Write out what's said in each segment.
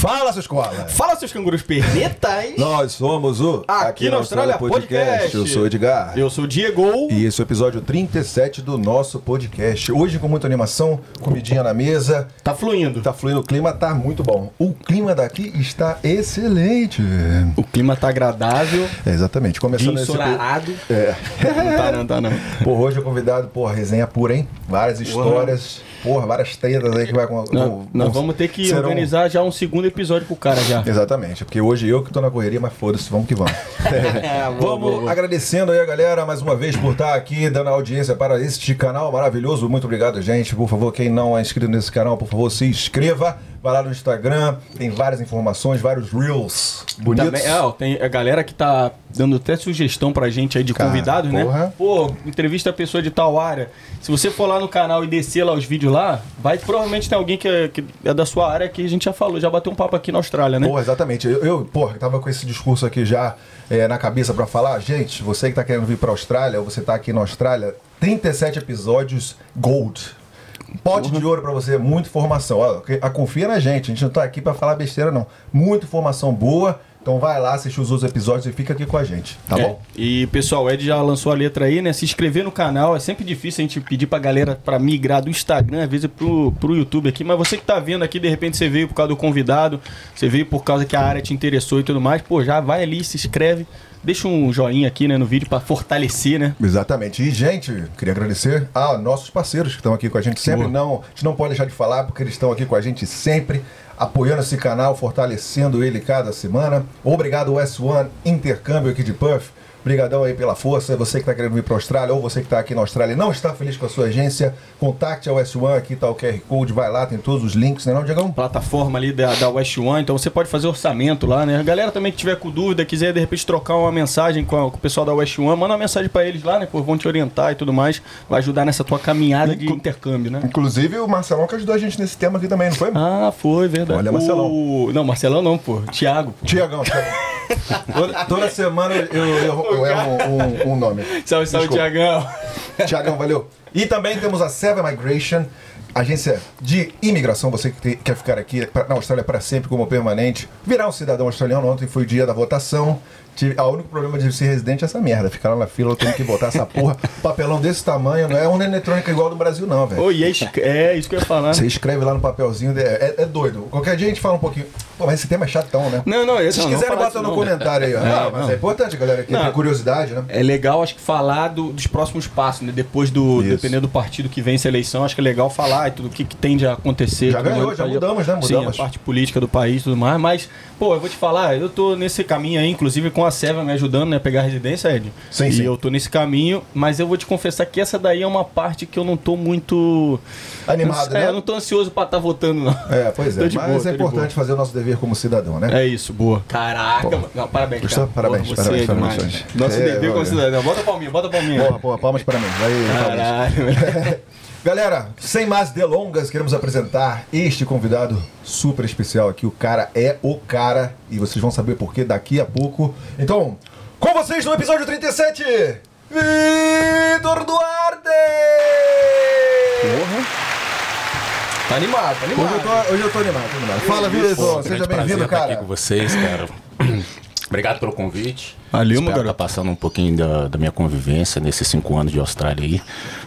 Fala, seus koalas! Fala, seus cangurus pernetas! Nós somos o Aqui na Austrália Podcast. Eu sou o Edgar. Eu sou o Diego. E esse é o episódio 37 do nosso podcast. Hoje com muita animação, comidinha na mesa. Tá fluindo. Tá fluindo, o clima tá muito bom. O clima daqui está excelente. O clima tá agradável. É, exatamente. Começando esse... ensolarado. É. Não tá não, tá não. Pô, hoje o convidado, porra, resenha pura, hein? Várias histórias, porra, várias tretas aí que vai... com- Nós, com- nós com- vamos ter que serão- organizar já um segundo episódio pro cara já. Exatamente, porque hoje eu que tô na correria, mas foda-se, vamos que vamos. vamos agradecendo aí a galera mais uma vez por estar aqui dando audiência para este canal maravilhoso. Muito obrigado, gente. Por favor, quem não é inscrito nesse canal, por favor, se inscreva. Vai lá no Instagram, tem várias informações, vários reels bonitos. Também, é, ó, tem a galera que tá dando até sugestão pra gente aí de Cara, convidados, né? porra. Pô, entrevista a pessoa de tal área. Se você for lá no canal e descer lá os vídeos lá, vai provavelmente tem alguém que é, que é da sua área que a gente já falou, já bateu um papo aqui na Austrália, né? Porra, exatamente. Eu, eu porra, tava com esse discurso aqui já é, na cabeça pra falar. Gente, você que tá querendo vir pra Austrália, ou você tá aqui na Austrália, 37 episódios gold. Pote de ouro pra você, muita informação. Ó, a confia na gente, a gente não tá aqui pra falar besteira, não. Muita informação boa. Então vai lá, assiste os outros episódios e fica aqui com a gente, tá É. bom? E pessoal, o Ed já lançou a letra aí, né? Se inscrever no canal. É sempre difícil a gente pedir pra galera pra migrar do Instagram, às vezes pro, pro YouTube aqui. Mas você que tá vendo aqui, de repente você veio por causa do convidado, você veio por causa que a área te interessou e tudo mais. Pô, já vai ali, se inscreve. Deixa um joinha aqui, né, no vídeo pra fortalecer, né? Exatamente. E, gente, queria agradecer a nossos parceiros que estão aqui com a gente sempre. Boa. Não, a gente não pode deixar de falar, porque eles estão aqui com a gente sempre, apoiando esse canal, fortalecendo ele cada semana. Obrigado, S1 Intercâmbio aqui de Puff. Obrigadão aí pela força. Você que está querendo vir para a Austrália ou você que está aqui na Austrália e não está feliz com a sua agência, contacte a S1, aqui está o QR Code, vai lá, tem todos os links, né não, Diegão? plataforma ali da, da West One, então você pode fazer orçamento lá, né? A galera também que tiver com dúvida, quiser de repente trocar uma mensagem com, a- com o pessoal da West One, manda uma mensagem pra eles lá, né? Pô, vão te orientar e tudo mais, vai ajudar nessa tua caminhada de Inclu- intercâmbio, né? Inclusive o Marcelão que ajudou a gente nesse tema aqui também, não foi? Ah, foi, verdade. Olha, Marcelão. O... Não, Marcelão não, pô. Thiago. Tiagão, toda, toda semana eu, eu, eu, erro um, um nome. Salve, salve. Thiagão. Tiagão, valeu. E também temos a Seven Migration, agência de imigração. Você que quer ficar aqui na Austrália para sempre como permanente, virar um cidadão australiano. Ontem foi o dia da votação. Tive, a único problema de ser residente é essa merda. Ficar lá na fila, eu tenho que botar essa porra. Papelão desse tamanho, não é uma eletrônica igual do Brasil, não, velho. E é, é isso que eu ia falar. Você escreve lá no papelzinho, é, é- é doido. Qualquer dia a gente fala um pouquinho. Pô, mas esse tema é chatão, né? Não, não, Se esse vocês não, não quiserem, bota no não, né? comentário aí. ó. É, Ah, mas não. é importante, galera, que Não. tem curiosidade, né? É legal, acho que falar do- dos próximos passos, né? Depois do. Isso. Dependendo do partido que vence a eleição, acho que é legal falar e tudo o que, que tende a acontecer. Já ganhou, já mudamos, né? Sim, Mudamos. a parte política do país e tudo mais. Mas, pô, eu vou te falar, eu tô nesse caminho aí, inclusive com a Seva me ajudando, né? A pegar a residência, Ed. Sim, e sim. eu tô nesse caminho, mas eu vou te confessar que essa daí é uma parte que eu não tô muito. Animado, é, né? eu não tô ansioso pra estar votando, não. É, pois é. Mas boa, é importante fazer o nosso dever como cidadão, né? É isso, boa. Caraca. Não, parabéns, Gostou? cara. Parabéns, parabéns, você é parabéns, parabéns. Nosso É, dever como cidadão. Bota a palminha, bota a palminha. Porra, porra, palmas para mim. Palmas. Caralho. Galera, sem mais delongas, queremos apresentar este convidado super especial aqui. O cara é o cara e vocês vão saber por que daqui a pouco. Então, com vocês no episódio 37, Vitor Duarte! Porra. Tá animado, tá Hoje animado. eu, tô, hoje eu tô animado, tô animado. Fala, Vitor, seja bem-vindo, cara. aqui com vocês, cara. Obrigado pelo convite. Valeu, Espero estar passando um pouquinho da, da minha convivência nesses cinco anos de Austrália aí.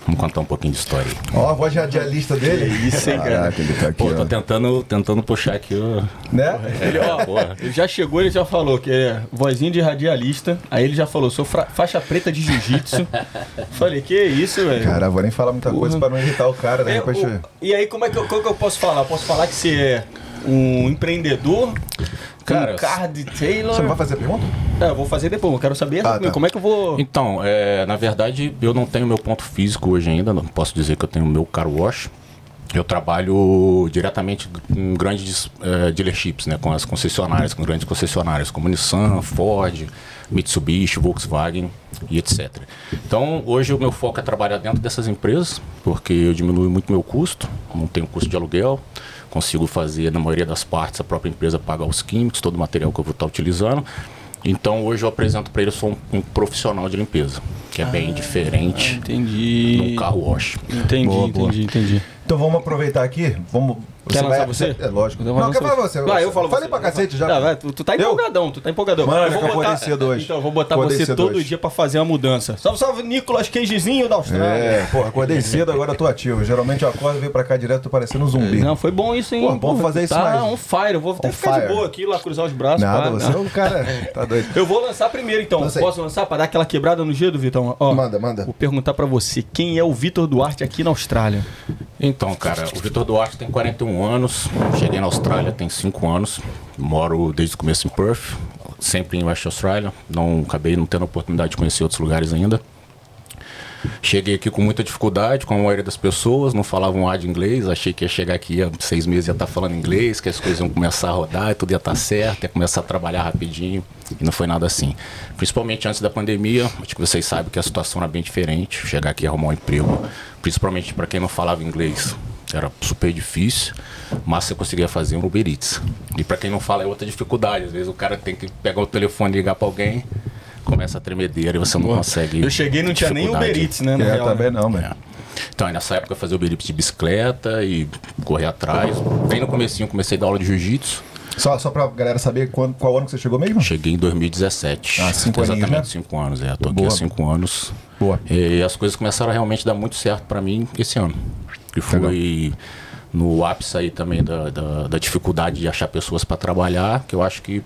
Vamos contar um pouquinho de história aí. Ó, a voz radialista dele. isso, hein, cara? Caraca, ele tá aqui, Pô, tô tentando, tentando puxar aqui o. Né? Ele, ó, Porra. ele já chegou, ele já falou que é vozinha de radialista. Aí ele já falou, sou faixa preta de jiu-jitsu. Falei, que isso, velho? Cara, vou nem falar muita coisa pra não irritar o cara, né? É, o- e aí, como é que eu, como que eu posso falar? Eu posso falar que você é um empreendedor? Cara, um card tailor? Você não vai fazer pergunta? É, eu vou fazer depois, eu quero saber Ah, tá. como é que eu vou... Então, é, na verdade, eu não tenho meu ponto físico hoje ainda. Não posso dizer que eu tenho meu car wash. Eu trabalho diretamente com grandes eh, dealerships, né, com as concessionárias, com grandes concessionárias como Nissan, Ford, Mitsubishi, Volkswagen e etc. Então, hoje o meu foco é trabalhar dentro dessas empresas, porque eu diminuo muito meu custo, não tenho custo de aluguel, consigo fazer, na maioria das partes, a própria empresa pagar os químicos, todo o material que eu vou estar utilizando. Então hoje eu apresento para ele, eu sou um, um profissional de limpeza, que é bem diferente Entendi. de um carro wash. Entendi, Boa, boa. entendi, entendi. Então vamos aproveitar aqui. Vamos. Quer vai- lançar você? É lógico. Vou Não, quer falar você. Vai, eu falo Falei você. pra cacete já. Não, vai, tu, tu tá empolgadão, tu tá empolgadão. Mano, eu cedo hoje. Então, eu vou botar Acordei você cedo todo hoje. dia pra fazer a mudança. Salve, salve, Nicolas Queijezinho da Austrália. É, porra, acordei cedo, agora eu tô ativo. Geralmente eu acordo e venho pra cá direto, tô parecendo um zumbi. Não, foi bom isso, hein? Pô, vamos fazer isso tá mais. on fire. Eu vou até On ficar de fire. boa aqui, lá cruzar os braços. Nada, pá, você não. é um cara. Tá doido. Eu vou lançar primeiro, então. Aí. Posso lançar pra dar aquela quebrada no gelo, Vitão? Ó, Manda, manda. Vou perguntar pra você, quem é o Vitor Duarte aqui na Austrália? Então, cara, o Vitor Duarte tem 41 anos, cheguei na Austrália tem 5 anos, moro desde o começo em Perth, sempre em West Australia, não acabei não tendo a oportunidade de conhecer outros lugares ainda. Cheguei aqui com muita dificuldade, com a maioria das pessoas, não falavam um A de inglês, achei que ia chegar aqui há seis meses ia estar falando inglês, que as coisas iam começar a rodar, tudo ia estar certo, ia começar a trabalhar rapidinho, e não foi nada assim. Principalmente antes da pandemia, acho que vocês sabem que a situação era bem diferente, chegar aqui e arrumar um emprego, principalmente para quem não falava inglês, era super difícil, mas você conseguia fazer um Uber Eats. E para quem não fala é outra dificuldade, às vezes o cara tem que pegar o telefone e ligar para alguém, começa a tremedeira e você não consegue. Eu cheguei e não tinha nem. Uber Eats, né? na É, real, também né? não, mano. É. Então, aí nessa época eu fazia Uber Eats de bicicleta e correr atrás. Bem no comecinho comecei a dar aula de jiu-jitsu. Só, só pra galera saber quando, qual ano que você chegou mesmo? Cheguei em 2017. Ah, cinco Exatamente aninhos, né? cinco anos, é. Tô aqui Boa. há cinco anos. Boa. E as coisas começaram a realmente dar muito certo pra mim esse ano. E foi no ápice aí também da, da, da dificuldade de achar pessoas para trabalhar, que eu acho que,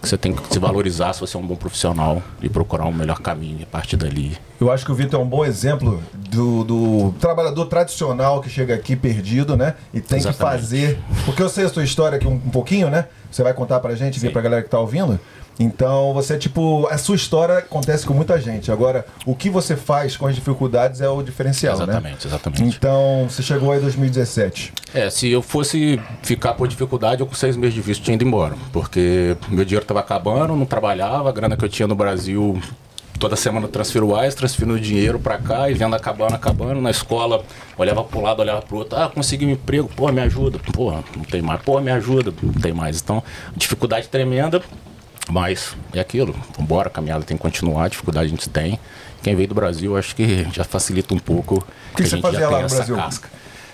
que você tem que se valorizar se você é um bom profissional e procurar um melhor caminho a partir dali. Eu acho que o Vitor é um bom exemplo do, do trabalhador tradicional que chega aqui perdido, né? E tem que Exatamente. fazer. Porque eu sei a sua história aqui um, um pouquinho, né? Você vai contar pra gente, Sim. pra galera que tá ouvindo. Então, você, tipo, a sua história acontece com muita gente. Agora, o que você faz com as dificuldades é o diferencial, né? Exatamente, exatamente. Então, você chegou aí em 2017. É, se eu fosse ficar por dificuldade, eu com seis meses de visto tinha ido embora. Porque meu dinheiro estava acabando, não trabalhava, a grana que eu tinha no Brasil, toda semana eu transfiro o AIS, transfiro o dinheiro para cá e vendo acabando, acabando. Na escola, olhava para um lado, olhava para o outro. Ah, consegui um emprego, pô, me ajuda. Pô, não tem mais. Pô, me ajuda, não tem mais. Então, dificuldade tremenda. Mas é aquilo, vambora, a caminhada tem que continuar, a dificuldade a gente tem. Quem veio do Brasil, acho que já facilita um pouco. que a você fazia já lá no essa Brasil? casca.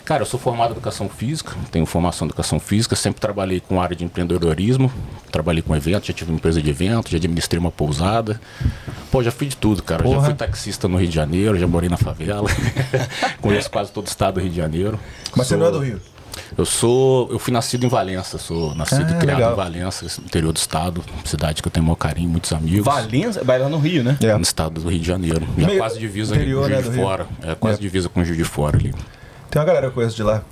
Cara, eu sou formado em educação física, tenho formação em educação física, sempre trabalhei com área de empreendedorismo, trabalhei com eventos, já tive uma empresa de eventos, já administrei uma pousada. Pô, já fui de tudo, cara. Já Porra. fui taxista no Rio de Janeiro, já morei na favela. Conheço quase todo o estado do Rio de Janeiro. Mas você Sou- não é do Rio? Eu sou. Eu fui nascido em Valença, sou nascido Ah, e criado legal. em Valença, interior do estado, cidade que eu tenho maior carinho, muitos amigos. Valença? Vai lá no Rio, né? É. No estado do Rio de Janeiro. Já Meio quase divisa interior, com o né, Juiz do de Rio. Fora. É quase É. divisa com o Juiz de Fora ali. Tem uma galera que eu conheço de lá.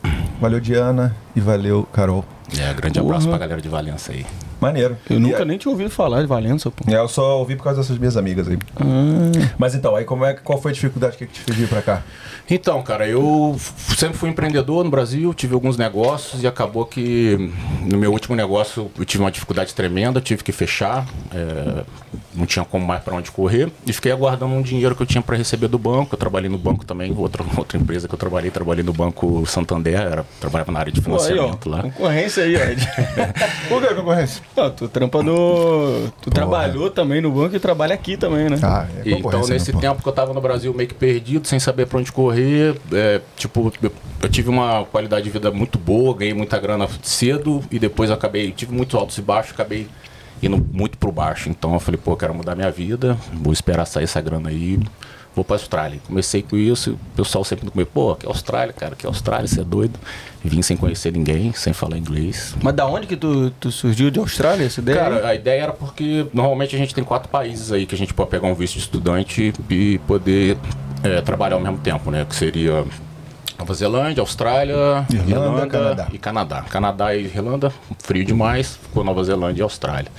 Valeu, Diana. E valeu, Carol. É, grande abraço pra galera de Valença aí. Maneiro. Eu nunca E- nem tinha ouvido falar de Valença, pô. É, eu só ouvi por causa dessas minhas amigas aí. Ah. Mas então, aí como é, qual foi a dificuldade que te fez vir pra cá? Então, cara, eu sempre fui empreendedor no Brasil, tive alguns negócios e acabou que no meu último negócio eu tive uma dificuldade tremenda, tive que fechar, é, não tinha como mais para onde correr e fiquei aguardando um dinheiro que eu tinha para receber do banco. Eu trabalhei no banco também, outra, outra empresa que eu trabalhei, trabalhei no Banco Santander, era, trabalhava na área de Pô, aí, ó. financiamento lá. Concorrência aí, ó. Por que concorrência? Ó, tu trampa no. Tu trabalhou também no banco e trabalha aqui também, né? Ah, é Então, concorrência. nesse né, pô? tempo que eu tava no Brasil meio que perdido, sem saber pra onde correr, é, tipo, eu, eu tive uma qualidade de vida muito boa, ganhei muita grana cedo e depois acabei, tive muitos altos e baixos, acabei indo muito pro baixo. Então eu falei, pô, eu quero mudar minha vida, vou esperar sair essa grana aí, vou pra Austrália. Comecei com isso, o pessoal sempre no começo, pô, que é Austrália, cara, que é Austrália, você é doido. Vim sem conhecer ninguém, sem falar inglês. Mas da onde que tu, tu surgiu de Austrália essa ideia? Cara, a ideia era porque normalmente a gente tem quatro países aí que a gente pode pegar um visto de estudante e poder é, trabalhar ao mesmo tempo, né? Que seria Nova Zelândia, Austrália, Irlanda, Irlanda, Canadá. e Canadá. Canadá e Irlanda, frio demais, ficou Nova Zelândia e Austrália.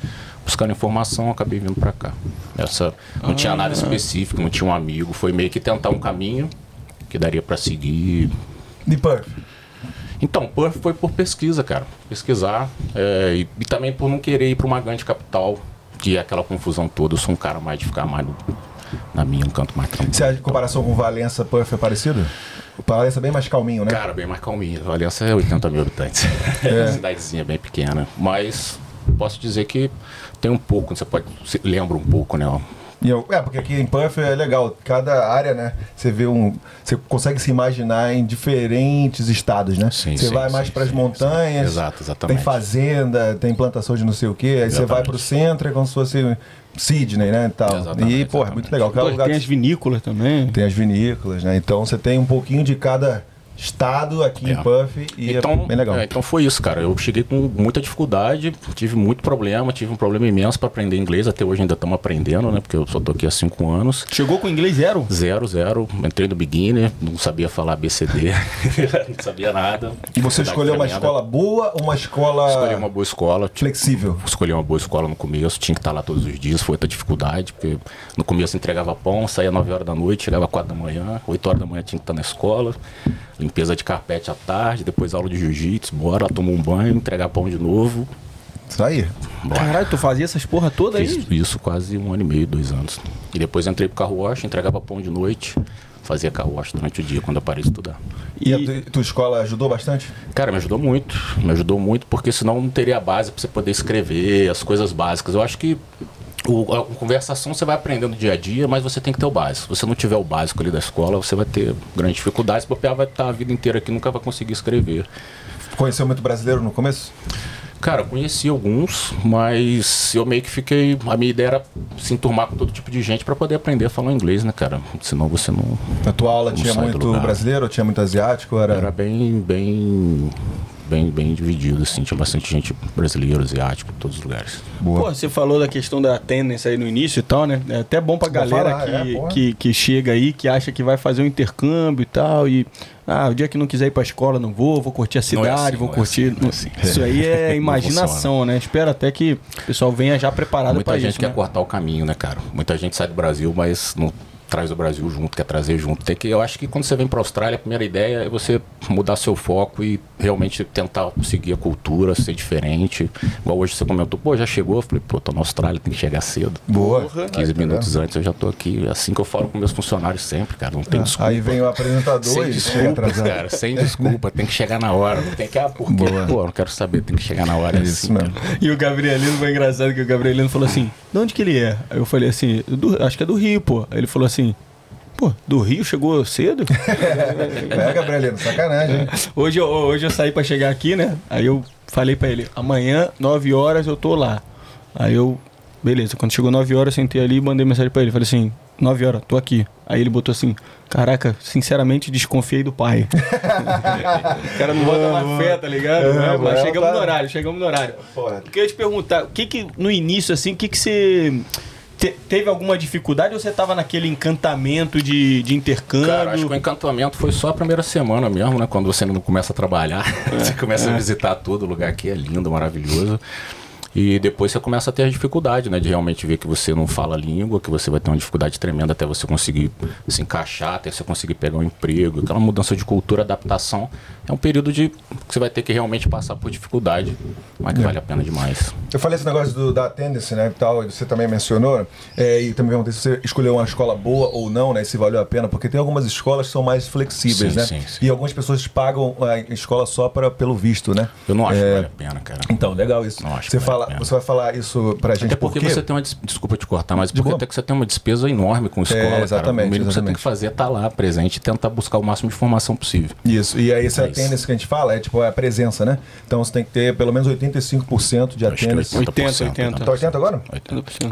Buscando informação, acabei vindo pra cá. Essa não tinha nada específico, não tinha um amigo, foi meio que tentar um caminho que daria pra seguir De Perth. então, Perth foi por pesquisa, cara. Pesquisar. é, e, e também por não querer ir para uma grande capital, que é aquela confusão toda. Eu sou um cara mais de ficar mais no, na minha, um canto mais tranquilo. Se a comparação com Valença, Perth é parecido? O Valença é bem mais calminho, né? Cara, bem mais calminho. Valença é 80 mil habitantes. É. Cidadezinha bem pequena. Mas posso dizer que tem um pouco, você pode se lembra um pouco, né? E eu- é, porque aqui em Puff é legal. Cada área, né? Você vê um. Você consegue se imaginar em diferentes estados, né? Sim, você sim, vai sim, mais para as montanhas. sim. Exato, exatamente. Tem fazenda, tem plantação de não sei o quê. Aí você vai Exatamente. pro centro, é como se fosse Sydney, né? E, tal. Exatamente, e pô, é muito legal. Pô, lugar tem as vinícolas também. tem as vinícolas, né? Então você tem um pouquinho de cada estado aqui É. em Puff e Então, é bem legal. é, então foi isso, cara. Eu cheguei com muita dificuldade, tive muito problema, tive um problema imenso para aprender inglês. Até hoje ainda estamos aprendendo, né? Porque eu só tô aqui há cinco anos. Chegou com inglês zero? Zero, zero. Entrei no beginner, não sabia falar BCD, não sabia nada. E você Dificuldade escolheu uma escola boa ou uma escola Escolhi uma boa escola. flexível? Escolhi uma boa escola no começo, tinha que estar lá todos os dias, foi outra dificuldade, porque no começo entregava pão, saía 9 horas da noite, chegava 4 da manhã, 8 horas da manhã tinha que estar na escola, limpeza de carpete à tarde, depois aula de jiu-jitsu, bora, tomar um banho, entregar pão de novo. Isso aí. Bora. Caralho, tu fazia essas porra toda aí? Isso quase um ano e meio, dois anos. E depois entrei pro carro wash, entregava pão de noite, fazia carro wash durante o dia, quando eu parei de estudar. E, E- a tu- tua escola ajudou bastante? Cara, me ajudou muito. Me ajudou muito porque senão não teria a base para você poder escrever as coisas básicas. Eu acho que o, a conversação você vai aprendendo dia a dia, mas você tem que ter o básico. Se você não tiver o básico ali da escola, você vai ter grandes dificuldades. O papel vai estar a vida inteira aqui nunca vai conseguir escrever. Conheceu muito brasileiro no começo? Cara, eu conheci alguns, mas eu meio que fiquei. A minha ideia era se enturmar com todo tipo de gente para poder aprender a falar inglês, né, cara? Senão você não. Na tua aula Não tinha muito brasileiro, tinha muito asiático? Era... Era bem, bem, bem, bem dividido, assim. Tinha bastante gente brasileira, asiático, em todos os lugares. Boa. Pô, você falou da questão da attendance aí no início e tal, né? É até bom pra Vou galera falar, que, é, que, que chega aí, que acha que vai fazer um intercâmbio e tal, e ah, o dia que não quiser ir pra escola não vou, vou curtir a é cidade, assim, vou é curtir. assim, não é assim. Isso aí é Não imaginação, né? Espero até que o pessoal venha já preparado Muita pra gente isso. quer né? cortar o caminho, né, cara? Muita gente sai do Brasil, mas não traz o Brasil junto, quer trazer junto. Tem que, eu acho que quando você vem para a Austrália, a primeira ideia é você mudar seu foco e realmente tentar seguir a cultura, ser diferente. Igual hoje você comentou, pô, já chegou? Eu falei, pô, tô na Austrália, tem que chegar cedo. Boa. Porra. 15 tá minutos antes eu já tô aqui. Assim que eu falo com meus funcionários sempre, cara. Não tem desculpa. Aí vem o apresentador Sem e atrasado. cara. Sem desculpa. Tem que chegar na hora. Não tem que, ah, por quê? Boa. Pô, não quero saber. Tem que chegar na hora. É é isso assim. E o Gabrielino foi engraçado que o Gabrielino falou assim: de onde que ele é? Aí eu falei assim, "Do- acho que é do Rio, pô. Aí ele falou assim, pô, do Rio chegou cedo? É, Gabrielino, sacanagem. hein? Hoje eu, hoje eu saí pra chegar aqui, né? Aí eu falei pra ele, amanhã, 9 horas, eu tô lá. Aí eu, beleza, quando chegou 9 horas, eu sentei ali e mandei mensagem pra ele. Falei assim, 9 horas, tô aqui. Aí ele botou assim, caraca, sinceramente desconfiei do pai. o cara não bota mais fé, tá ligado? É, É, mas é, chegamos tá. no horário, chegamos no horário. Eu queria te perguntar, o que que no início, assim, o que que você... te- teve alguma dificuldade ou você tava naquele encantamento de, de intercâmbio? Cara, acho que o encantamento foi só a primeira semana mesmo, né? Quando você não começa a trabalhar, você começa a visitar tudo, o lugar aqui é lindo, maravilhoso. E depois você começa a ter a dificuldade, né? De realmente ver que você não fala a língua, que você vai ter uma dificuldade tremenda até você conseguir se encaixar, até você conseguir pegar um emprego. Aquela mudança de cultura, adaptação, é um período de que você vai ter que realmente passar por dificuldade, mas que vale a pena demais. Eu falei esse negócio do, da attendance, né, e tal, e você também mencionou, é, e também perguntei se você escolheu uma escola boa ou não, né, se valeu a pena, porque tem algumas escolas que são mais flexíveis, Sim, né, sim, sim. e algumas pessoas pagam a escola só pra, pelo visto, né. Eu não acho É, que vale a pena, cara. Então, legal isso. Não acho Você, que vale fala, a pena. você vai falar isso pra gente Até porque por quê? você tem uma. des- Desculpa te cortar, mas porque até que você tem uma despesa enorme com escola. cara. exatamente, O mínimo que você tem que fazer é estar lá presente e tentar buscar o máximo de informação possível. Isso, e aí esse É isso. attendance que a gente fala é tipo a presença, né? Então você tem que ter pelo menos 85% de attendance. 80, 80. Tá 80 agora?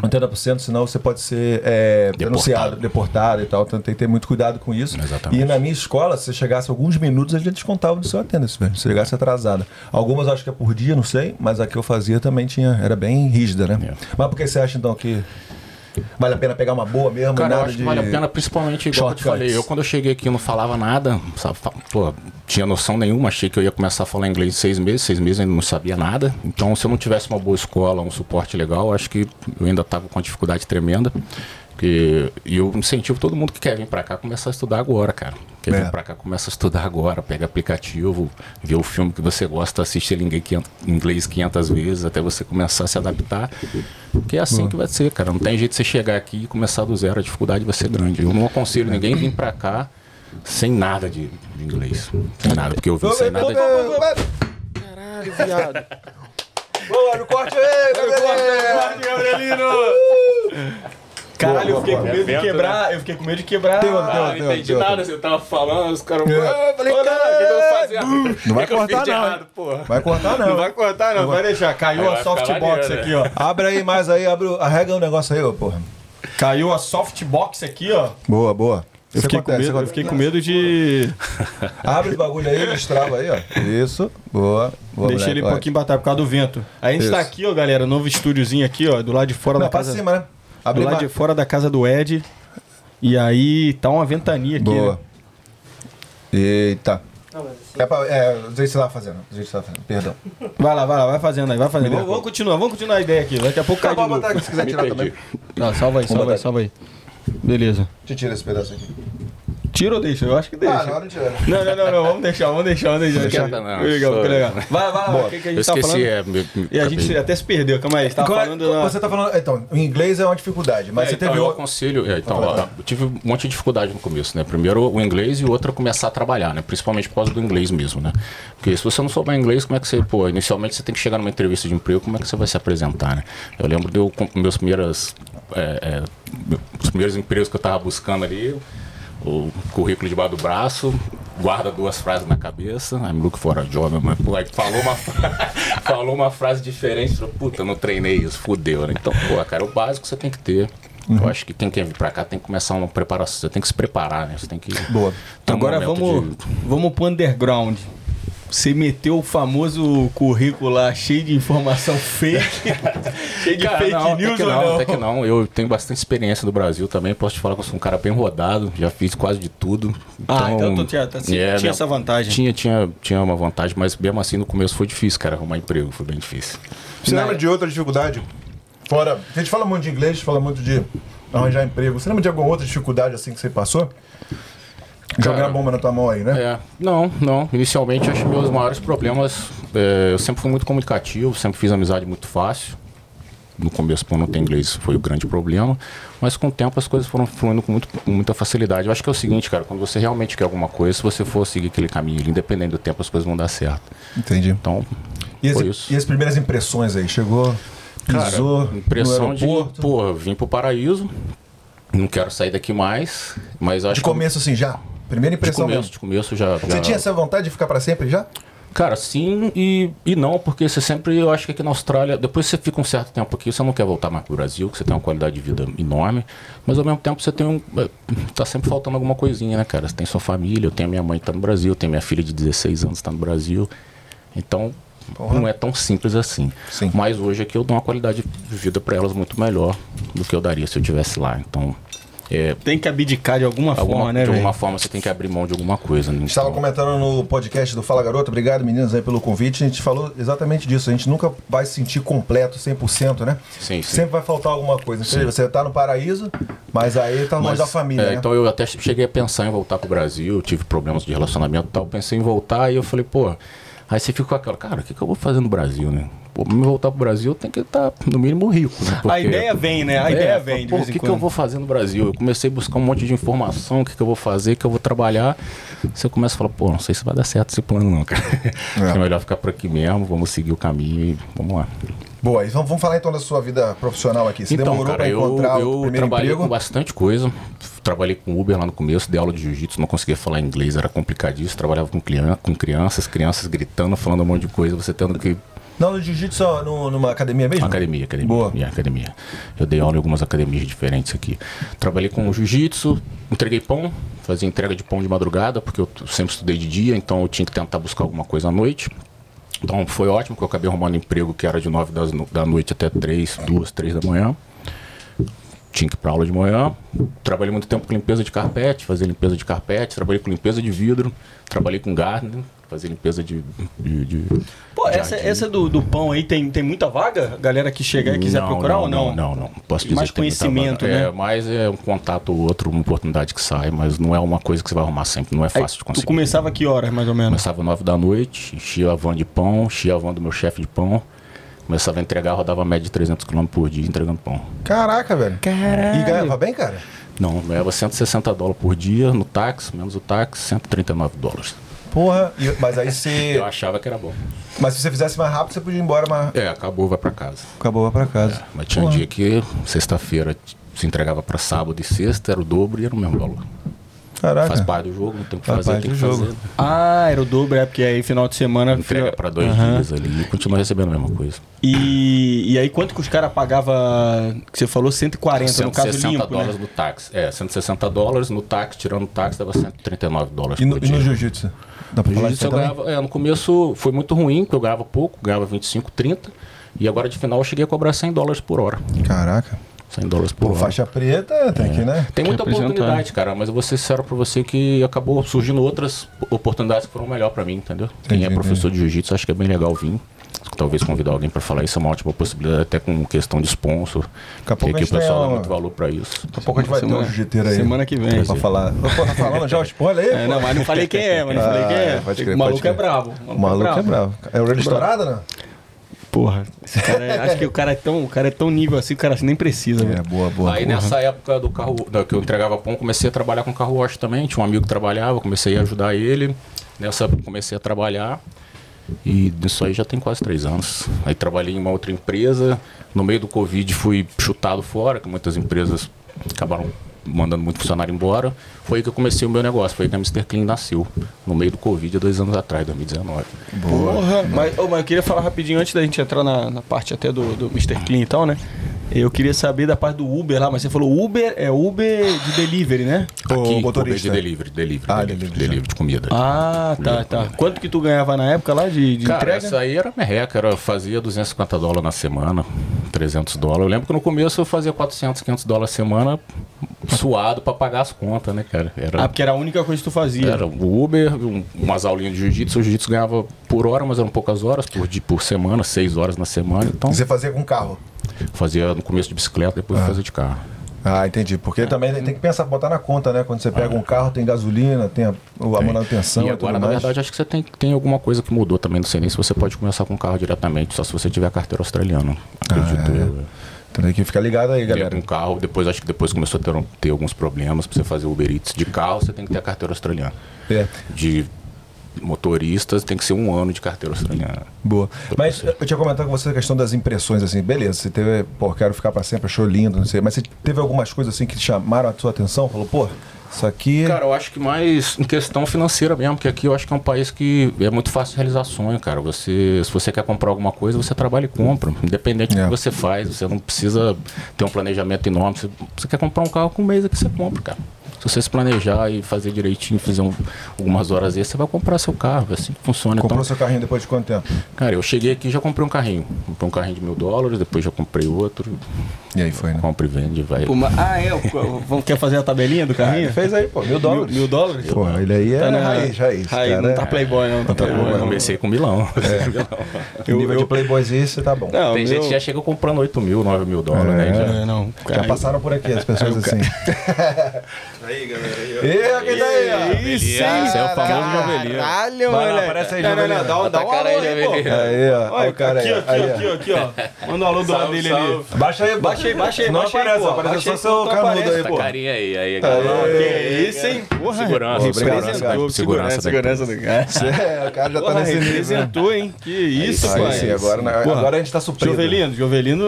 80%, senão você pode ser é, denunciado, deportado e tal. Então tem que ter muito cuidado com isso. Exatamente. E na minha escola, se você chegasse alguns minutos, eles já descontavam do seu velho. Se você chegasse atrasada. Algumas eu acho que é por dia, não sei, mas a que eu fazia também tinha, era bem rígida, né? É. Mas por que você acha então que vale a pena pegar uma boa mesmo? Cara, eu acho que vale a pena, principalmente, igual eu te shortcuts. falei. Eu, quando eu cheguei aqui, não falava nada, sabe? Pô, tinha noção nenhuma. Achei que eu ia começar a falar inglês em seis meses. Seis meses eu ainda não sabia nada. Então, se eu não tivesse uma boa escola, um suporte legal, acho que eu ainda tava com uma dificuldade tremenda. Porque, e eu incentivo todo mundo que quer vir pra cá a começar a estudar agora, cara. Quer É. vir pra cá, começa a estudar agora, pega aplicativo, vê o filme que você gosta, assiste ele em inglês 500 inglês 500 vezes até você começar a se adaptar. Porque é assim que vai ser, cara. Não tem jeito de você chegar aqui e começar do zero, a dificuldade vai ser grande. Eu não aconselho ninguém vir pra cá sem nada de, de inglês. Sem nada, porque eu vim sem nada de... Caralho, viado. Lá, no corte aí, galera! Caralho, eu fiquei com boa. medo de Vento, quebrar. Eu fiquei com medo de quebrar. Ah, não tem entendi nada, você tava falando, os caras. É. Ah, eu falei, Ô, cara, o que eu vou fazer? Não vai O que que eu fiz cortar, de não. errado, porra? Vai cortar, não. Não vai cortar, não. Vai deixar. Caiu a softbox aqui, ó. Abre aí mais aí, abre, o- arrega o negócio aí, ô, porra. Caiu a softbox aqui, ó. Boa, boa. Eu fiquei, com acontece, medo, eu fiquei com medo de Abre esse bagulho aí, destrava aí, ó. Isso, boa. boa deixar ele um pouquinho batalha por causa do vento. A gente tá Isso. aqui, ó, galera, novo estúdiozinho aqui, ó, do lado de fora vai. da Não, pra casa. cima, né? Do Abre lado de fora da casa do Ed. E aí tá uma ventania aqui. Boa. né? Eita. É, pra, é, do jeito que você tava fazendo. Do jeito que você tava fazendo, perdão. Vai lá, vai lá, vai fazendo aí, vai fazendo. Vamos, vamos continuar, vamos continuar a ideia aqui. Daqui a pouco cai de novo. botar se quiser tirar também. Não, salva aí, salva aí, salva aí. Beleza. Deixa eu tirar esse pedaço aqui. Tira ou deixa? Eu acho que deixa. Ah, na hora. Não, não, não, não, vamos deixar, vamos deixar, vamos deixar. Esquenta não, legal, ficou legal. Vai, vai, vai, o que, que a Eu gente tá esqueci, falando? é. me- me- E a gente acabei. até se perdeu, calma aí, você tava Qual é- falando na... Você tá falando. Então, o inglês é uma dificuldade, mas É, você então, teve. eu o- aconselho, é, então, ó, eu tive um monte de dificuldade no começo, né? Primeiro o inglês e o outro começar a trabalhar, né? Principalmente por causa do inglês mesmo, né? Porque se você não souber inglês, como é que você, pô, inicialmente você tem que chegar numa entrevista de emprego, como é que você vai se apresentar, né? Eu lembro de eu, com meus primeiras, é, é, os primeiros empregos que eu tava buscando ali, o currículo debaixo do braço, guarda duas frases na cabeça, I'm looking for a job, mas, pô, aí falou uma, falou uma frase diferente, falou, puta, não treinei isso, fudeu, né? Então, pô, cara, o básico você tem que ter. Uhum. Eu acho que quem quer vir pra cá tem que começar uma preparação, você tem que se preparar, né? Você tem que. Boa. um Agora momento vamos, de- vamos pro underground. Você meteu o famoso currículo lá cheio de informação fake, cheio de Cara, fake não, news até que ou não, não? até que não. Eu tenho bastante experiência no Brasil também. Posso te falar que eu sou um cara bem rodado, já fiz quase de tudo. Ah, então tu tinha, tá- tinha É, essa vantagem. Tinha, tinha, tinha uma vantagem, mas mesmo assim no começo foi difícil, cara, arrumar emprego, foi bem difícil. Você lembra de outra dificuldade? Fora. A gente fala muito de inglês, fala muito de arranjar emprego. Você lembra de alguma outra dificuldade assim que você passou? Jogar a bomba na tua mão aí, né? É, não, não. Inicialmente, acho que meus maiores problemas. é, eu sempre fui muito comunicativo, sempre fiz amizade muito fácil. No começo, por não ter inglês, foi o grande problema. Mas com o tempo, as coisas foram fluindo com, muito, com muita facilidade. Eu acho que é o seguinte, cara, quando você realmente quer alguma coisa, se você for seguir aquele caminho, independente do tempo, as coisas vão dar certo. Entendi. Então, E, foi as, isso. e as primeiras impressões aí? Chegou, pisou impressão no de, pô, vim pro paraíso, não quero sair daqui mais, mas acho de que começo assim já? Primeira de impressão começo, mesmo. de começo já, Você já- tinha essa vontade de ficar pra sempre já? Cara, sim e, e não, porque você sempre, eu acho que aqui na Austrália, depois você fica um certo tempo aqui, você não quer voltar mais pro Brasil, que você tem uma qualidade de vida enorme, mas ao mesmo tempo você tem um. é, Tá sempre faltando alguma coisinha, né, cara? Você tem sua família, eu tenho a minha mãe que tá no Brasil, eu tenho minha filha de 16 anos que tá no Brasil. Então, Porra. não é tão simples assim. Sim. Mas hoje aqui eu dou uma qualidade de vida para elas muito melhor do que eu daria se eu tivesse lá. Então, é, Tem que abdicar de alguma, alguma, forma, né, de alguma forma você tem que abrir mão de alguma coisa. Né? Estava Então, comentando no podcast do Fala Garoto, obrigado meninas aí pelo convite. A gente falou exatamente disso. A gente nunca vai se sentir completo, 100%, né? Sim, sim. Sempre vai faltar alguma coisa. Então, você tá no paraíso, mas aí tá longe Mas, da família, é, né? Então eu até cheguei a pensar em voltar pro Brasil, eu tive problemas de relacionamento e tal, pensei em voltar e eu falei, pô, aí você fica com aquela, cara, o que, que eu vou fazer no Brasil, né? Pô, pra me voltar pro Brasil eu tenho que estar, no mínimo, rico, né? A Porque- ideia vem, né? A É, ideia vem pô, o que, que eu vou fazer no Brasil? Eu comecei a buscar um monte de informação, o que, que eu vou fazer, o que eu vou trabalhar. Você começa a falar, pô, não sei se vai dar certo esse plano não, cara. É. É melhor ficar por aqui mesmo, vamos seguir o caminho e vamos lá. Boa, então vamos falar então da sua vida profissional aqui. Você Então, demorou cara, pra eu, encontrar o eu primeiro trabalhei emprego? com bastante coisa. Trabalhei com Uber lá no começo, dei aula de jiu-jitsu, não conseguia falar inglês, era complicadíssimo. Trabalhava com, crian com crianças, crianças gritando, falando um monte de coisa, você tendo que. Não, no jiu-jitsu numa academia mesmo? Academia, academia. Boa. Yeah, academia. Eu dei aula em algumas academias diferentes aqui. Trabalhei com jiu-jitsu, entreguei pão, fazia entrega de pão de madrugada, porque eu sempre estudei de dia, então eu tinha que tentar buscar alguma coisa à noite. Então foi ótimo, porque eu acabei arrumando emprego que era de 9 das da noite até 3, 2, 3 da manhã. Tinha que ir pra aula de manhã. Trabalhei muito tempo com limpeza de carpete, fazia limpeza de carpete. Trabalhei com limpeza de vidro. Trabalhei com garden, fazia limpeza de. de, de Pô, de essa, jardim. essa do, do pão aí tem, tem muita vaga? Galera que chegar e quiser procurar ou não? Não, não. Posso dizer Mais que tem muita conhecimento, vaga. né? É, mais é um contato ou outro, uma oportunidade que sai, mas não é uma coisa que você vai arrumar sempre, não é Aí, fácil de tu conseguir. começava que horas, mais ou menos? Começava nove da noite, enchia a van de pão, enchia a van do meu chefe de pão. Começava a entregar, rodava a média de 300 km por dia entregando pão. Caraca, velho. Caralho. E ganhava bem, cara? Não, ganhava 160 dólares por dia no táxi, menos o táxi, 139 dólares. Porra. e- mas aí você. Eu achava que era bom. Mas se você fizesse mais rápido, você podia ir embora, mas É, acabou, vai pra casa. acabou vai pra casa. Mas tinha um Porra. dia que sexta-feira se entregava pra sábado e sexta, era o dobro e era o mesmo valor. Caraca. Faz parte do jogo, não tem o que Faz fazer, tem que jogo. fazer. Ah, era o dobro, é porque aí final de semana. Entrega fica- pra dois Aham. dias ali e continua recebendo a mesma coisa. E, e aí quanto que os caras pagavam, que você falou, 140 no caso 160 limpo, dólares né? no táxi. É, 160 dólares no táxi, tirando o táxi, dava 139 dólares E no, e no jiu-jitsu? Dá disso eu ganhava, é, no começo foi muito ruim, porque eu ganhava pouco, ganhava 25, 30. E agora de final eu cheguei a cobrar 100 dólares por hora. Caraca. 100 dólares por Pô, hora. faixa preta, tem que, né? Tem muita oportunidade, cara, mas eu vou ser sincero pra você que acabou surgindo outras oportunidades que foram melhor pra mim, entendeu? Quem é Entendi, professor de jiu-jitsu, acho que é bem legal vir. Talvez convidar alguém pra falar isso é uma ótima possibilidade, até com questão de sponsor. Daqui a pouco que a aqui o pessoal dá uma- muito valor pra isso. Daqui a pouco a gente vai ter um Semana- jiu-jiteiro aí. semana que vem. Pra falar. Pô, tá falando já o spoiler aí? É, não, mas não falei quem é, mas não falei quem é. Ah, pode crer, o maluco é brabo. O maluco é bravo. É orelha estourada, né? Porra, esse cara é- acho que o cara é tão, o cara é tão nível assim, o cara nem precisa, É, velho. boa, boa. Aí nessa época do carro da, que eu entregava pão, comecei a trabalhar com carro wash também. Tinha um amigo que trabalhava, comecei a ajudar ele. Nessa época comecei a trabalhar. E nisso aí já tem quase três anos. Aí trabalhei em uma outra empresa. No meio do Covid fui chutado fora, que muitas empresas acabaram mandando muito funcionário embora. Foi aí que eu comecei o meu negócio, foi aí que a Mr. Clean nasceu. No meio do Covid, há dois anos atrás, 2019. Porra, mas, ô, mas eu queria falar rapidinho antes da gente entrar na, na parte até do, do Mr. Clean e tal, né? Eu queria saber da parte do Uber lá, mas você falou Uber é Uber de delivery, né? Aqui, motorista. Uber de delivery, delivery, Ah, delivery, delivery, delivery de comida. Ah, tá, tá. Quanto que tu ganhava na época lá de, de Cara, entrega? essa aí era merreca, era, fazia 250 dólares na semana, 300 dólares. Eu lembro que no começo eu fazia 400, 500 dólares a semana, suado pra pagar as contas, né, cara? Era, Ah, porque era a única coisa que tu fazia. era o Uber, um- umas aulinhas de jiu-jitsu. O jiu-jitsu ganhava por hora, mas eram poucas horas, por, dia, por semana, 6 horas na semana. Então, Você fazia com carro? fazia no começo de bicicleta, depois fazia de carro. Ah, entendi. Porque também tem que pensar, botar na conta, né? Quando você pega um carro, tem garotina, tem a, a manutenção E e, agora, tudo na mais. verdade, acho que você tem, tem alguma coisa que mudou também. Não sei nem se você pode começar com carro diretamente, só se você tiver carteira australiana. Acredito Ah, é. eu. Então tem que ficar ligado aí, Galera. galera. Um carro, depois acho que depois começou a ter, ter alguns problemas pra você fazer Uber Eats de carro, você tem que ter a carteira australiana. É, De motoristas tem que ser um ano de carteira australiana. boa. Mas eu tinha comentado com você a questão das impressões, assim, beleza, você teve, pô, quero ficar pra sempre, achou lindo, não sei, mas você teve algumas coisas assim que chamaram a sua atenção? Falou, pô, isso aqui. Cara, eu acho que mais em questão financeira mesmo, porque aqui eu acho que é um país que é muito fácil realizar sonho, cara. Você, se você quer comprar alguma coisa, você trabalha e compra. Independente do É. que você faz, você não precisa ter um planejamento enorme. Você, você quer comprar um carro com um mês aqui, você compra, cara. Se você se planejar e fazer direitinho, fizer um- algumas horas aí, você vai comprar seu carro. É assim que funciona. Comprou Então, seu carrinho depois de quanto tempo? cara, eu cheguei aqui e já comprei um carrinho. Comprei um carrinho de mil dólares, depois já comprei outro. E aí foi, né? Compra e vende, vai. Mas- ah, é? o- Vamos, quer fazer a tabelinha do carrinho? Fez aí, pô, mil Mil, dólares. mil dólares? Pô, ele aí é Tá na- raiz, raiz. Raiz, cara, não é- tá playboy não. Tá tá playboy, Eu não. comecei com milão. O nível de playboyzinho, você tá bom. Não, Tem meu- gente que já chega comprando 8 mil, 9 mil dólares, né? Já. É, não. Já passaram por aqui as pessoas assim. Aí, galera. E quem tá aí, ó? Isso, Esse é o famoso Jovelino. Caralho, moleque. aparece aí, Jovelino. dá, um- dá um alô aí, aí, pô. Aí, ó. Olha o cara aqui, aí. aqui, aqui, ó. aqui, ó. Manda um alô do lado dele ali. Baixa aí. Baixa aí, baixa aí, Não aparece, aparece só seu canudo aí, pô. carinha aí, aí, Aí. galera. Que isso, hein? Segurança, segurança, segurança, segurança do cara. É, o cara já tá nesse nível. né? representou, hein? Que isso, Aí pai. agora, né, a gente tá suprido. Jovelino, Jovelino,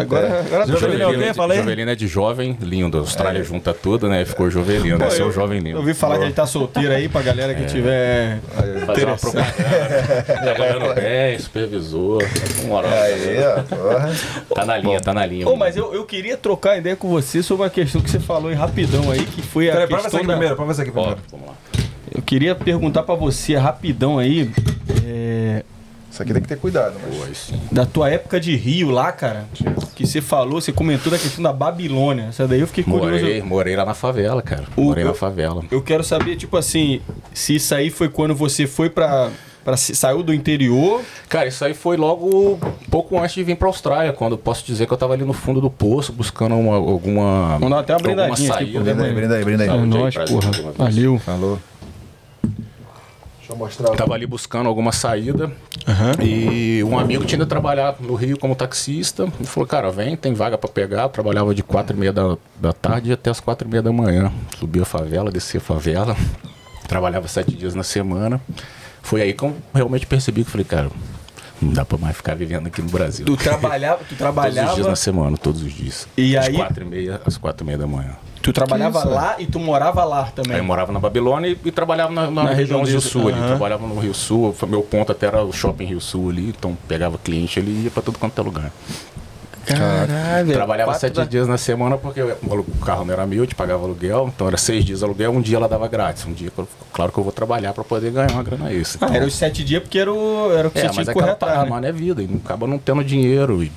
agora, É. agora tá Jovelino é o quê? Jovelino é de jovem lindo. A Austrália junta tudo, né? Ficou Jovelino, né? Seu jovem Eu lindo. ouvi falar que ele tá solteiro aí pra galera É. que tiver. Fazer uma propaganda. Trabalhando bem, supervisor. Uma hora. Aí, ó. Tá na linha, tá na linha. Ô, mas eu, eu queria trocar ideia com você sobre uma questão que você falou aí rapidão aí, que foi a Peraí, prova essa aqui da... primeiro, prova essa aqui Ó, primeiro. vamos lá. Eu queria perguntar pra você rapidão aí, é, Isso aqui tem que ter cuidado, mas... Da tua época de Rio lá, cara, que você falou, você comentou da questão da Babilônia. Essa daí eu fiquei curioso. Morei, morei lá na favela, cara. O- Morei eu- na favela. Eu quero saber, tipo assim, se isso aí foi quando você foi pra. pra saiu do interior. Cara, isso aí foi logo pouco antes de vir pra Austrália, quando eu posso dizer que eu tava ali no fundo do poço buscando uma, alguma. Vamos dar até uma alguma brindadinha aqui, saída. pô. Brinda aí, brinda aí, brinda aí. Saúde Brasil, porra. Valeu. Falou. O- Tava ali buscando alguma saída e um amigo tinha ido trabalhar no Rio como taxista. Ele falou, cara, vem, tem vaga pra pegar. Eu trabalhava de quatro e meia da, da tarde até as quatro e meia da manhã. Subia a favela, descia a favela. trabalhava sete dias na semana. Foi aí que eu realmente percebi que falei, cara, não dá pra mais ficar vivendo aqui no Brasil. Tu trabalhava, tu Todos trabalhava, os dias na semana, todos os dias. E às aí? quatro e meia, às quatro e meia da manhã. Tu trabalhava isso, lá e tu morava lá também. Aí eu morava na Babilônia e, e trabalhava na, na Na região do Rio Sul ali. aham. Trabalhava no Rio Sul, meu ponto até era o shopping Rio Sul ali, então pegava cliente ali e ia pra tudo quanto é lugar. Caralho. Trabalhava Quatro sete da- dias na semana porque o carro não era meu, eu te pagava aluguel, então era seis dias aluguel, um dia ela dava grátis. Um dia, claro que eu vou trabalhar pra poder ganhar uma grana extra. Ah, Então, era os sete dias porque era o, era o que é, você tinha que é atrás, parada, né? mano, é vida, e acaba não tendo dinheiro. E,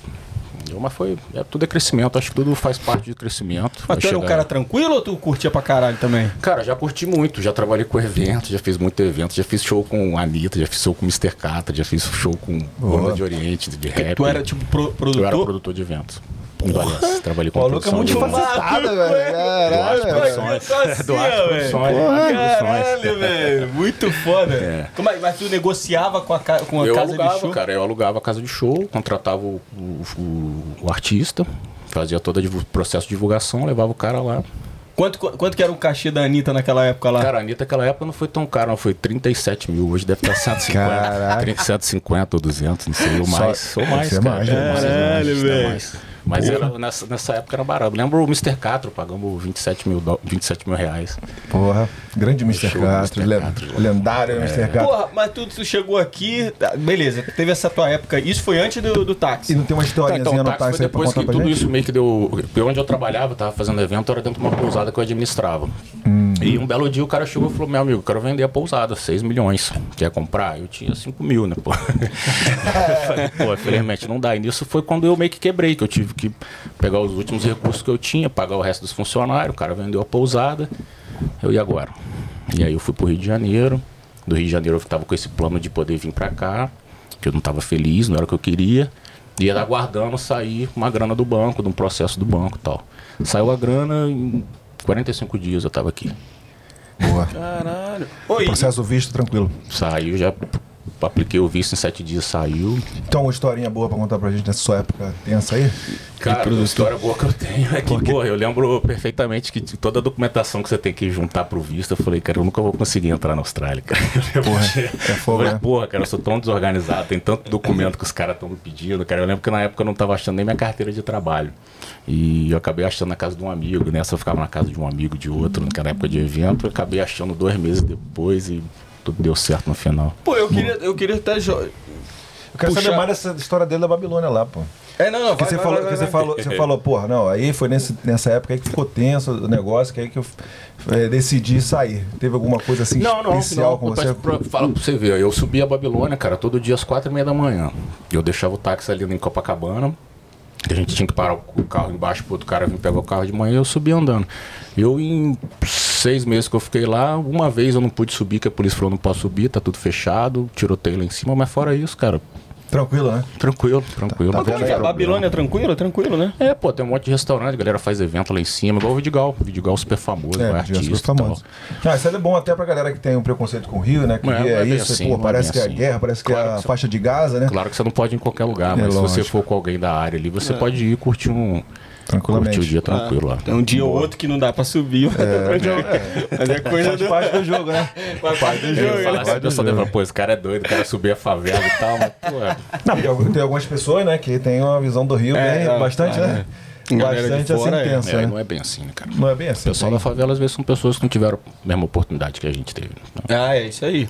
mas foi, é, tudo é crescimento, acho que tudo faz parte de crescimento. Mas tu era um cara tranquilo ou tu curtia pra caralho também? Cara, já curti muito, já trabalhei com eventos, já fiz muito evento, já fiz show com a Anitta, já fiz show com o Mr. Catra, já fiz show com Banda de Oriente, de rap. Tu era tipo pro- Eu era produtor? produtor de eventos. Aliás, trabalhei com O maluco é muito de- facetado, velho. Caralho, Duarte velho. Produções. Assim, Duarte ó, Produções. velho. Duarte Caralho, velho. Muito foda. É. Como é- mas tu negociava com a, com a Eu casa alugava, de show? cara, eu alugava a casa de show, contratava o, o- o- o artista, fazia todo o processo de divulgação, levava o cara lá. Quanto, quanto que era o cachê da Anitta naquela época lá? Cara, a Anitta naquela época não foi tão caro, não foi 37 mil, hoje deve estar 150, Caraca. 30, 150 ou 200, não sei, ou Só- mais, ou mais, é cara. mais, ou mais, Caralho, velho. Mas era, nessa, nessa época era barato. Lembro o Mr. Castro, pagamos 27 mil, dó- 27 mil reais. Porra, grande Mr. Do len- Castro. lendário É. Mr. Castro. Porra, mas tu, tu chegou aqui, tá, beleza, teve essa tua época, isso foi antes do, do E táxi. não tem uma Tá, historinhazinha então, o no táxi táxi foi aí pra depois contar que pra tudo gente? isso meio que deu. Onde eu trabalhava, tava fazendo evento, era dentro de uma pousada que eu administrava. Hum. E um belo dia o cara chegou e falou: Meu amigo, quero vender a pousada, 6 milhões. Quer comprar? Eu tinha 5 mil, né, pô? Pô, infelizmente não dá. E nisso foi quando eu meio que quebrei, que eu tive que pegar os últimos recursos que eu tinha, pagar o resto dos funcionários, o cara vendeu a pousada. Eu e agora? E aí eu fui pro Rio de Janeiro. Do Rio de Janeiro eu tava com esse plano de poder vir pra cá, que eu não tava feliz, não era o que eu queria. Ia aguardando sair uma grana do banco, de um processo do banco e tal. Saiu a grana em 45 dias eu tava aqui. Boa. Caralho. Oi, Processo visto, tranquilo. Saiu, já apliquei o visto em sete dias, saiu. Então, uma historinha boa pra contar pra gente nessa sua época tensa aí? Cara, a história boa que eu tenho é que, pô, eu lembro perfeitamente que toda a documentação que você tem que juntar pro visto, eu falei, cara, eu nunca vou conseguir entrar na Austrália, cara. Porra, é Eu fogo, falei, né? porra, cara, eu sou tão desorganizado, tem tanto documento que os caras estão me pedindo, cara. Eu lembro que na época eu não tava achando nem minha carteira de trabalho. E eu acabei achando na casa de um amigo, nessa eu ficava na casa de um amigo de outro, naquela época de evento, eu acabei achando dois meses depois e tudo deu certo no final. pô, eu queria, eu queria até. jo- Eu quero Puxar- saber mais dessa história dele da Babilônia lá, pô. É, não, não, Porque vai, você vai, falou, vai, que você vai. falou, você falou, porra, não, aí foi nesse, nessa época aí que ficou tenso o negócio, que aí que eu eh, decidi sair. Teve alguma coisa assim Não, não, especial não. com você? pra, fala pra você ver, eu subia a Babilônia, cara, todo dia às quatro e meia da manhã. Eu deixava o táxi ali em Copacabana. A gente tinha que parar o carro embaixo pro outro cara vir pegar o carro de manhã e eu subia andando. Eu, em seis meses que eu fiquei lá, uma vez eu não pude subir, que a polícia falou: não posso subir, tá tudo fechado, tiroteio lá em cima, mas fora isso, cara, Tranquilo, né? tranquilo, tranquilo. Tá vendo aí? A problema. Babilônia é tranquilo? Tranquilo, né? É, pô, tem um monte de restaurante, a galera faz evento lá em cima, igual o Vidigal. O Vidigal super famoso, É, é, artista super famoso. Ah, isso é bom até pra galera que tem um preconceito com o Rio, né? Que é- é isso, assim, pô, é parece que é a assim. guerra, parece que Claro é a que você- faixa de Gaza, né? Claro que você não pode ir em qualquer lugar, É, mas se você lógico. for com alguém da área ali, você pode ir curtir um. Tranquilamente. Curtir o dia tranquilo lá. Tem um dia ou outro que não dá pra subir. Mas é coisa Faz do. parte do jogo, né? Faz parte do jogo, falar né? assim, o pessoal deve falar, pô, esse cara é doido, o cara subir a favela e tal, mas, pô, é. Não, tem algumas pessoas, né, que tem uma visão do Rio É, bem, bastante, né? Bastante assim fora é. é, né? não é bem assim, né, cara? Não é bem O assim. pessoal tem- da favela, às vezes, são pessoas que não tiveram a mesma oportunidade que a gente teve. Então, Ah, é isso aí.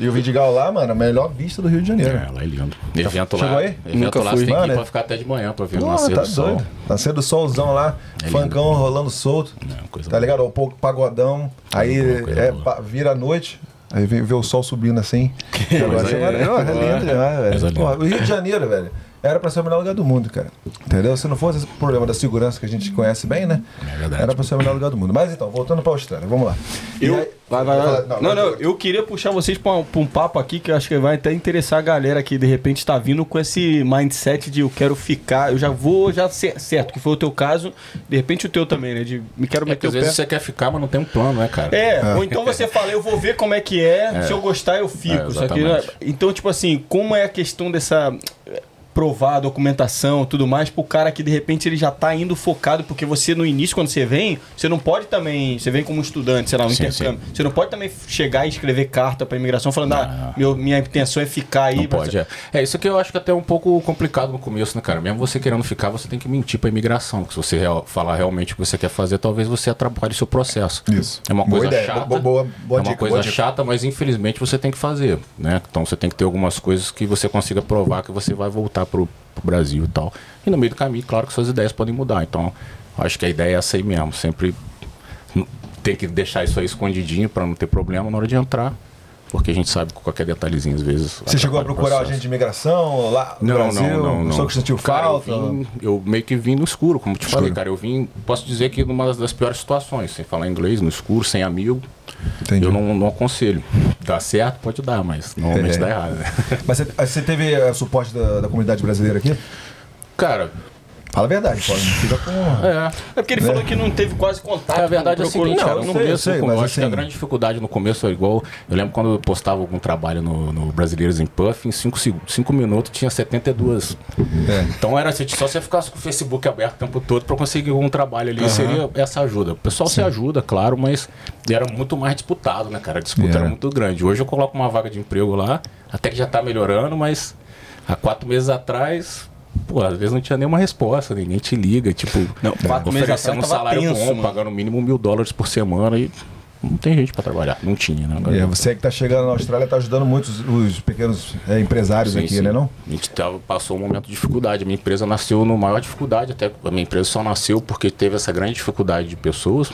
E o Vidigal lá, mano, a melhor vista do Rio de Janeiro. é, lá é lindo. Evento chegou lá, aí? evento Nunca lá fui. você tem que Mano, ir é- pra ficar até de manhã pra ver o nascer tá do sol. doido. Nascer do solzão lá, É funkão rolando solto. Não, coisa Tá ligado? Um pouco pagodão. Aí é, vira a noite. Aí vê, vê o sol subindo assim. Agora Coisa é, linda. é lindo demais, velho. O Rio de Janeiro, velho, era pra ser o melhor lugar do mundo, cara. Entendeu? Se não fosse esse problema da segurança que a gente conhece bem, né? É verdade. Era pra ser o melhor lugar do mundo. Mas então, voltando pra Austrália, vamos lá. Eu, aí- vai, vai, vai. Não, Não, não, vai- eu queria puxar vocês pra um, um papo aqui que eu acho que vai até interessar a galera que de repente tá vindo com esse mindset de eu quero ficar, eu já vou, já cer- certo, que foi o teu caso, de repente o teu também, né? De me quero É que meter às o pé. vezes você quer ficar, mas não tem um plano, né, cara? É, ou então você fala, eu vou ver como é que é, se eu gostar eu fico. É, só que, exatamente. então, tipo assim, como é a questão dessa. Provar a documentação tudo mais pro cara que de repente ele já tá indo focado, porque você no início, quando você vem, você não pode também. Você vem como estudante, sei lá, um Sim, intercâmbio. Você não pode também chegar e escrever carta pra imigração falando, ah, Não. meu, minha intenção é ficar aí. Não pode, é. É, isso aqui eu acho que até é um pouco complicado no começo, né, cara? Mesmo você querendo ficar, você tem que mentir pra imigração. Que se você real- falar realmente o que você quer fazer, talvez você atrapalhe seu processo. Isso. É uma Boa coisa ideia. chata. Boa- boa- boa é uma dica, coisa boa dica. chata, mas infelizmente você tem que fazer, né? Então você tem que ter algumas coisas que você consiga provar que você vai voltar pro, pro Brasil e tal. E no meio do caminho, claro que suas ideias podem mudar. Então, acho que a ideia é essa aí mesmo. Sempre ter que deixar isso aí escondidinho pra não ter problema na hora de entrar. Porque a gente sabe que qualquer detalhezinho, às vezes. Você chegou a o procurar agente de imigração lá no Não, Brasil? não, não, não. Só que sentiu falta? Eu, vim- eu meio que vim no escuro, como te falei, Escuro. cara. Eu vim, posso dizer que numa das piores situações, sem falar inglês, no escuro, sem amigo. Entendi. Eu não, não aconselho. Dá certo, pode dar, mas normalmente É. dá errado. né? Mas você, teve eh, suporte da, da comunidade brasileira aqui? Cara, Fala a verdade. Não fica com... é. É porque ele falou que não teve quase contato. É, a verdade é a seguinte, Não, cara, no sei, eu começo, sei, eu acho que a assim- grande dificuldade no começo é igual. Eu lembro quando eu postava algum trabalho no, no Brasileiros em Puff, em 5 minutos tinha 72. É. Então era assim, só você ficasse com o Facebook aberto o tempo todo para conseguir algum trabalho ali. Seria essa ajuda. O pessoal se ajuda, claro, mas era muito mais disputado, né, cara? A disputa Era. era muito grande. Hoje eu coloco uma vaga de emprego lá, até que já tá melhorando, mas há quatro meses atrás. Pô, às vezes não tinha nenhuma resposta, ninguém te liga, tipo, Não, quatro meses oferecendo um salário tenso, bom, mano. pagando mínimo mil dólares por semana e não tem gente pra trabalhar. Não tinha, né? Agora- É, você que tá chegando na Austrália tá ajudando muitos os pequenos eh, empresários Sim, aqui, sim. né não? A gente tava, passou um momento de dificuldade. Minha empresa nasceu no maior dificuldade, até a minha empresa só nasceu porque teve essa grande dificuldade de pessoas.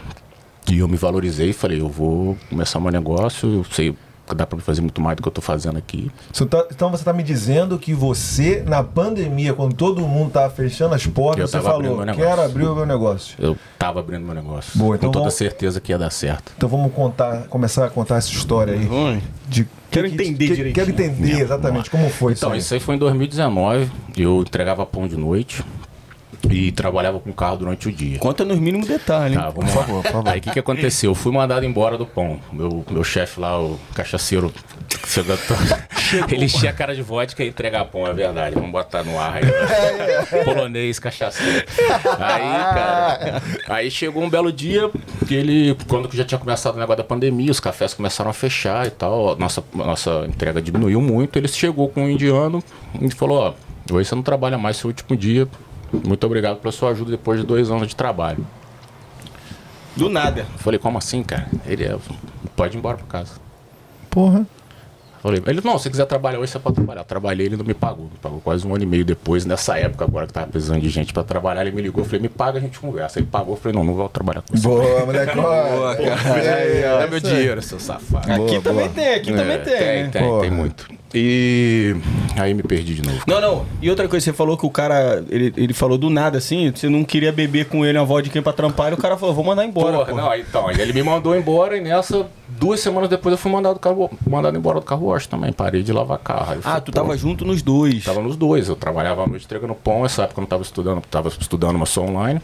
E eu me valorizei e falei, eu vou começar meu negócio, eu sei dá pra fazer muito mais do que eu tô fazendo aqui. Você tá- Então você tá me dizendo que você, na pandemia, quando todo mundo tava fechando as portas, você falou, quero abrir o meu negócio. Eu tava abrindo meu negócio. Boa, então com toda vamos- certeza que ia dar certo. Então vamos contar, começar a contar essa história aí. Ruim. De Quero que- entender que- direitinho. Quero entender exatamente como foi Então, isso. aí. isso aí foi em 2019. Eu entregava pão de noite e trabalhava com carro durante o dia. Conta nos mínimos detalhes. Tá, vamos lá. Aí o que, que aconteceu? Eu fui mandado embora do pão. Meu, meu chefe lá, o cachaceiro, ele enchia a cara de vodka e entregar pão, é verdade. Vamos botar no ar aí. né? Polonês, cachaceiro. Aí, cara, aí chegou um belo dia que ele, quando já tinha começado o negócio da pandemia, os cafés começaram a fechar e tal, nossa, nossa entrega diminuiu muito. Ele chegou com um indiano e falou: Ó, hoje você não trabalha mais, seu último dia. Muito obrigado pela sua ajuda depois de dois anos de trabalho. Do nada. Eu Falei, como assim, cara? Ele é. Pode ir embora pra casa. Porra. Falei, ele, não, se você quiser trabalhar hoje, você pode trabalhar. Eu trabalhei, ele não me pagou. Me pagou quase um ano e meio depois, nessa época agora que tava precisando de gente pra trabalhar, ele me ligou, eu falei, me paga, a gente conversa. Ele pagou, eu falei, não, não vou trabalhar com você. Boa, moleque. Boa, cara. Aí, ó, Dá meu dinheiro, seu safado. Aqui Boa, também boa. tem, aqui também É, tem. tem, né? tem, Porra. tem muito. E aí me perdi de novo. Não, não. E outra coisa, você falou que o cara, ele, ele falou do nada assim, você não queria beber com ele uma vodka pra trampar, e o cara falou, vou mandar embora. Porra, porra. não, então, ele me mandou embora e nessa, duas semanas depois eu fui mandado, carro, mandado embora do carro wash também. Parei de lavar carro. Ah, falei, tu pô, tava junto nos dois. Tava nos dois. Eu trabalhava à noite entregando pão. Essa época eu não tava estudando, tava estudando, mas só online.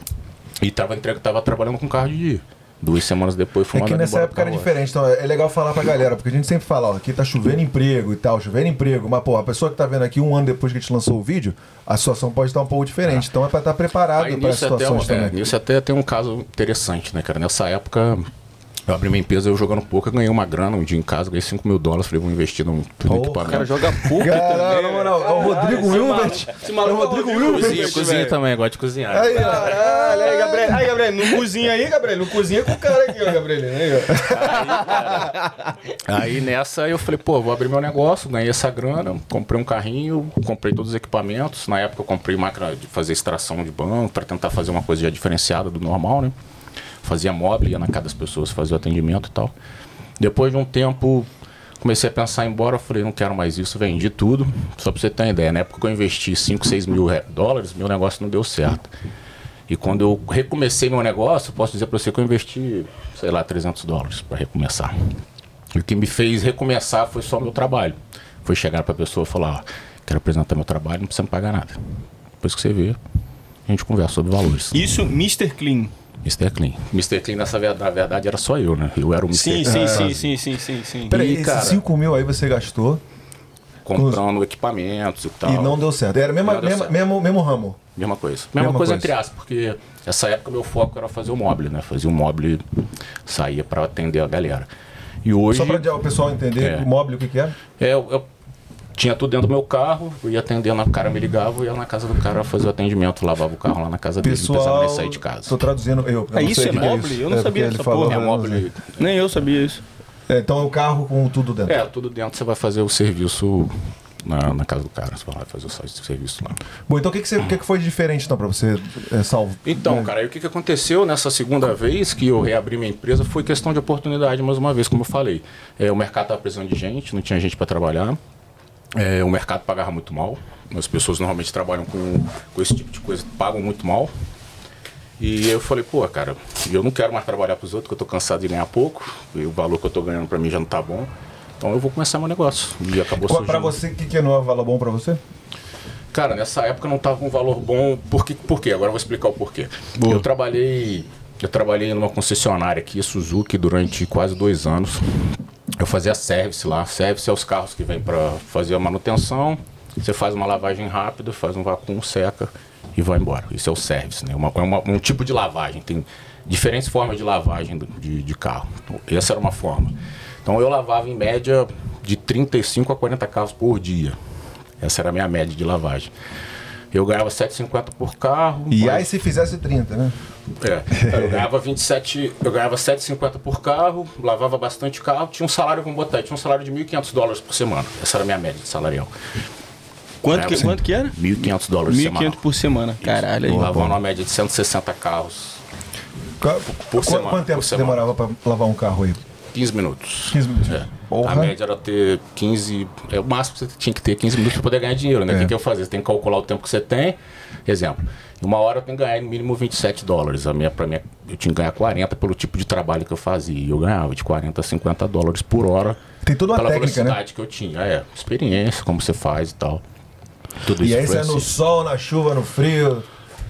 E tava, entrega, tava trabalhando com carro de dia. Duas semanas depois fui É que mandado nessa época era diferente, então é legal falar pra galera, porque a gente sempre fala, ó, aqui tá chovendo emprego e tal, chovendo emprego, mas pô, a pessoa que tá vendo aqui um ano depois que a gente lançou o vídeo, a situação pode estar um pouco diferente, então é pra estar preparado Aí as nisso até, situações é, também. nisso até tem um caso interessante, né, cara? Nessa época, eu abri minha empresa, eu jogando pouco, eu ganhei uma grana um dia em casa, ganhei 5 mil dólares, falei, vou investir num, num Porra, O equipamento. cara joga pouco Caralho, também. na moral, é o Rodrigo Hilbert. Esse É o Rodrigo Hilbert. Cozinha, cozinha também, gosto de cozinhar. Aí. Caralho, aí, Gabriel. Aí, Gabriel, não cozinha aí, Gabriel. Não cozinha com o cara aqui, ó, Gabriel. Aí. Aí nessa eu falei, pô, vou abrir meu negócio, ganhei essa grana, comprei um carrinho, comprei todos os equipamentos. Na época eu comprei máquina de fazer extração de banco para tentar fazer uma coisa já diferenciada do normal, né? Fazia móvel, ia na casa das pessoas fazer o atendimento e tal. Depois de um tempo, comecei a pensar em embora, falei, não quero mais isso, vendi tudo. Só pra você ter uma ideia, na época que eu investi 5, 6 mil re- dólares, meu negócio não deu certo. E quando eu recomecei meu negócio, posso dizer pra você que eu investi, sei lá, 300 dólares para recomeçar. E o que me fez recomeçar foi só meu trabalho. Foi chegar pra pessoa e falar, ó, quero apresentar meu trabalho, não precisa me pagar nada. Depois que você vê, a gente conversa sobre valores. Isso, Mr. Clean. Mr. Clean. Mr. Clean, nessa na verdade, era só eu, né? Eu era o Mr. Sim, Clean. sim, sim, sim, sim, sim, sim. Peraí, E, esses cara- 5 mil aí você gastou comprando equipamentos e tal. E não deu certo. Era deu mesmo, certo. mesmo, mesmo ramo. Mesma coisa. Mesma, Mesma coisa, coisa. entre aspas, porque essa época meu foco era fazer o mobile, né? Fazia o mobile, saía para atender a galera. E hoje. Só para o pessoal entender É. o móvel o que, que é. É, eu, eu tinha tudo dentro do meu carro, eu ia atendendo, o cara me ligava, eu ia na casa do cara fazer o atendimento, lavava o carro lá na casa dele, não precisava Pessoal, nem sair de casa. tô traduzindo eu. eu não isso sei é que que móvel? Eu não É, sabia dessa falou, porra. É mobile. Nem eu sabia isso. É, então é o carro com tudo dentro. É, tudo dentro, você vai fazer o serviço na, na casa do cara, você vai lá fazer o serviço lá. Bom, então o que, que, você, que, que foi de diferente então para você, é, Salvo? Então, cara, aí o que, que aconteceu nessa segunda vez que eu reabri minha empresa foi questão de oportunidade, mais uma vez, como eu falei. É, o mercado estava precisando de gente, não tinha gente para trabalhar. É, o mercado pagava muito mal. As pessoas normalmente trabalham com, com esse tipo de coisa, pagam muito mal. E eu falei, pô, cara, eu não quero mais trabalhar para os outros, que eu tô cansado de ganhar pouco, e o valor que eu tô ganhando para mim já não tá bom. Então eu vou começar meu negócio. E acabou surgindo. você, o que, que é não é valor bom para você? Cara, nessa época não tava com um valor bom. Por, que, por quê? Agora eu vou explicar o porquê. Eu trabalhei. Eu trabalhei numa concessionária aqui, Suzuki, durante quase dois anos. Eu fazia service lá. Service é os carros que vêm para fazer a manutenção. Você faz uma lavagem rápida, faz um vácuo, seca e vai embora. Isso é o service, né? Uma, é uma- um tipo de lavagem. Tem diferentes formas de lavagem de, de carro. Então, essa era uma forma. Então eu lavava em média de 35 a 40 carros por dia. Essa era a minha média de lavagem. Eu ganhava 7,50 por carro. E mas- aí se fizesse 30, né? é, eu ganhava 27, eu ganhava 7,50 por carro, lavava bastante carro, tinha um salário, vamos botar, tinha um salário de 1.500 dólares por semana. Essa era a minha média de salarial. Quanto, É, que, sim. quanto que era? 1.500 dólares por semana. 1.500 por semana. Caralho, aí. Lavava uma média de 160 carros, Por qu- semana, Quanto tempo por você semana. demorava para lavar um carro aí? 15 minutos. 15 minutos. É. Porra. A média era ter 15. É o máximo que você tinha que ter 15 minutos para poder ganhar dinheiro, né? O É. que, que eu fazia? Você tem que calcular o tempo que você tem. Exemplo, em uma hora eu tenho que ganhar no mínimo 27 dólares. A minha, pra minha, eu tinha que ganhar 40 pelo tipo de trabalho que eu fazia. E eu ganhava de 40 a 50 dólares por hora. Tem toda uma pela técnica, né? velocidade que eu tinha. É, experiência, como você faz e tal. Tudo E isso aí você é no assim, sol, na chuva, no frio.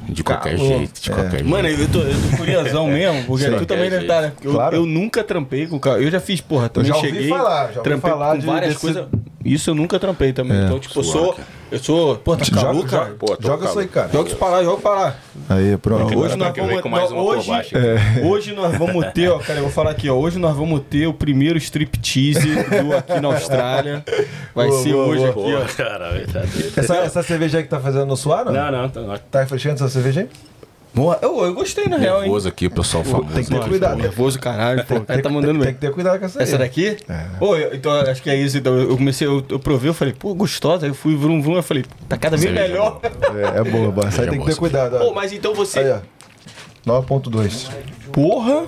De qualquer jeito, de É. qualquer jeito. Mano, eu tô, eu tô curiosão mesmo, porque Sim. tu também deve estar, né? Eu, Claro. eu nunca trampei com carro. Eu já fiz, porra, também já ouvi cheguei. falar, já ouvi trampei falar com de- várias desse- coisas. Isso eu nunca trampei também. É. Então, tipo, eu sou. Eu sou. Pô, tá Joga, calor, cara? joga, Pô, joga isso aí, cara. Joga isso pra lá, joga pra lá. Aí, pronto. Hoje nós vamos, com mais nós- hoje. É. hoje nós vamos ter, ó, cara, eu vou falar aqui, ó. Hoje nós vamos ter o primeiro striptease do aqui na Austrália. Vai Boa, ser boa, hoje boa. aqui, ó. cara, verdade. Essa, essa cerveja aí que tá fazendo no suar, não? Não, não, tá. Tá refrescando essa cerveja aí? Boa. Eu, eu gostei, na real, hein? Nervoso aqui, o pessoal famoso. tem que ter cuidado. Nervoso, caralho. Pô, Tem, aí tá que- mandando tem, tem que ter cuidado com essa aí. Essa daqui? É. Pô, eu- então acho que é isso. Então, eu comecei, eu, eu provei, eu falei, pô, gostosa. Aí eu fui vrum vrum, eu falei, tá cada vez melhor. É, é boa, boa. Essa aí É tem que ter cuidado. Pô, mas então você. Aí, ó. 9.2. Porra!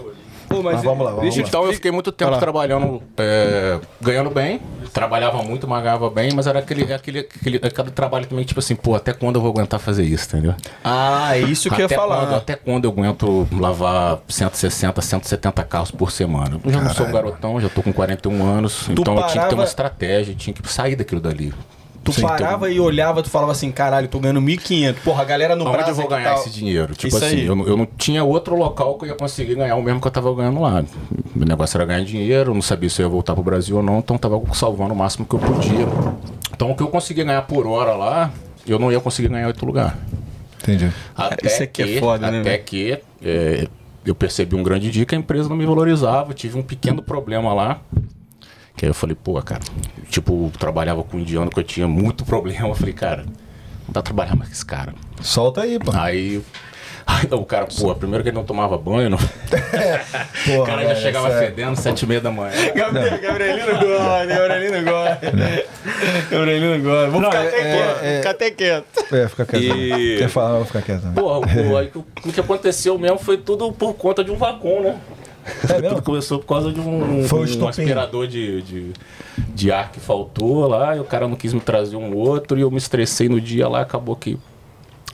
Pô, mas Mas vamos lá, vamos deixa lá. Então eu fiquei muito tempo trabalhando, é, ganhando bem, trabalhava muito, mas ganhava bem, mas era aquele, aquele, aquele, aquele trabalho também, tipo assim, pô, até quando eu vou aguentar fazer isso, entendeu? Ah, é isso que eu ia até falar. Quando, até quando eu aguento lavar 160, 170 carros por semana? Eu já não sou um garotão, já tô com 41 anos, então eu tinha que ter parava- uma estratégia, tinha que sair daquilo dali. Tu Sim, parava e olhava, tu falava assim, caralho, tô ganhando 1.500. Porra, a galera no Onde braço eu vou ganhar tá- esse dinheiro? Tipo Isso assim, aí. eu, não- eu não tinha outro local que eu ia conseguir ganhar o mesmo que eu tava ganhando lá. Meu negócio era ganhar dinheiro, eu não sabia se eu ia voltar pro Brasil ou não, então tava salvando o máximo que eu podia. Então o que eu conseguia ganhar por hora lá, eu não ia conseguir ganhar em outro lugar. Entendi. Até Isso aqui é que, foda, né, Até que é, eu percebi um grande dia que a empresa não me valorizava, tive um pequeno problema lá. Que aí eu falei, pô, cara, tipo, trabalhava com um indiano que eu tinha muito problema. Eu falei, cara, não dá pra trabalhar mais com esse cara. Solta aí, pô. Aí, aí o cara, pô, primeiro que ele não tomava banho, não. Porra, o cara já chegava sério. fedendo, sete e meia da manhã. Gabriel, Gabrielino gosta, Gabrielino gosta. Gabrielino gosta. Vou ficar é- até é- quieto, é- ficar até quieto. É, fica quieto. E- Quer falar, vou ficar quieto. Porra, pô, aí o o que aconteceu mesmo foi tudo por conta de um vácuo, né? É? Tudo começou por causa de um, Foi um estopim. aspirador de, de, de ar que faltou lá, e o cara não quis me trazer um outro, e eu me estressei no dia lá, acabou que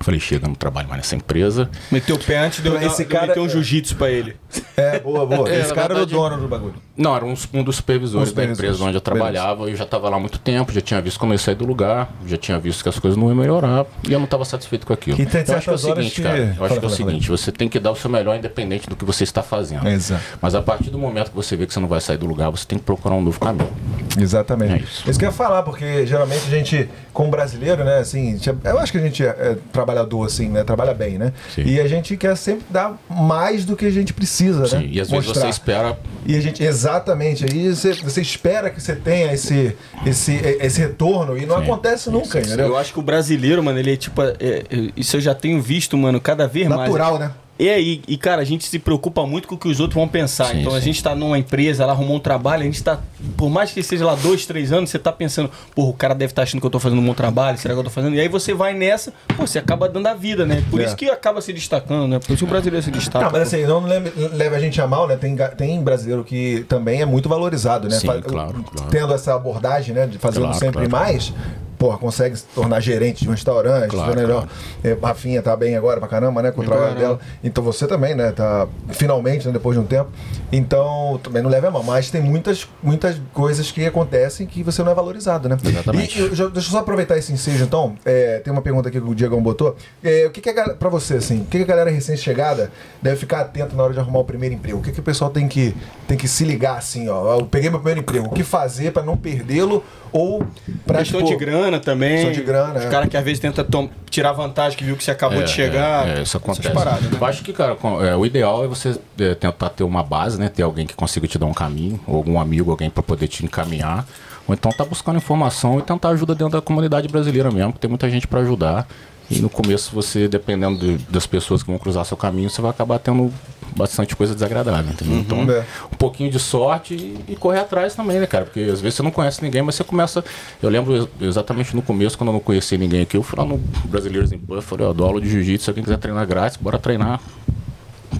Falei, chega, não trabalho mais nessa empresa. Meteu o pé antes de eu, Esse esse cara- meter um jiu-jitsu pra ele. É, boa, boa. É, Esse cara era o verdade- dono do bagulho. Não, era um, um dos supervisores Um da empresa onde eu trabalhava. Eu já estava lá há muito tempo, já tinha visto quando eu saí do lugar, já tinha visto que as coisas não iam melhorar e eu não estava satisfeito com aquilo. Que tem eu acho que é o seguinte, que- cara. Eu acho Fala, que é o fala, fala. seguinte: você tem que dar o seu melhor independente do que você está fazendo. Exato. Mas a partir do momento que você vê que você não vai sair do lugar, você tem que procurar um novo caminho. Exatamente. É isso. isso que eu ia falar, porque geralmente a gente, como brasileiro, né, assim, é- eu acho que a gente é, é trabalhador, assim, né, trabalha bem, né? Sim. E a gente quer sempre dar mais do que a gente precisa, né? Sim, e às vezes Mostrar. você espera. E a gente, exatamente, aí você, você espera que você tenha esse, esse, esse retorno e não Sim. acontece nunca, entendeu? Eu acho que o brasileiro, mano, ele é tipo. é, é, isso eu já tenho visto, mano, cada vez mais. Natural, né? É, e, e, cara, a gente se preocupa muito com o que os outros vão pensar. Sim, então a sim. gente tá numa empresa, ela arrumou um trabalho, a gente tá. Por mais que seja lá dois, três anos, você tá pensando, porra, o cara deve estar achando que eu tô fazendo um bom trabalho, será que eu tô fazendo? E aí você vai nessa, pô, você acaba dando a vida, né? Por É. isso que acaba se destacando, né? Por isso que o brasileiro se destaca. Não, mas assim, não leve a gente a mal, né? Tem, tem brasileiro que também é muito valorizado, né? Sim, Fa- claro, claro. Tendo essa abordagem, né? De fazendo Claro, sempre claro. mais, porra, consegue se tornar gerente de um restaurante, Claro, claro. É, Rafinha tá bem agora pra caramba, né? Com o Bem trabalho dela. Então você também, né? Tá finalmente, né, depois de um tempo. Então, também não leva a mal, mas tem muitas, muitas coisas que acontecem que você não é valorizado, né? Exatamente. E, eu deixa eu só aproveitar esse ensejo, então. É, tem uma pergunta aqui que o Diegão botou. É, o que, que galera, pra você, assim, o que, que a galera recém-chegada deve ficar atento na hora de arrumar o primeiro emprego? O que, que o pessoal tem que, tem que se ligar, assim, ó? Eu peguei meu primeiro emprego, o que fazer pra não perdê-lo ou pra. Questão tipo, de grana também. questão de grana, Os é. caras que às vezes tentam tom- tirar vantagem, que viu que você acabou de chegar. É, isso acontece. Paradas, né? Eu acho que, cara, é, o ideal é você é, tentar ter uma base, né? Ter alguém que consiga te dar um caminho, ou algum amigo, alguém para poder te encaminhar. Ou então tá buscando informação e tentar ajuda dentro da comunidade brasileira mesmo, que tem muita gente para ajudar. E no começo você, dependendo de- das pessoas que vão cruzar seu caminho, você vai acabar tendo bastante coisa desagradável, entendeu? Então, É. um pouquinho de sorte e, e correr atrás também, né, cara? Porque às vezes você não conhece ninguém, mas você começa. Eu lembro ex- exatamente no começo, quando eu não conhecia ninguém aqui, eu fui lá no Brasileiros em Puff, falei, ó, dou aula de jiu-jitsu, se alguém quiser treinar grátis, bora treinar.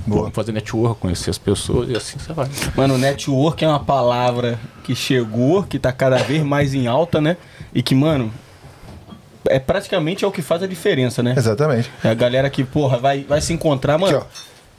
Boa. Vamos fazer network, conhecer as pessoas e assim você vai. Mano, network é uma palavra que chegou, que tá cada vez mais em alta, né? E que, mano, é praticamente é o que faz a diferença, né? Exatamente. É a galera que, porra, vai, vai se encontrar, mano. Aqui.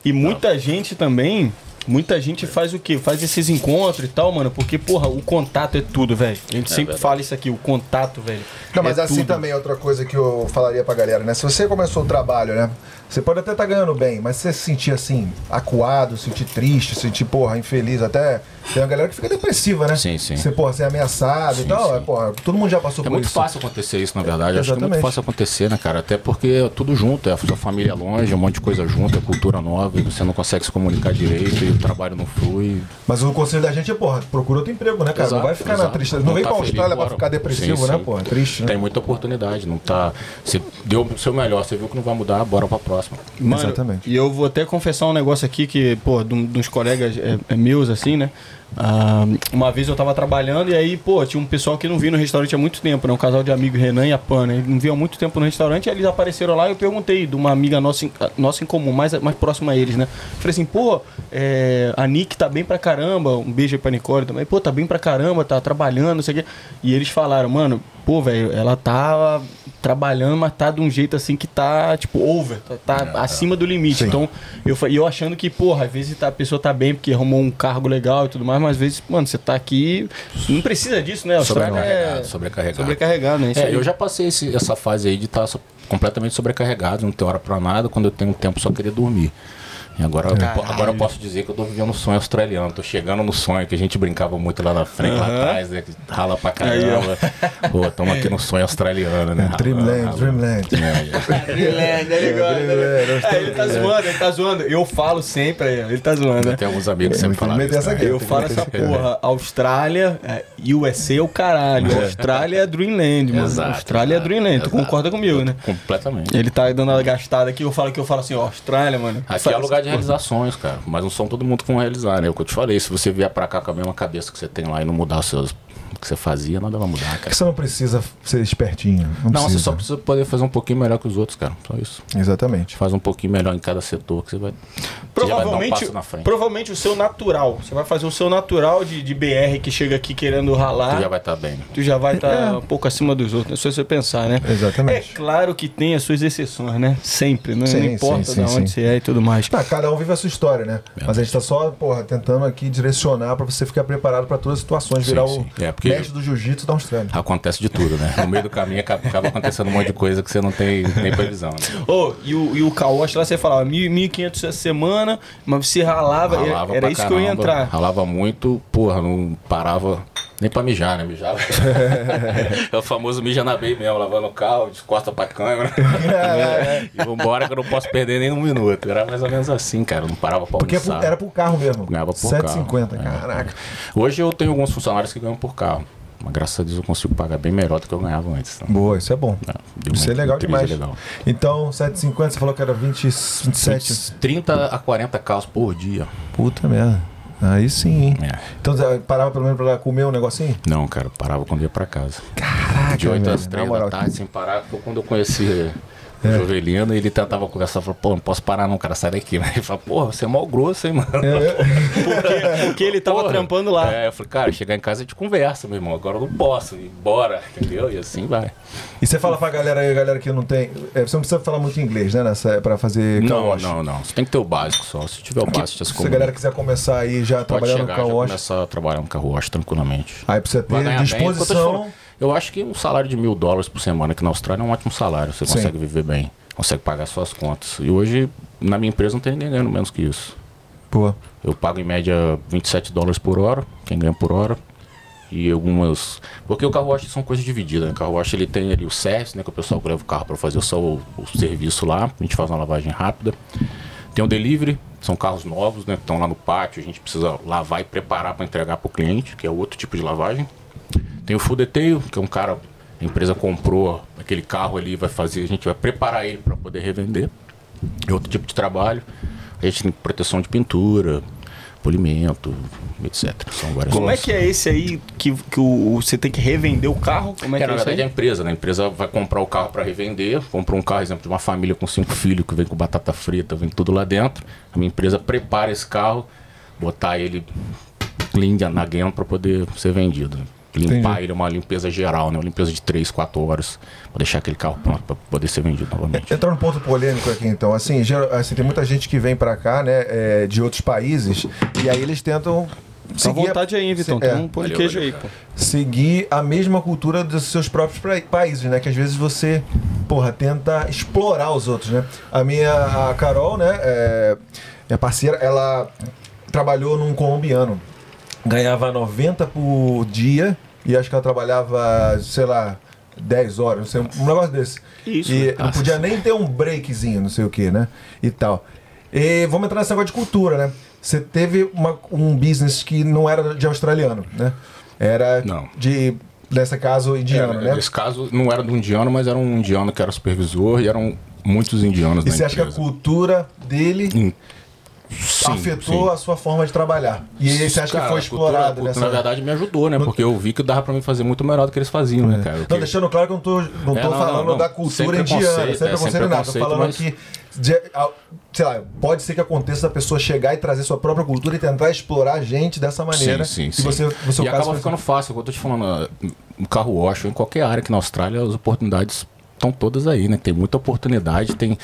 E muita gente também. Muita gente faz o quê? Faz esses encontros e tal, mano. Porque, porra, o contato é tudo, velho. A gente sempre verdade. fala isso aqui, o contato, velho. Não, mas é assim tudo. também, outra coisa que eu falaria pra galera, né? Se você começou o trabalho, né? Você pode até estar ganhando bem, mas você se sentir assim, acuado, sentir triste, sentir, porra, infeliz, até. Tem uma galera que fica depressiva, né? Sim, sim. Você, porra, ser ameaçado e Sim, tal. sim. É, porra, todo mundo já passou É por muito isso. fácil acontecer isso, na verdade. Acho que é muito fácil acontecer, né, cara? Até porque é tudo junto, é a sua família longe, um monte de coisa junto, é cultura nova, e você não consegue se comunicar direito e o trabalho não flui. Mas o conselho da gente é, porra, procura outro emprego, né, cara? não Exato, vai ficar na exato. tristeza. Não, vem tá pra Austrália pra ficar depressivo, Sim, né, sim. porra? Triste, né? Tem muita oportunidade, não tá. Você deu o seu melhor, você viu que não vai mudar, bora pra próxima. Mano, Exatamente. E eu vou até confessar um negócio aqui que, pô, de, de uns colegas é, é meus, assim, né? Ah, uma vez eu tava trabalhando e aí, pô, tinha um pessoal que não vinha no restaurante há muito tempo, né? Um casal de amigos, Renan e a Pan, né? Não vinham há muito tempo no restaurante aí eles apareceram lá e eu perguntei de uma amiga nossa, em- nossa em comum, mais, mais próxima a eles, né? Falei assim, pô, é, a Nick tá bem pra caramba, um beijo aí pra Nicole também, pô, tá bem pra caramba, tá trabalhando, não sei o quê. E eles falaram, mano, pô, velho, ela tá trabalhando, mas tá de um jeito assim que tá, tipo, over, tá, tá acima do limite. Sim. Então, eu, eu achando que, porra, às vezes tá- a pessoa tá bem porque arrumou um cargo legal e tudo mais, mas às vezes, mano, você tá aqui. Não precisa disso, né? A Austrália Sobrecarregado, é sobrecarregado. sobrecarregado, né? É, eu já passei esse- essa fase aí de estar completamente sobrecarregado, não ter hora pra nada, quando eu tenho tempo só querer dormir. E agora, eu po- agora eu posso dizer que eu tô vivendo um sonho australiano, tô chegando no sonho, que a gente brincava muito lá na frente, lá Aham. atrás, né? que Rala pra caramba. Pô, estamos aqui no sonho australiano, né? Dreamland. Dreamland. É, é. Dreamland, ele gosta, né? É, ele tá zoando, ele tá zoando. Eu falo sempre aí, ó, ele tá zoando, né? Tem alguns amigos que sempre isso. essa né? Eu falo essa porra, Austrália, é, USA é o caralho. Austrália é Dreamland, mano. Exato, Austrália é Dreamland. Tu concorda comigo, né? Completamente. Ele tá dando uma gastada aqui, eu falo que eu falo assim, ó, Austrália, mano. Aqui é lugar essa de realizações, cara. Mas não são todo mundo que vão realizar, né? É o que eu te falei. Se você vier pra cá com a mesma cabeça que você tem lá e não mudar seus. Que você fazia, nada vai mudar, cara. Porque você não precisa ser espertinho. Não, Não, precisa. você só precisa poder fazer um pouquinho melhor que os outros, cara. Só isso. Exatamente. Faz um pouquinho melhor em cada setor que você vai. você já vai dar um Provavelmente, passo na frente. provavelmente o seu natural. Você vai fazer o seu natural de, de BR que chega aqui querendo ralar. Você já vai estar bem. Tu já vai estar É. um pouco acima dos outros, né? Se você pensar, né? Exatamente. É claro que tem as suas exceções, né? Sempre, né? Sim, não importa sim, sim, de onde sim. você é e tudo mais. Tá, cada um vive a sua história, né? Mas a gente tá só, porra, tentando aqui direcionar pra você ficar preparado pra todas as situações, virar sim. o É, porque- mestre do jiu-jitsu da Austrália. Acontece de tudo, né? No meio do caminho acaba, acaba acontecendo um monte de coisa que você não tem nem previsão, né? Ô, e o, e o Kawash lá você falava 1.000, 1.500 essa semana, mas você ralava, era- Ralava era pra isso que eu ia caramba, entrar. Ralava muito, porra, não parava nem pra mijar, né? Mijava. é o famoso mija na bem mesmo, lavando o carro, descosta pra câmera. e vambora que eu não posso perder nem um minuto. Era mais ou menos assim, cara. Eu não parava pra Porque é almoçar. era pro carro mesmo. Ganhava por 7,50, carro, é. caraca. Hoje eu tenho alguns funcionários que ganham por carro. Mas graças a Deus eu consigo pagar bem melhor do que eu ganhava antes. Então, Boa, isso é bom. é, Isso é legal demais. legal. Então, 7,50, você falou que era 20, 27. 30 a 40 carros por dia. Puta merda. Aí sim? É. Então você parava pelo menos pra comer um negocinho? Não, cara, parava quando ia pra casa. Caraca, De 8 velho, às na 3 moral. da tarde, sem parar. Foi quando eu conheci É. o Jovelino e ele tentava conversar. Falou, pô, não posso parar não, cara, sai daqui. Ele falou, porra, você é mal grosso, hein, mano. É, Porque, porque ele tava Porra. trampando lá. É, eu falei, cara, chegar em casa a gente conversa, meu irmão. Agora eu não posso ir embora, entendeu? E assim vai. E você fala pra galera aí, galera que não tem. é, você não precisa falar muito inglês, né? Nessa, pra fazer Não, não, não. Você tem que ter o básico só. Se tiver o básico, você Se a galera quiser começar aí já pode trabalhando no chegar, car já wash, começar a trabalhar no carro wash tranquilamente. aí precisa ter ganhar bem, eu acho que um salário de mil dólares por semana aqui na Austrália é um ótimo salário. Você Sim. consegue viver bem, consegue pagar suas contas. E hoje, na minha empresa, não tem ninguém ganhando menos que isso. Pô, Eu pago em média 27 dólares por hora, quem ganha por hora. E algumas. Porque o carro wash são coisas divididas, né? O carro wash ele tem ali o service, né? Que o pessoal leva o carro para fazer só o, o serviço lá. A gente faz uma lavagem rápida. Tem o delivery, são carros novos, né? Que estão lá no pátio, a gente precisa lavar e preparar para entregar para o cliente, que é outro tipo de lavagem. Tem o full detail, que é um cara, a empresa comprou aquele carro ali, vai fazer, a gente vai preparar ele para poder revender. É outro tipo de trabalho. A gente tem proteção de pintura, polimento, etc. São várias Como é coisas. que é esse aí que, que o, você tem que revender o carro? Como é É, que na é isso verdade é a empresa, né? A empresa vai comprar o carro para revender, comprou um carro, exemplo, de uma família com cinco filhos que vem com batata frita, vem tudo lá dentro. A minha empresa prepara esse carro, botar ele clean na para poder ser vendido. Limpar Entendi. ele, uma limpeza geral, né? Uma limpeza de 3, 4 horas, para deixar aquele carro pronto para poder ser vendido novamente. Entrando no ponto polêmico aqui, então, assim, geral- assim, tem muita gente que vem pra cá, né, é, de outros países, e aí eles tentam à seguir a- vontade aí, Vitão. É, Tem um pão de queijo aí, pô. seguir a mesma cultura dos seus próprios pra- países, né? Que às vezes você, porra, tenta explorar os outros, né? A minha, a Carol, né, é, minha parceira, ela trabalhou num colombiano. Ganhava 90 por dia e acho que ela trabalhava, sei lá, 10 horas, não sei, um negócio desse. Isso. E não podia nem ter um breakzinho, não sei o que, né? E tal. E vamos entrar nesse negócio de cultura, né? Você teve uma- um business que não era de australiano, né? Era Não. de, nesse caso, indiano, É, né? Nesse caso, não era do indiano, mas era um indiano que era supervisor e eram muitos indianos E na você acha que a empresa. cultura dele Hum, Sim, afetou sim. a sua forma de trabalhar? E aí você acha Cara, que foi a explorado a cultura, nessa... Na verdade, me ajudou, né? Porque eu vi que dava pra mim fazer muito melhor do que eles faziam, né, cara? Não, Que- deixando claro que eu não tô, não É, tô não, falando não, da cultura Sem indiana, preconceito, sem é, preconceito nada. Tô falando mas- que, de- a- sei lá, pode ser que aconteça da pessoa chegar e trazer sua própria cultura e tentar explorar a gente dessa maneira. Sim, sim, E sim. você, e acaba foi- ficando fácil. Eu tô te falando, ah, no carro wash, em qualquer área aqui na Austrália, as oportunidades estão todas aí, né? Tem muita oportunidade, tem...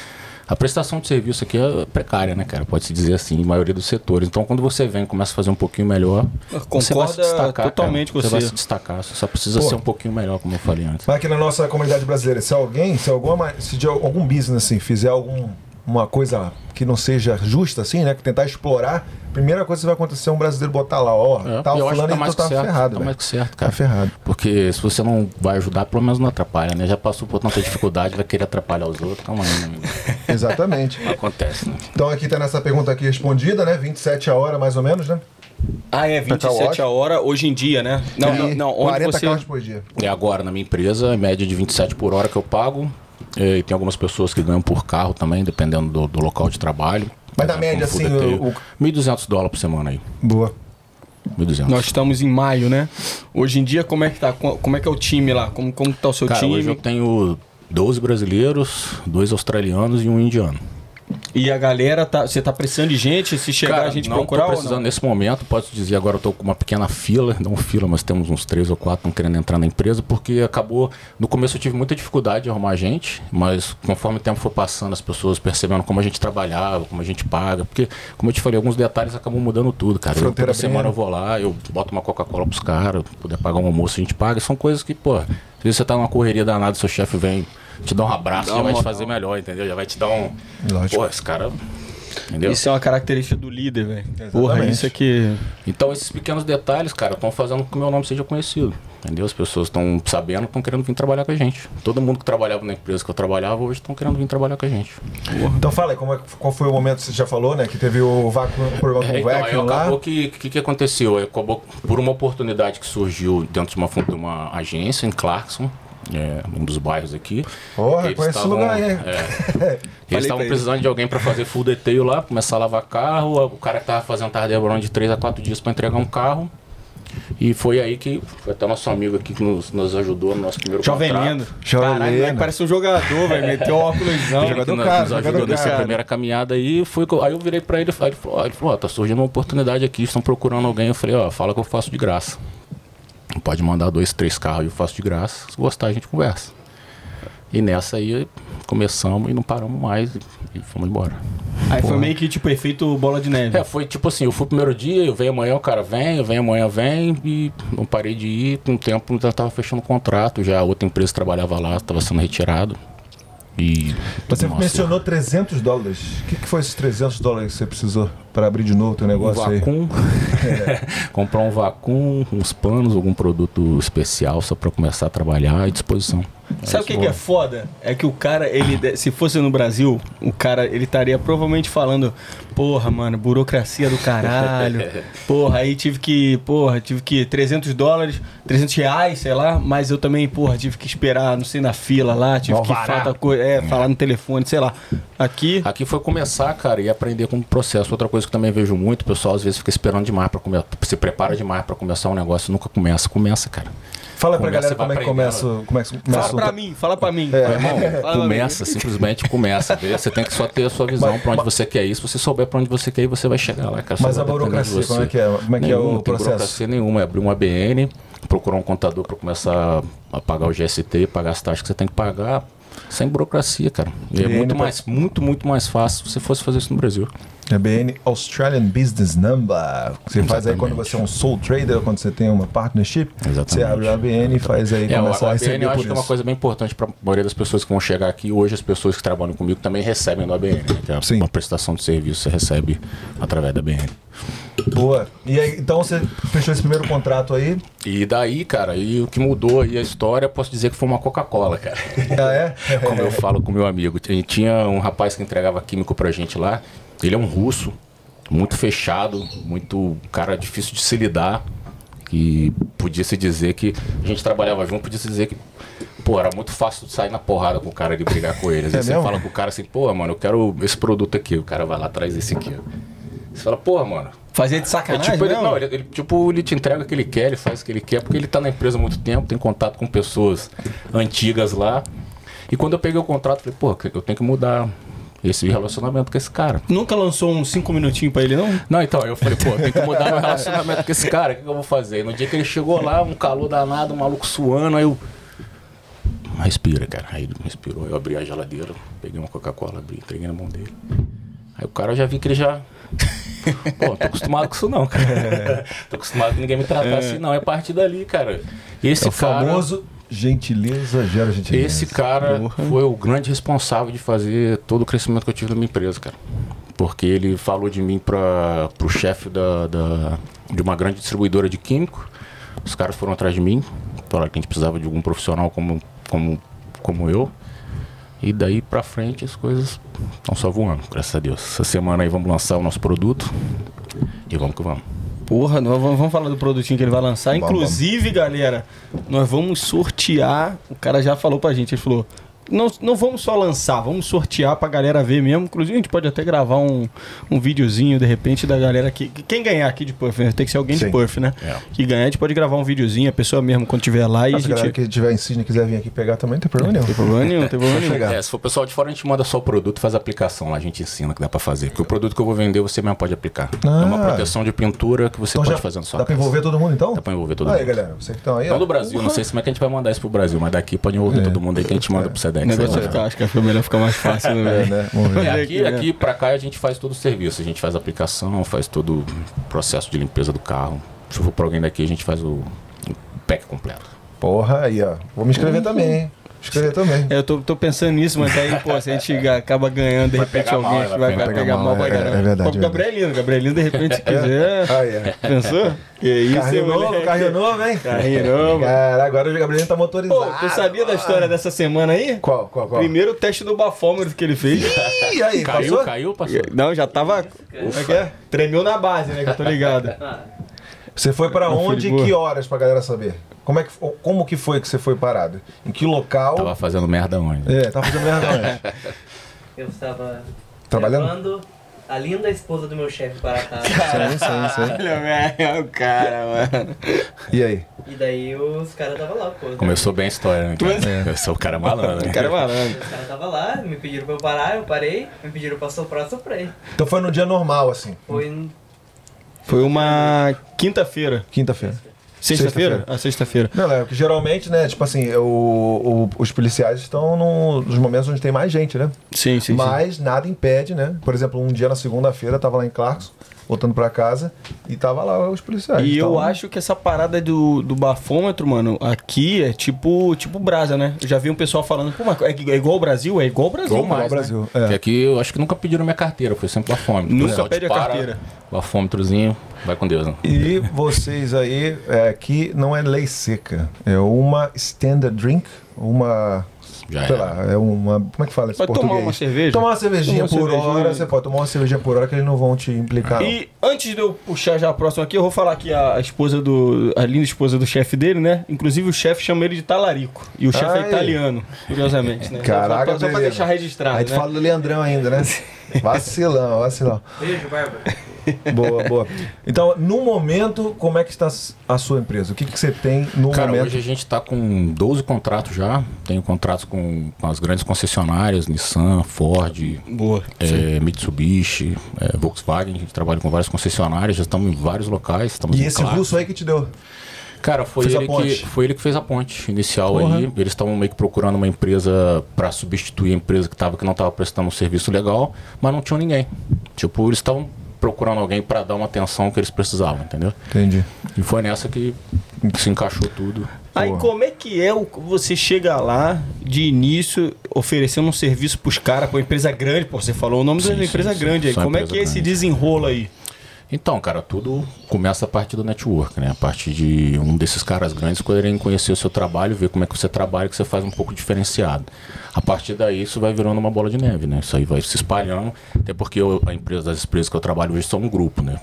A prestação de serviço aqui é precária, né, cara? Pode-se dizer assim, em maioria dos setores. Então, quando você vem e começa a fazer um pouquinho melhor, você vai se destacar. totalmente cara. com Você vai você. se destacar, você só precisa Pô. ser um pouquinho melhor, como eu falei antes. Mas aqui na nossa comunidade brasileira, se alguém, se alguma, se de algum business assim fizer algum uma coisa que não seja justa assim, né, que tentar explorar, primeira coisa que vai acontecer é um brasileiro botar lá, ó, É, tá fulano tá e mais tá certo, ferrado, tá mais que certo, Tá cara. ferrado. Porque se você não vai ajudar, pelo menos não atrapalha, né? Já passou por tanta dificuldade, vai querer atrapalhar os outros. Calma aí, meu amigo. Exatamente. Acontece, né? Então aqui tá nessa pergunta aqui respondida, né? 27 a hora mais ou menos, né? Ah, é, Cacau 27 Wash? a hora hoje em dia, né? Não, E não, não. Onde 40 você... carros por dia. É agora na minha empresa, é média de 27 por hora que eu pago. É, E tem algumas pessoas que ganham por carro também, dependendo do, do local de trabalho. Mas na média, assim, o- o- 1.200 dólares por semana aí. Boa. 1.200. Nós estamos em maio, né? Hoje em dia, como é que tá? Co- Como é que é o time lá? Como, como tá o seu Cara, time? hoje eu tenho 12 brasileiros, dois australianos e um indiano. E a galera, tá, você tá precisando de gente? Se chegar Cara, a gente não procurar tô ou precisando não? nesse momento, posso dizer, agora eu tô com uma pequena fila, não fila, mas temos uns três ou quatro que estão querendo entrar na empresa, porque acabou, no começo eu tive muita dificuldade de arrumar gente, mas conforme o tempo foi passando, as pessoas percebendo como a gente trabalhava, como a gente paga, porque, como eu te falei, alguns detalhes acabam mudando tudo, cara. Eu, toda semana eu vou lá, eu boto uma Coca-Cola pros caras, puder pagar um almoço, a gente paga, são coisas que, pô, às vezes você tá numa correria danada, seu chefe vem te dar um abraço, Dá já vai te fazer melhor, entendeu? Já vai te dar um... Lógico. Pô, esse cara... Entendeu? Isso é uma característica do líder, velho. Porra, isso é que. Então esses pequenos detalhes, cara, estão fazendo com que o meu nome seja conhecido. Entendeu? As pessoas estão sabendo, estão querendo vir trabalhar com a gente. Todo mundo que trabalhava na empresa que eu trabalhava hoje estão querendo vir trabalhar com a gente. Então fala aí, como é, qual foi o momento que você já falou, né? Que teve o vácuo, o problema com É, o então, vacuum lá. acabou que o que, que aconteceu? Acabou por uma oportunidade que surgiu dentro de uma, de uma agência em Clarkson, é, um dos bairros aqui. Eles conhece esse estavam- lugar aí. é, Eles estavam ele. precisando de alguém para fazer full detail lá, começar a lavar carro. O cara que tava fazendo demorando de 3 a 4 dias para entregar um carro. E foi aí que foi até nosso amigo aqui que nos, nos ajudou no nosso primeiro Jovem contrato. Lendo. Jovem Caralho, parece um jogador, velho. Meteu um óculosão. Ele Jogador nos, nos ajudou jogador nessa caro. primeira caminhada aí, foi, aí eu virei pra ele e falei, ele falou, ó, ele falou, ó, tá surgindo uma oportunidade aqui, estão procurando alguém. Eu falei, ó, fala que eu faço de graça. Pode mandar dois, três carros e eu faço de graça. Se gostar, a gente conversa. E nessa aí começamos e não paramos mais e, fomos embora. Aí foi meio que tipo efeito bola de neve. É, foi tipo assim, eu fui o primeiro dia, eu venho amanhã, o cara vem, eu venho amanhã, vem, e não parei de ir, com o tempo já tava fechando o contrato, já outra empresa que trabalhava lá, estava sendo retirado. E. Você mencionou 300 dólares. O que, que foi esses 300 dólares que você precisou para abrir de novo o teu um negócio aí? vacum, comprar um vacum, uns panos, algum produto especial só para começar a trabalhar à disposição. Sabe o que, que é foda? É que o cara, ele, se fosse no Brasil, o cara, ele estaria provavelmente falando, porra, mano, burocracia do caralho. Porra, aí tive que, porra, tive que 300 dólares, 300 reais, sei lá, mas eu também, porra, tive que esperar, não sei, na fila lá, tive que falar, coisa, é, falar no telefone, sei lá. Aqui, Aqui foi começar, cara, e aprender como processo. Outra coisa que eu também vejo muito, o pessoal às vezes fica esperando demais para começar, se prepara demais para começar um negócio, nunca começa. Começa, cara. Fala pra Começa, galera como é que começa, como é que começa fala o- pra mim, fala pra mim. Meu irmão, Fala começa, simplesmente começa. vê? Você tem que só ter a sua visão Mas- pra onde mas- você quer ir. Se você souber pra onde você quer ir, você vai chegar lá, cara. Mas a burocracia, como é que é? Como é que é Nenhuma, o não tem processo? burocracia nenhuma. É abrir um ABN, procurar um contador pra começar a pagar o GST, pagar as taxas que você tem que pagar. Sem burocracia, cara. E é ABN muito mais, muito, muito mais fácil se você fosse fazer isso no Brasil. É BN Australian Business Number. Você faz aí Exatamente. quando você é um sole trader, quando você tem uma partnership. Exatamente. Você abre o ABN e faz aí, É, o, começa o a ABN receber eu acho que é uma coisa bem importante para a maioria das pessoas que vão chegar aqui. Hoje as pessoas que trabalham comigo também recebem do ABN, né? que é Sim. uma prestação de serviço você recebe através da ABN. Boa. E aí, então você fechou esse primeiro contrato aí. E daí, cara, e o que mudou aí a história, posso dizer que foi uma Coca-Cola, cara. Ah, é? Como eu falo com meu amigo. Tinha- um rapaz que entregava químico pra gente lá. Ele é um russo, muito fechado, muito cara difícil de se lidar. E podia se dizer que a gente trabalhava junto, podia se dizer que, pô, era muito fácil sair na porrada com o cara de brigar com ele. Às vezes É você mesmo? fala com o cara assim, pô, mano, eu quero esse produto aqui. O cara vai lá atrás desse aqui. Você fala, pô, mano, Fazer de é sacanagem tipo, ele, não, ele, ele, tipo, ele te entrega o que ele quer, ele faz o que ele quer, porque ele tá na empresa há muito tempo, tem contato com pessoas antigas lá. E quando eu peguei o contrato, falei, pô, eu tenho que mudar esse relacionamento com esse cara. Nunca lançou uns 5 minutinos pra ele, não? Não, então, eu falei, pô, eu tenho que mudar meu relacionamento com esse cara, o que, que eu vou fazer? E no dia que ele chegou lá, um calor danado, um maluco suando, aí eu. Respira, cara. Aí ele respirou, eu abri a geladeira, peguei uma Coca-Cola, abri, entreguei na mão dele. Aí o cara eu já vi que ele já. Pô, não tô acostumado com isso não, cara. tô acostumado que ninguém me tratar assim, não. É a partir dali, cara. Esse É o cara. famoso gentileza gera gentileza. Esse cara foi o grande responsável de fazer todo o crescimento que eu tive na minha empresa, cara. Porque ele falou de mim para o chefe da, da- de uma grande distribuidora de químico. Os caras foram atrás de mim, falaram que a gente precisava de algum profissional como, como, como eu. E daí pra frente as coisas estão só voando, graças a Deus. Essa semana aí vamos lançar o nosso produto e vamos que vamos. Porra, nós vamos, vamos falar do produtinho que ele vai lançar. Vamos, Inclusive, galera, nós vamos sortear. O cara já falou pra gente, ele falou: não, não vamos só lançar, vamos sortear pra galera ver mesmo. Inclusive, a gente pode até gravar um, um videozinho, de repente, da galera que. Quem ganhar aqui de Puff, né? Tem que ser alguém Sim. de Puff, né? É. Que ganhar, a gente pode gravar um videozinho, a pessoa mesmo, quando tiver lá, e a Se a galera gente. que tiver em Sydney e quiser vir aqui pegar também, não tem problema nenhum. Tem problema nenhum, tem problema nenhum. É, se for pessoal de fora, a gente manda só o produto e faz a aplicação lá, a gente ensina que dá pra fazer. Porque o produto que eu vou vender, você mesmo pode aplicar. Ah. É uma proteção de pintura que você Então pode já fazer na sua dá pra envolver todo mundo então? Dá pra envolver todo aí, mundo. galera, vocês que estão aí. Do Brasil, não sei se como é que a gente vai mandar isso pro Brasil, mas daqui pode envolver todo mundo aí que a gente manda pro O Sedex. negócio né? vai ficar, acho que foi melhor ficar mais fácil, né, É, né? É, Olha aqui, aqui, né? aqui pra cá a gente faz todo o serviço. A gente faz a aplicação, faz todo o processo de limpeza do carro. Se eu for pra alguém daqui, a gente faz o, o pack completo. Porra, aí, ó. Vou me inscrever também, hein? Escrever também. É, eu tô, tô pensando nisso, mas aí, pô, se a gente acaba ganhando, de Vai repente alguém mal, vai vai, vai pegar mal, pra é, caramba. é verdade, Pô, é Gabrielino, Gabrielino, de repente, se quiser. Aí, é. Pensou? Que isso, Carrinho novo, carrinho novo, hein? Carrinho novo. Cara, agora o Gabriel tá motorizado. Pô, tu sabia da história dessa semana aí? Qual, qual, qual? Primeiro o teste do bafômetro que ele fez. Ih, aí, Caiu, passou? caiu, passou. Não, já tava. Como é que é? Tremeu na base, né? Que eu tô ligado. Você foi foi onde de e que horas pra galera saber? Como, é que, como que foi que você foi parado? Em que local? Tava fazendo merda onde? É, tava fazendo merda onde? Eu estava Trabalhando? levando a linda esposa do meu chefe para casa. Sim, sim, sim. Olha, o cara, mano. E aí? E daí os caras estavam lá, pô. Começou bem a história, né? cara? É. Eu sou o cara malandro, né? O cara é malandro. Os caras estavam lá, me pediram pra eu parar, eu parei. Me pediram pra soprar, eu soprei. Então foi no dia normal, assim. Foi Foi uma quinta-feira. Quinta-feira. Sexta-feira? Sexta-feira. Ah, sexta-feira. Não, é porque geralmente, né, tipo assim, o, o- os policiais estão no- nos momentos onde tem mais gente, né? Sim, sim, sim. Mas nada impede, né? Por exemplo, um dia na segunda-feira, tava lá em Clarkson, voltando pra casa, e tava lá os policiais. E eu acho que essa parada do, do bafômetro, mano, aqui é tipo, tipo brasa, né? Eu já vi um pessoal falando, pô, mas é, é igual o Brasil? É igual o Brasil. Igual mano. mais, ao Brasil, né? é. Porque aqui eu acho que nunca pediram minha carteira, foi sempre bafômetro. Nunca pede a carteira. Bafômetrozinho, vai com Deus, né? E vocês aí, é, aqui não é lei seca, é uma standard drink, uma. Já sei era. lá, é uma. Como é que fala esse Pode tomar português? uma cerveja? Tomar uma cervejinha Tomar uma por cervejinha. hora, você pode tomar uma cervejinha por hora que eles não vão te implicar. E antes de eu puxar já a próxima aqui, eu vou falar aqui a, esposa do. a linda esposa do chefe dele, né? Inclusive o chefe chama ele de talarico. E o chefe é italiano, curiosamente, né? Caraca, só, pra- só pra deixar registrado. A gente né? fala do Leandrão ainda, né? Vacilão, vacilão. Beijo, Bárbara. Boa, boa. Então, no momento, como é que está a sua empresa? O que, que você tem no Cara, momento? hoje a gente tá com 12 contratos já. Tenho contratos com, com as grandes concessionárias, Nissan, Ford, Boa. é, Mitsubishi, é, Volkswagen. A gente trabalha com várias concessionárias, já estamos em vários locais. Estamos E esse Clark. russo aí que te deu? Cara, foi Fez ele, que, foi ele que fez a ponte inicial Porra. aí. Eles estavam meio que procurando uma empresa para substituir a empresa que, tava, que não estava prestando um serviço legal, mas não tinham ninguém. Tipo, eles estavam procurando alguém para dar uma atenção que eles precisavam, entendeu? Entendi. E foi nessa que se encaixou tudo. Aí Boa. como é que é o, você chega lá de início oferecendo um serviço pros caras, pra uma empresa grande, pô, você falou o nome Sim, da sim, empresa sim. grande aí. Só Como é que é esse desenrolo aí? Então, cara, tudo começa a partir do network, né? A partir de um desses caras grandes poderem conhecer o seu trabalho, ver como é que você trabalha, que você faz um pouco diferenciado. A partir daí, isso vai virando uma bola de neve, né? Isso aí vai se espalhando, até porque eu- a empresa das empresas que eu trabalho hoje são um grupo, né?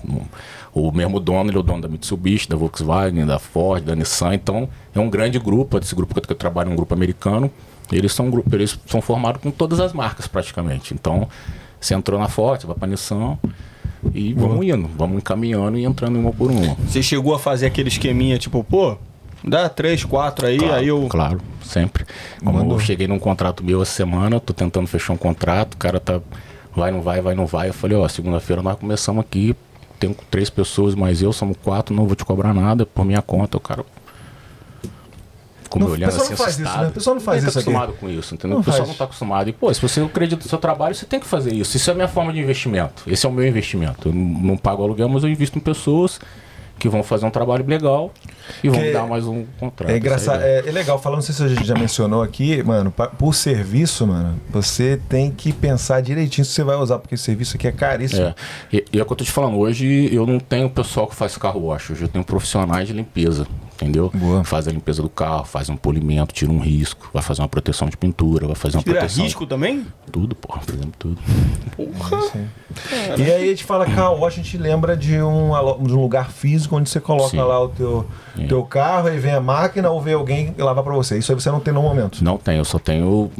O mesmo dono, ele é o dono da Mitsubishi, da Volkswagen, da Ford, da Nissan, então é um grande grupo, esse grupo que eu trabalho é um grupo americano, eles são grupo, eles são formados com todas as marcas praticamente. Então, você entrou na Ford, você vai pra Nissan, e vamos indo, vamos encaminhando e entrando uma por uma. Você chegou a fazer aquele esqueminha, tipo, pô, dá três, quatro aí, Claro, aí eu. Claro, sempre. Como Mandou. eu cheguei num contrato meu essa semana, tô tentando fechar um contrato, o cara tá. Vai, não vai, vai, não vai. Eu falei, ó, segunda-feira nós começamos aqui, tenho três pessoas, mas eu somos quatro, não vou te cobrar nada por minha conta. O cara. Ficou me Não, olhando pessoal assim, não faz isso, assustado. né? O pessoal não faz Ninguém isso tá aqui. acostumado com isso, entendeu? Não o pessoal faz. não tá acostumado. E, pô, se você acredita no seu trabalho, você tem que fazer isso. Isso é a minha forma de investimento. Esse é o meu investimento. Eu não não pago aluguel, mas eu invisto em pessoas que vão fazer um trabalho legal e vão Que dar mais um contrato. É Isso engraçado, é, é legal, falando, não sei se a gente já mencionou aqui, mano, pa- por serviço, mano, você tem que pensar direitinho se você vai usar, porque esse serviço aqui é caríssimo. É. E, e é o que eu tô te falando, hoje eu não tenho pessoal que faz carro wash, hoje eu tenho profissionais de limpeza, entendeu? Boa. Faz a limpeza do carro, faz um polimento, tira um risco, vai fazer uma proteção de pintura, vai fazer uma Tira proteção. risco também? Tudo, porra, fazemos tudo. Sim. E aí a gente fala car wash, a gente lembra de um, de um lugar físico onde você coloca Sim. lá o teu, É. teu carro, aí vem a máquina ou vem alguém lavar pra você. Isso aí você não tem no momento. Não tenho, eu só tenho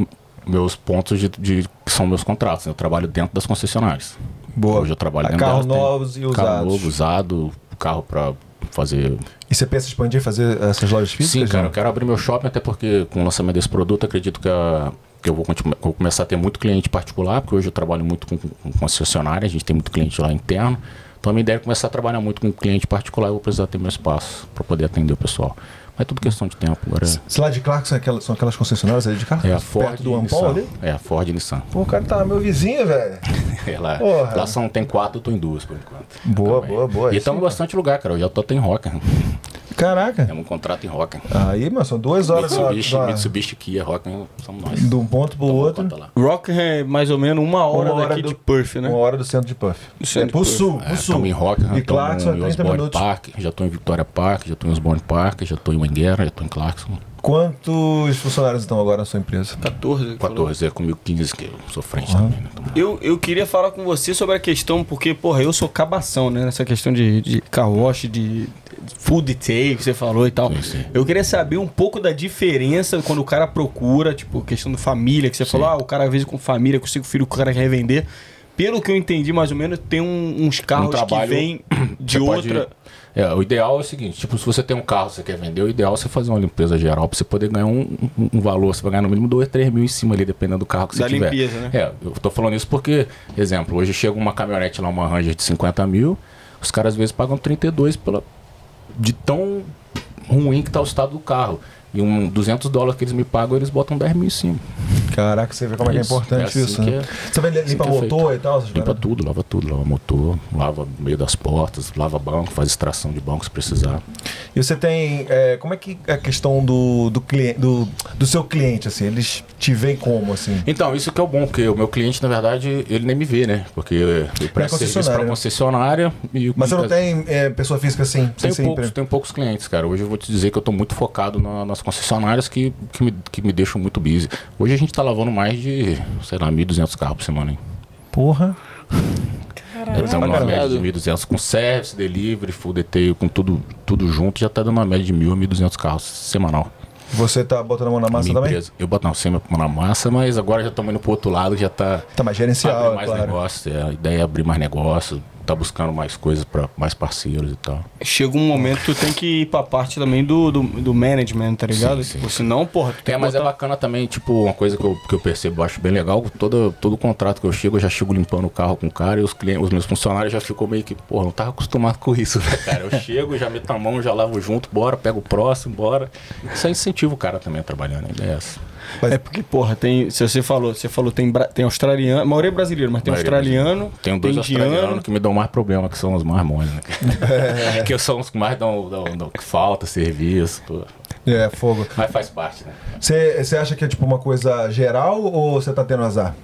meus pontos de, de- que são meus contratos. Eu trabalho dentro das concessionárias. Boa. Hoje eu trabalho dentro carros delas, tem novos e Carro usados. novo, usado, carro pra fazer E você pensa expandir, fazer essas lojas físicas? Sim, cara, não? eu quero abrir meu shopping, até porque com o lançamento desse produto, acredito que, a- que eu vou, vou começar a ter muito cliente particular, porque hoje eu trabalho muito com, com concessionária, a gente tem muito cliente lá interno. Então a minha ideia é começar a trabalhar muito com cliente particular, eu vou precisar ter meu espaço para poder atender o pessoal. Mas é tudo questão de tempo. Agora Se lá de Clarkson é aquela- são aquelas concessionárias ali de carro? é a Ford Perto do Ampol ali? É a Ford e Nissan. Pô, o cara tá meu vizinho, velho. É, lá, Porra. lá são, tem quatro, eu tô em duas por enquanto. Boa, Também. boa, boa. E estamos bastante lugar, cara. Eu já tô até em Roca. Caraca. Temos um contrato em Roca. Aí, mano, são duas horas. Mitsubishi, só- Mitsubishi Kia, Roca, somos nós. De um ponto pro Toma outro. Rock é mais ou menos uma hora Uma hora daqui do- de Perth, né? Uma hora do centro de Puff. Do centro é, pro sul, pro É, sul. Estamos em Rock, E Clarkson é em 30 Osborne minutos. Park, já estou em Victoria Park, já estou em Osborne Park, já estou em Wanguera, já estou em Clarkson. Quantos funcionários estão agora na sua empresa? 14. que falou. 14 é comigo 15, que eu sou frente também. Né? Eu, eu queria falar com você sobre a questão, porque, porra, eu sou cabação, né? Nessa questão de, de car wash, de, de full detail que você falou e tal. Sim, sim. Eu queria saber um pouco da diferença quando o cara procura, tipo, questão de família, que você falou, ah, o cara às vezes com família, com cinco filhos, o cara quer revender. Pelo que eu entendi, mais ou menos, tem um- uns carros que trabalho- vêm de Você pode- outra. É, o ideal é o seguinte, tipo, se você tem um carro, você quer vender, o ideal é você fazer uma limpeza geral pra você poder ganhar um, um- um valor. Você vai ganhar no mínimo 2, 3 mil em cima ali, dependendo do carro que você Da tiver. limpeza, né? É, eu tô falando isso porque, exemplo, hoje chega uma caminhonete lá, uma Ranger de 50 mil, os caras às vezes pagam 32 pela, de tão ruim que tá o estado do carro. E um 200 dólares que eles me pagam, eles botam 10 mil em cima. Caraca, você vê como é, que é importante é assim isso, né? é- Você vai assim limpar que é motor e tal? Limpa tudo, lava tudo, lava motor, lava no meio das portas, lava banco, faz extração de banco se precisar. E você tem. é, como é que é a questão do, do, cliente, do, do seu cliente, assim? Eles te veem como, assim? Então, isso que é o bom, porque o meu cliente, na verdade, ele nem me vê, né? Porque eu presto serviço para concessionária, né? concessionária. E Mas você não tem pessoa física assim? Tenho ser poucos, tenho poucos clientes, cara. Hoje eu vou te dizer que eu tô muito focado na- nas concessionárias que, que, me, que me deixam muito busy. Hoje a gente tá lavando mais de, sei lá, 1.200 carros por semana, hein? Porra. Estamos numa caramba. média de 1.200 com service, delivery, full detail, com tudo, tudo junto, já tá dando uma média de 1.000 a 1.200 carros semanal. Você tá botando a mão na massa Minha também? empresa. Eu boto não, sempre na massa, mas agora já estamos indo pro outro lado, já tá Tá mais gerencial, abrir é mais claro. negócio. é, a ideia é abrir mais negócio, tá buscando mais coisas para mais parceiros e tal. Chega um momento que tu tem que ir pra parte também do, do, do management, tá ligado? Sim, sim, Tipo, senão, porra, tu tem É, mas é botar- bacana também, tipo, uma coisa que eu, que eu percebo, eu acho bem legal, todo, todo contrato que eu chego, eu já chego limpando o carro com o cara e os clientes, os meus funcionários já ficam meio que, porra, não tava acostumado com isso, né, cara? Eu chego, já meto a mão, já lavo junto, bora, pego o próximo, bora. Isso aí incentiva o cara também a trabalhar, né? A ideia é essa. É porque, porra, tem. Se você falou, você falou, tem, tem australiano, a maioria é brasileiro, mas tem Maioria australiano, Tem dois australianos que me dão mais problema, que são os mais moles, né? É. que são os que mais dão, dão, dão que falta, serviço, pô. É, fogo. mas faz parte, né? Você você acha que é tipo uma coisa geral ou você tá tendo azar?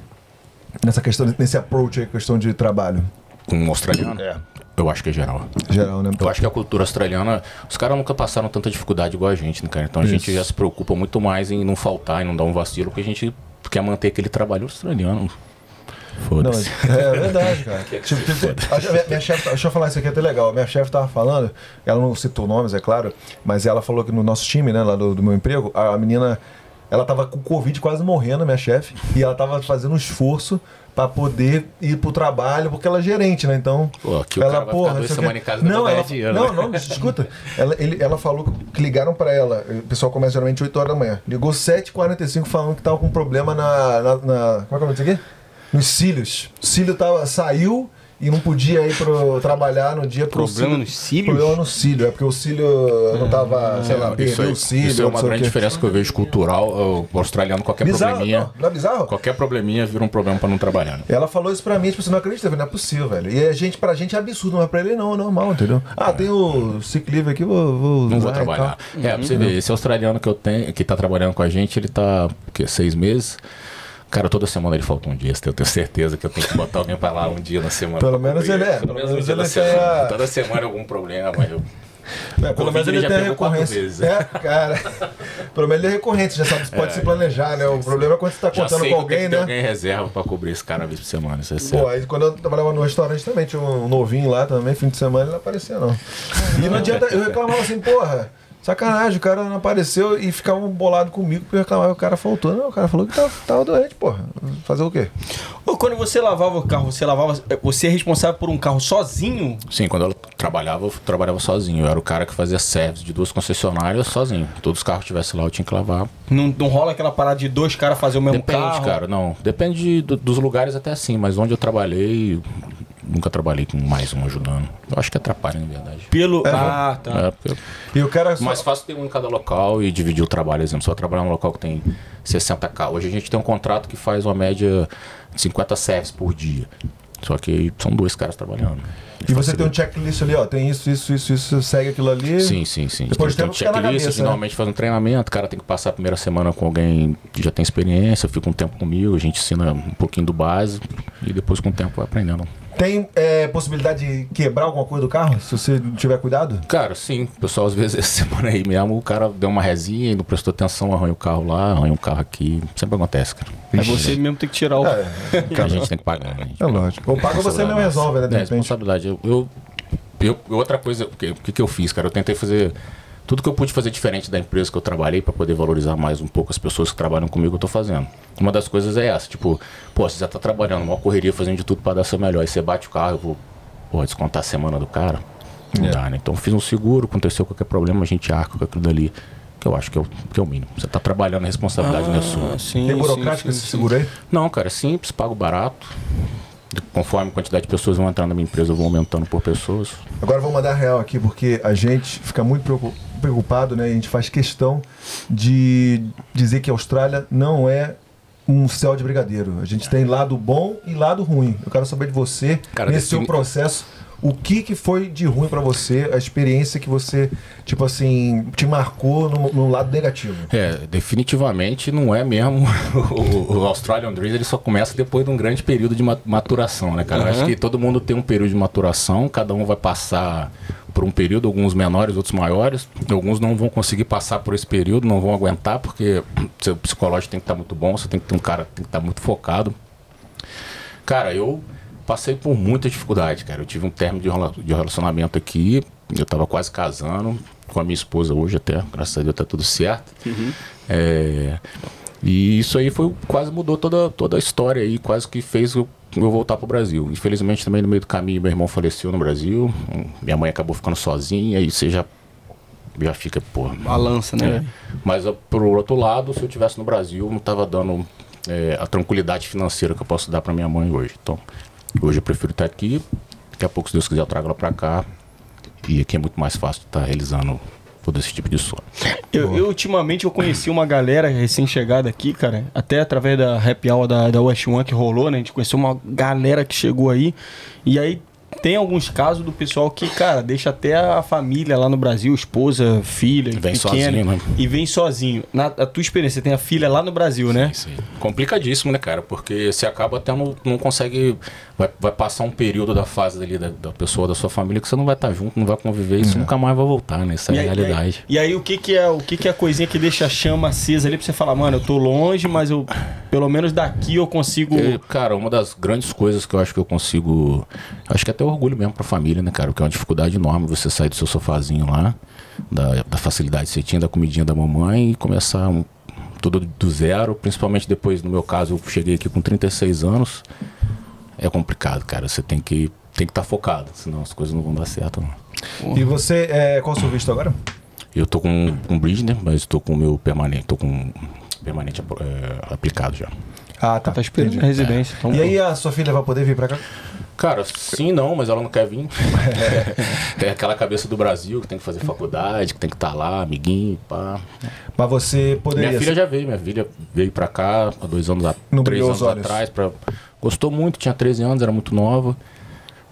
Nessa questão, nesse approach aí, questão de trabalho? Com um australiano? É. Eu acho que é geral. Geral, né? Eu acho que a cultura australiana, os caras nunca passaram tanta dificuldade igual a gente, né, cara? Então a gente Isso. já se preocupa muito mais em não faltar, em não dar um vacilo, porque a gente quer manter aquele trabalho australiano. Foda-se. é verdade, cara. Tipo, tipo, a- minha, minha chefe, deixa eu falar isso aqui é até legal. Minha chefe tava falando, ela não citou nomes, é claro, mas ela falou que no nosso time, né, lá do, do meu emprego, a, a menina, ela tava com Covid quase morrendo, minha chefe, e ela tava fazendo um esforço pra poder ir pro trabalho, porque ela é gerente, né? Então. Pô, vai ficar duas não casa não ela, dinheiro, não, né? não, escuta. Ela, ele- ela falou que ligaram pra ela. O pessoal começa geralmente 8 horas da manhã. Ligou 7h45 falando que tava com problema na. na, na- como é que é o nome disso aqui? Nos cílios. O cílio tava, saiu e não podia ir pro, trabalhar no dia pro Problema cílio- nos cílios? Problema no cílio. É porque o cílio não tava, sei lá, perdeu o cílio. isso é uma grande diferença que eu vejo cultural. O australiano, qualquer Bizarro, probleminha. não, não é bizarro? Qualquer probleminha vira um problema pra não trabalhar. Né? Ela falou isso pra mim, tipo, você não acredita, velho, não é possível, velho. E a gente, pra gente é absurdo, mas pra ele não, é normal, entendeu? Ah, tem o sick leave aqui, vou, vou Não vou trabalhar. É, pra você ver, esse australiano que eu tenho, que tá trabalhando com a gente, ele tá, o quê, seis meses. Cara, toda semana ele falta um dia, eu tenho certeza que eu tenho que botar alguém pra lá um dia na semana. Pelo menos ele é, Pelo menos um dia ele na semana. a- Toda semana é algum problema, mas eu... É, pelo menos ele ele já tem recorrência. vezes. É, cara. Pelo menos ele é recorrente, já sabe, você pode se planejar, né? O problema é quando você tá Já contando com alguém, né? alguém reserva pra cobrir esse cara uma vez por semana, isso é Pô, certo. aí quando eu trabalhava no restaurante também, tinha um novinho lá também, fim de semana ele não aparecia, não. E não adianta, eu reclamava assim, porra, Sacanagem, o cara não apareceu e ficava bolado comigo porque reclamava que o cara faltou. Não, o cara falou que tava, tava doente, porra. Fazer o quê? Ô, quando você lavava o carro, você lavava. Você é responsável por um carro sozinho? Sim, quando eu trabalhava, eu trabalhava sozinho. Eu era o cara que fazia service de duas concessionárias sozinho. Todos os carros que tivessem lá, eu tinha que lavar. Não, não rola aquela parada de dois caras fazer o mesmo Depende, carro? cara. Não, depende do- dos lugares até assim, mas onde eu trabalhei, nunca trabalhei com mais um ajudando. Eu acho que atrapalha, na verdade. Pelo. ah, tá. É, porque E o cara só... mais fácil ter um em cada local e dividir o trabalho, por exemplo. Se eu trabalhar num local que tem 60 carros. Hoje a gente tem um contrato que faz uma média de 50 services por dia. Só que são dois caras trabalhando. E você tem um checklist ali, ó. Tem isso, isso, isso, isso, segue aquilo ali. Sim, sim, sim. Depois tem tem um checklist, cabeça, né? normalmente faz um treinamento, o cara tem que passar a primeira semana com alguém que já tem experiência, fica um tempo comigo, a gente ensina um pouquinho do básico e depois com o tempo vai aprendendo. Tem é, possibilidade de quebrar alguma coisa do carro, se você não tiver cuidado? Cara, sim, o pessoal às vezes essa semana aí mesmo, o cara deu uma resinha e não prestou atenção, arranha o carro lá, arranha o carro aqui. Sempre acontece, cara. Aí você mesmo tem que tirar o. É, a gente tem que pagar, né? é lógico. Ou paga você mesmo resolve, né? De É, responsabilidade. Eu, eu, eu- outra coisa, o que, o que que eu fiz, cara? Eu tentei fazer tudo que eu pude fazer diferente da empresa que eu trabalhei para poder valorizar mais um pouco as pessoas que trabalham comigo, eu tô fazendo. Uma das coisas é essa, tipo, pô, você já tá trabalhando, uma correria, fazendo de tudo para dar seu melhor. Aí você bate o carro, eu vou, pô, descontar a semana do cara. Não É. dá, né? Então eu fiz um seguro, aconteceu qualquer problema, a gente arca com aquilo dali. Que eu acho que é o, que é o mínimo. Você tá trabalhando, a responsabilidade não é sua. Ah, sim, Tem sim, burocrático esse seguro aí? Não, cara, é simples, pago barato. Conforme a quantidade de pessoas vão entrando na minha empresa, eu vou aumentando por pessoas. Agora vou mandar real aqui, porque a gente fica muito preocu- preocupado, né? A gente faz questão de dizer que a Austrália não é um céu de brigadeiro. A gente tem lado bom e lado ruim. Eu quero saber de você, Cara, nesse seu processo, o que, que foi de ruim pra você, a experiência que você, tipo assim, te marcou no, no lado negativo. É, definitivamente não é mesmo. o, o Australian Dreams ele só começa depois de um grande período de ma- maturação, né, cara? Eu Acho que todo mundo tem um período de maturação, cada um vai passar por um período, alguns menores, outros maiores. Alguns não vão conseguir passar por esse período, não vão aguentar, porque seu psicológico tem que estar muito bom, você tem que ter um cara que tem que estar muito focado. Cara, eu passei por muita dificuldade, cara. Eu tive um término de rela- de relacionamento aqui, eu tava quase casando com a minha esposa hoje até, graças a Deus tá tudo certo. É, e isso aí foi quase mudou toda, toda a história aí, quase que fez eu, eu voltar pro Brasil. Infelizmente também no meio do caminho meu irmão faleceu no Brasil, minha mãe acabou ficando sozinha e você já já fica, porra, Balança, né? é. Mas ó, por outro lado, se eu tivesse no Brasil, não tava dando é, a tranquilidade financeira que eu posso dar para minha mãe hoje. Então, hoje eu prefiro estar aqui. Daqui a pouco, se Deus quiser, eu trago ela para cá. E aqui é muito mais fácil estar realizando todo esse tipo de sonho. Eu, eu, ultimamente eu conheci uma galera recém-chegada aqui, cara, até através da happy hour da, da West One que rolou, né? A gente conheceu uma galera que chegou aí. E aí tem alguns casos do pessoal que, cara, deixa até a família lá no Brasil, esposa, filha, Vem pequena, sozinho, né? e vem sozinho. Na a tua experiência, você tem a filha lá no Brasil, né? Isso aí. Complicadíssimo, né, cara? Porque você acaba até não, não consegue. Vai, vai passar um período da fase ali da, da pessoa, da sua família, que você não vai estar junto, não vai conviver, isso nunca mais vai voltar, né? Essa é a aí- realidade. E aí, o que que é o que que é a coisinha que deixa a chama acesa ali pra você falar, mano, eu tô longe, mas eu pelo menos daqui eu consigo E, cara, uma das grandes coisas que eu acho que eu consigo. Acho que até orgulho mesmo pra família, né, cara? Porque é uma dificuldade enorme você sair do seu sofazinho lá, da, da facilidade que você tinha, da comidinha da mamãe e começar um- tudo do zero. Principalmente depois, no meu caso, eu cheguei aqui com 36 anos. É complicado, cara. Você tem que tem que estar focado, senão as coisas não vão dar certo, não. E você, é, qual o seu visto agora? Eu tô com um bridge, né? Mas tô com o meu permanente, tô com permanente é, aplicado já. Ah, tá. tá esperando entendi. a residência. Então, E aí a sua filha vai poder vir pra cá? Cara, sim, não, mas ela não quer vir. tem aquela cabeça do Brasil que tem que fazer faculdade, que tem que estar lá, amiguinho, pá. Mas você poderia. Minha filha já veio, minha filha veio pra cá há dois anos, a- Não três anos atrás. Pra... Gostou muito, tinha 13 anos, era muito nova.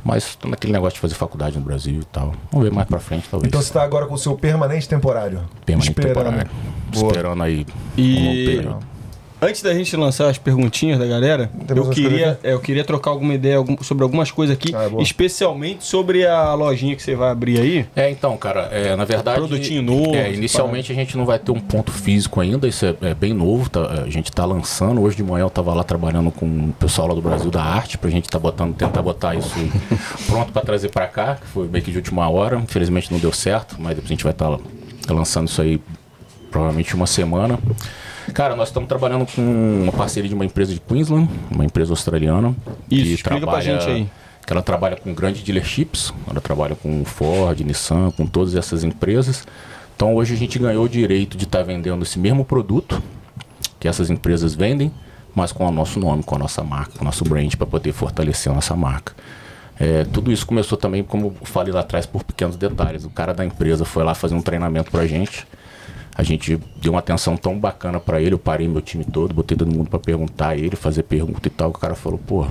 Mas tô naquele negócio de fazer faculdade no Brasil e tal. Vamos ver mais pra frente, talvez. Então você tá agora com o seu permanente temporário. Permanente esperando. temporário. Boa. Esperando aí E- um. Antes da gente lançar as perguntinhas da galera, Temos eu queria, é, eu queria trocar alguma ideia algum- sobre algumas coisas aqui, Ah, boa. especialmente sobre a lojinha que você vai abrir aí. É, então, cara, é, na verdade. Produtinho novo, é, inicialmente a gente não vai ter um ponto físico ainda, isso é, é bem novo, tá, a gente tá lançando. Hoje de manhã eu tava lá trabalhando com o pessoal lá do Brasil da Arte, pra gente tá botando, tentar botar isso pronto pra trazer pra cá, que foi meio que de última hora. Infelizmente não deu certo, mas depois a gente vai estar lançando isso aí provavelmente uma semana. Cara, nós estamos trabalhando com uma parceria de uma empresa de Queensland, uma empresa australiana. Isso, explica pra gente aí. Que ela trabalha com grandes dealerships, ela trabalha com Ford, Nissan, com todas essas empresas. Então hoje a gente ganhou o direito de estar tá vendendo esse mesmo produto que essas empresas vendem, mas com o nosso nome, com a nossa marca, com o nosso brand, para poder fortalecer a nossa marca. É, tudo isso começou também, como falei lá atrás, por pequenos detalhes. O cara da empresa foi lá fazer um treinamento pra gente. A gente deu uma atenção tão bacana para ele, eu parei meu time todo, botei todo mundo para perguntar a ele, fazer pergunta e tal. O cara falou, pô,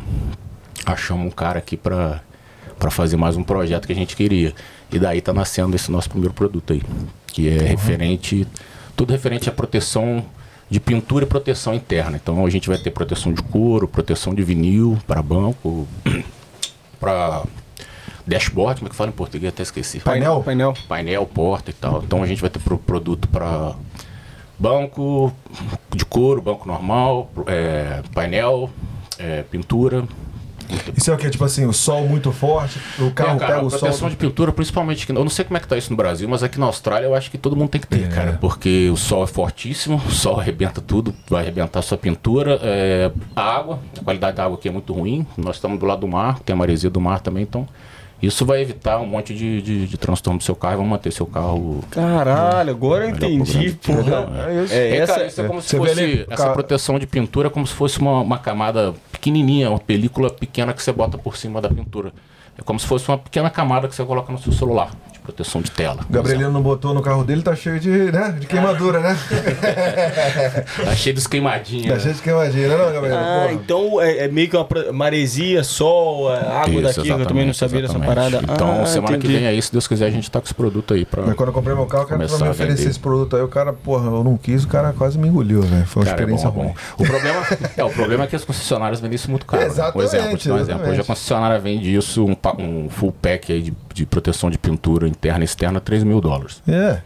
achamos um cara aqui pra, pra fazer mais um projeto que a gente queria. E daí tá nascendo esse nosso primeiro produto aí, que é uhum. referente, tudo referente à proteção de pintura e proteção interna. Então a gente vai ter proteção de couro, proteção de vinil para banco, para dashboard, como é que fala em português? Até esqueci. Painel? Painel. Painel, porta e tal. Então a gente vai ter pro produto para banco de couro, banco normal, é, painel, é, pintura. Isso é o que? Tipo assim, o sol muito forte, o carro é, cara, pega o sol. proteção de pintura, principalmente. Eu não sei como é que tá isso no Brasil, mas aqui na Austrália eu acho que todo mundo tem que ter, é. cara. Porque o sol é fortíssimo, o sol arrebenta tudo, vai arrebentar a sua pintura. É, a água, a qualidade da água aqui é muito ruim. Nós estamos do lado do mar, tem a maresia do mar também, então isso vai evitar um monte de, de, de transtorno do seu carro e vai manter seu carro. Caralho, agora eu entendi, porra. É, é, essa, cara, isso é como se fosse. Ali, essa cara... proteção de pintura é como se fosse uma, uma camada pequenininha, uma película pequena que você bota por cima da pintura. É como se fosse uma pequena camada que você coloca no seu celular proteção de tela. O Gabrielino não botou no carro dele, tá cheio de, né, de queimadura, né? tá cheio dos queimadinhos. Tá né? cheio de queimadinha, né, não, Gabrielino? Ah, então é, é, meio que uma maresia, sol, é, água isso, daqui, eu também não sabia dessa parada. Então, ah, semana entendi. que vem aí, se Deus quiser, a gente tá com esse produto aí pra. Mas quando eu comprei meu carro, o cara me oferecer esse produto aí, o cara, porra, eu não quis, o cara quase me engoliu, velho. Foi uma cara, experiência é bom, é bom. O problema, é, o problema é que as concessionárias vendem isso muito caro. Exatamente. Né? Um exemplo, um exemplo. Hoje a concessionária vende isso, um, um full pack aí de, de proteção de pintura interna e externa, 3 mil dólares. É.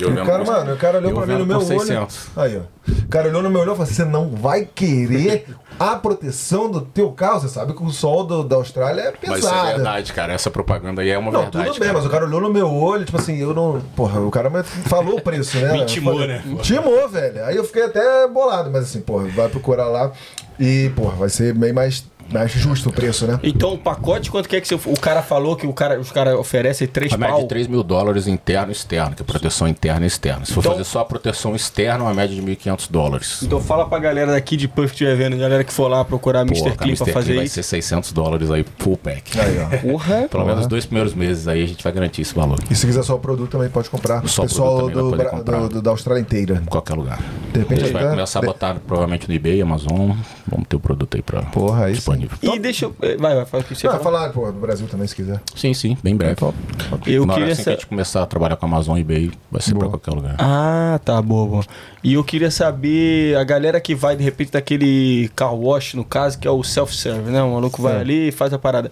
Eu o cara, mano, o cara olhou pra mim no meu 600. olho. Aí, ó. O cara olhou no meu olho e falou: você não vai querer a proteção do teu carro? Você sabe que o sol do, da Austrália é pesado. Mas isso é verdade, cara. Essa propaganda aí é uma não, verdade. Tudo bem, cara. mas o cara olhou no meu olho, tipo assim, eu não. Porra, o cara falou o preço, né? Me intimou, né? Intimou, velho. Aí eu fiquei até bolado, mas assim, porra, vai procurar lá e, porra, vai ser bem mais Acho justo o preço, né? Então o pacote, quanto que é que você, o cara falou que o cara, os caras oferecem 3 pau? A média de 3 mil dólares interno e externo, que é proteção interna e externa. Se for então, fazer só a proteção externa, uma média de 1.500 dólares. Então fala pra galera daqui de Puff que estiver vendo, galera que for lá procurar Pô, Mr. Clean pra fazer vai isso. Vai ser 600 dólares aí, full pack. Aí, ó. Porra. Pelo menos dois primeiros meses aí a gente vai garantir esse valor. E se quiser só o produto também pode comprar. O pessoal do, do, do, da Austrália inteira. Em qualquer lugar. De repente a gente vai começar a botar provavelmente no eBay, Amazon. Vamos ter o produto aí pra Porra, aí disponível. E deixa eu é, vai, vai, fala o que você ah, falar pô, do Brasil também, se quiser. Sim, sim, bem breve. Eu Na queria assim que a gente começar a trabalhar com a Amazon e eBay, vai ser boa. pra qualquer lugar. Ah, tá, boa, boa. E eu queria saber, a galera que vai, de repente, daquele car wash, no caso, que é o self-serve, né? O maluco vai ali e faz a parada.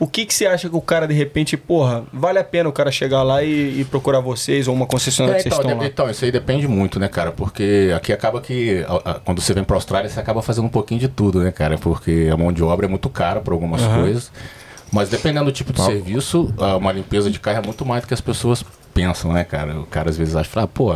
O que, que você acha que o cara, de repente, porra, vale a pena o cara chegar lá e, e procurar vocês ou uma concessionária é, que vocês então, estão lá? Então, isso aí depende muito, né, cara? Porque aqui acaba que, a, a, quando você vem pra Austrália, você acaba fazendo um pouquinho de tudo, né, cara? Porque a mão de obra é muito cara para algumas uhum. coisas. Mas dependendo do tipo de serviço, uma limpeza de carro é muito mais do que as pessoas pensam, né, cara? O cara às vezes acha, fala, ah, pô,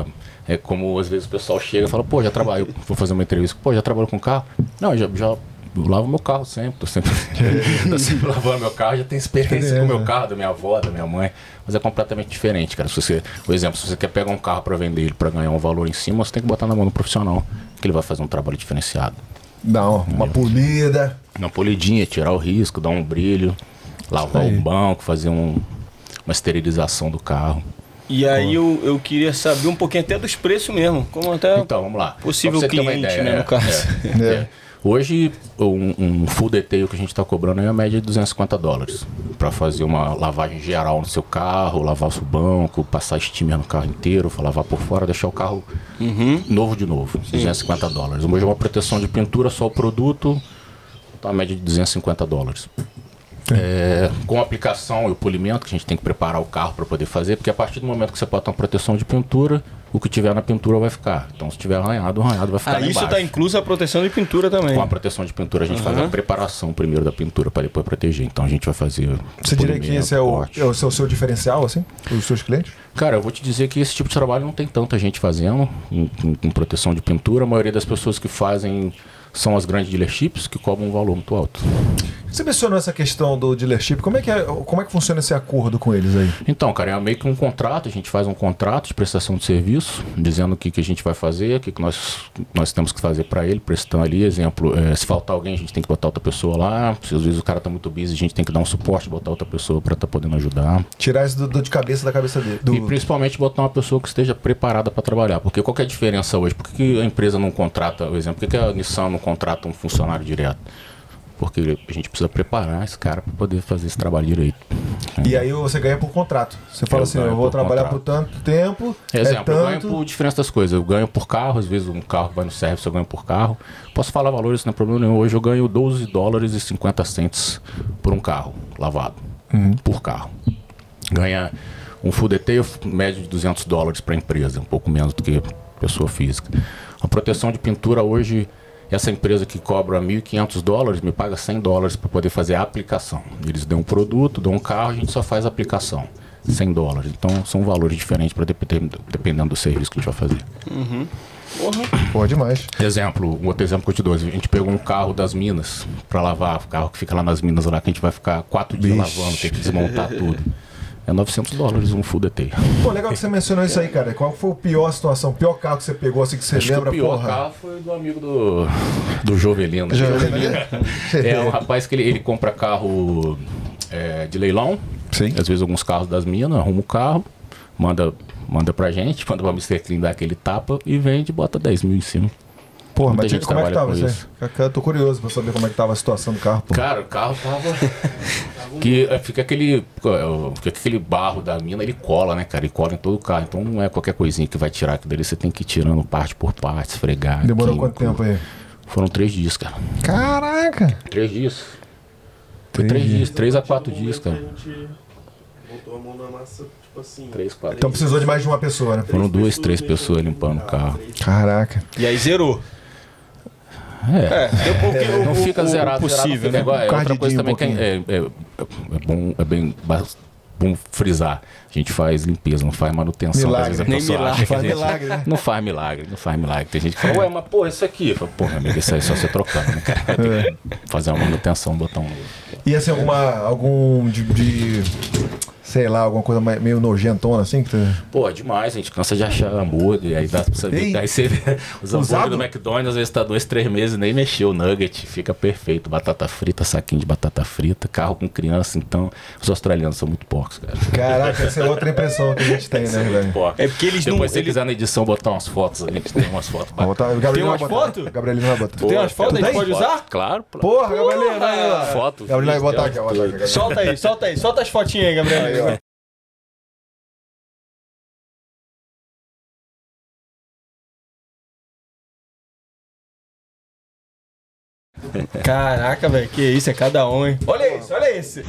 é como às vezes o pessoal chega e fala, pô, já trabalho, vou fazer uma entrevista, pô, já trabalhou com carro? Não, já, já eu lavo meu carro sempre, tô sempre, tô sempre lavando meu carro, já tenho experiência com o meu carro, da minha avó, da minha mãe, mas é completamente diferente, cara. Se você, por exemplo, se você quer pegar um carro para vender ele para ganhar um valor em cima, você tem que botar na mão do profissional, que ele vai fazer um trabalho diferenciado. Dá uma, uma polida. Uma polidinha, tirar o risco, dar um brilho, lavar o banco, fazer um, uma esterilização do carro. E aí eu, eu queria saber um pouquinho até dos preços mesmo, como até então, vamos lá. possível cliente, ideia, né, no caso. É, é. Hoje, um, um, full detail que a gente está cobrando é a média de 250 dólares. Para fazer uma lavagem geral no seu carro, lavar o seu banco, passar steamer no carro inteiro, lavar por fora, deixar o carro uhum. novo de novo. Sim. 250 dólares. Hoje é uma proteção de pintura, só o produto, tá a média de 250 dólares. É, com a aplicação e o polimento, que a gente tem que preparar o carro para poder fazer, porque a partir do momento que você bota uma proteção de pintura, o que tiver na pintura vai ficar. Então, se tiver arranhado, o arranhado vai ficar Ah, isso embaixo. tá incluso a proteção de pintura também. Com a proteção de pintura, a gente faz Aham. a preparação primeiro da pintura para depois proteger. Então, a gente vai fazer. Você diria que esse é o, é o seu, seu diferencial, assim? Os seus clientes? Cara, eu vou te dizer que esse tipo de trabalho não tem tanta gente fazendo em, em- em proteção de pintura. A maioria das pessoas que fazem são as grandes dealerships que cobram um valor muito alto. Você mencionou essa questão do dealership. Como é que, é, como é que funciona esse acordo com eles aí? Então, cara, é meio que um contrato, a gente faz um contrato de prestação de serviço, dizendo o que, que a gente vai fazer, o que, que nós, nós temos que fazer para ele, prestando ali, exemplo, eh, se faltar alguém, a gente tem que botar outra pessoa lá, se às vezes o cara tá muito busy, a gente tem que dar um suporte, botar outra pessoa para estar podendo ajudar. Tirar esse do de cabeça da cabeça dele. Do... E principalmente botar uma pessoa que esteja preparada para trabalhar. Porque qual é a diferença hoje? Por que, que a empresa não contrata, por exemplo, por que, que a Nissan não contrata um funcionário direto? Porque a gente precisa preparar esse cara para poder fazer esse trabalho direito. E aí você ganha por contrato. Você fala Eu assim, eu vou por trabalhar contrato. por tanto tempo, Exemplo, é eu ganho tanto... por diferença das coisas. Eu ganho por carro, às vezes um carro vai no serviço, eu ganho por carro. Posso falar valores, não é problema nenhum. Hoje eu ganho 12 dólares e 50 cents por um carro lavado. Por carro. Ganha um full detail médio de 200 dólares para a empresa, um pouco menos do que pessoa física. A proteção de pintura hoje, essa empresa que cobra 1.500 dólares me paga 100 dólares para poder fazer a aplicação. Eles dão um produto, dão um carro, a gente só faz a aplicação. 100 dólares. Então são valores diferentes para dependendo do serviço que a gente vai fazer. Pô, demais. Exemplo, um outro exemplo que eu te dou. A gente pegou um carro das minas para lavar, o carro que fica lá nas minas lá, que a gente vai ficar quatro dias Vixe. lavando, tem que desmontar tudo. É 900 dólares um full detail. Pô, legal que você mencionou isso aí, cara. Qual foi a pior situação, o pior carro que você pegou, assim, que você Acho que lembra, o pior porra? carro foi do amigo do, do Jovelino. Jovelino. É um rapaz que ele, ele compra carro é, de leilão. Sim. Às vezes alguns carros das minas, arruma o carro, manda, manda pra gente, manda pra Mr. Clean dar aquele tapa e vende e bota 10 mil em cima. Porra, Muita mas gente como é que tava? Eu tô curioso pra saber como é que tava a situação do carro, pô. Cara, o carro tava. que é, fica aquele. é, Fica aquele barro da mina, ele cola, né, cara? Ele cola em todo o carro. Então não é qualquer coisinha que vai tirar aquilo dali. Você tem que ir tirando parte por parte, esfregar. Demorou químico. quanto tempo aí? Foram três dias, cara. Caraca! Três dias. Foi três dias, três a quatro dias, cara. A gente botou a mão na massa, tipo assim. Três, quatro. Então precisou de mais de uma pessoa, né? Foram duas, três pessoas limpando o carro. Caraca. E aí zerou. É. É, um pouquinho Não o- fica o- o zerado, possível, zerado, né? é, outra coisa também um que é, é- é- é bom, é bem bom frisar. A gente faz limpeza, não faz manutenção. Milagre. Às vezes a Nem pessoa milagre. acha Faz gente- milagre, né? Não faz milagre, não faz milagre. Tem gente que fala, ué, mas porra, isso aqui. Falo, porra, amigo, isso aí é só você trocando, né, cara? Tem que fazer uma manutenção, botar um novo. E assim, alguma, algum de, de- sei lá, alguma coisa meio nojentona assim? Que tu... Pô, é demais, a gente cansa de achar hambúrguer, aí dá pra você ver, Ei. aí você vê os hambúrguer do McDonald's, às vezes tá dois, três meses, nem mexeu o nugget, fica perfeito, batata frita, saquinho de batata frita, carro com criança, então os australianos são muito porcos, cara. Caraca, essa é outra impressão que a gente tem, né, velho? É porque eles não- Depois se você eles- quiser na edição botar umas fotos, a gente tem umas fotos Vou botar, Gabriel Tem vai umas fotos? Gabrielino vai botar. Tem umas fotos? Tu A gente tem? pode usar? Claro. Porra, Gabrielino, aí, ó. Foto, Gabrielino vai botar aqui, ó. Solta aí, solta aí, solta as fotinhas aí, Gabriel. Caraca, velho, que isso, é cada um, hein? Olha isso, olha esse.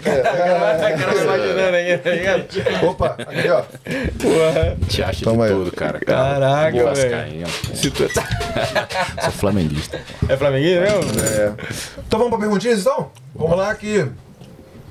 Aí, tá ligado? Opa, aqui, ó. Porra. Te acha Toma aí. de tudo, cara. Caraca, Boa, velho. Se tu... Sou flamenguista. É flamenguista mesmo? É. Então vamos pra perguntinhas, então? Vamos lá aqui.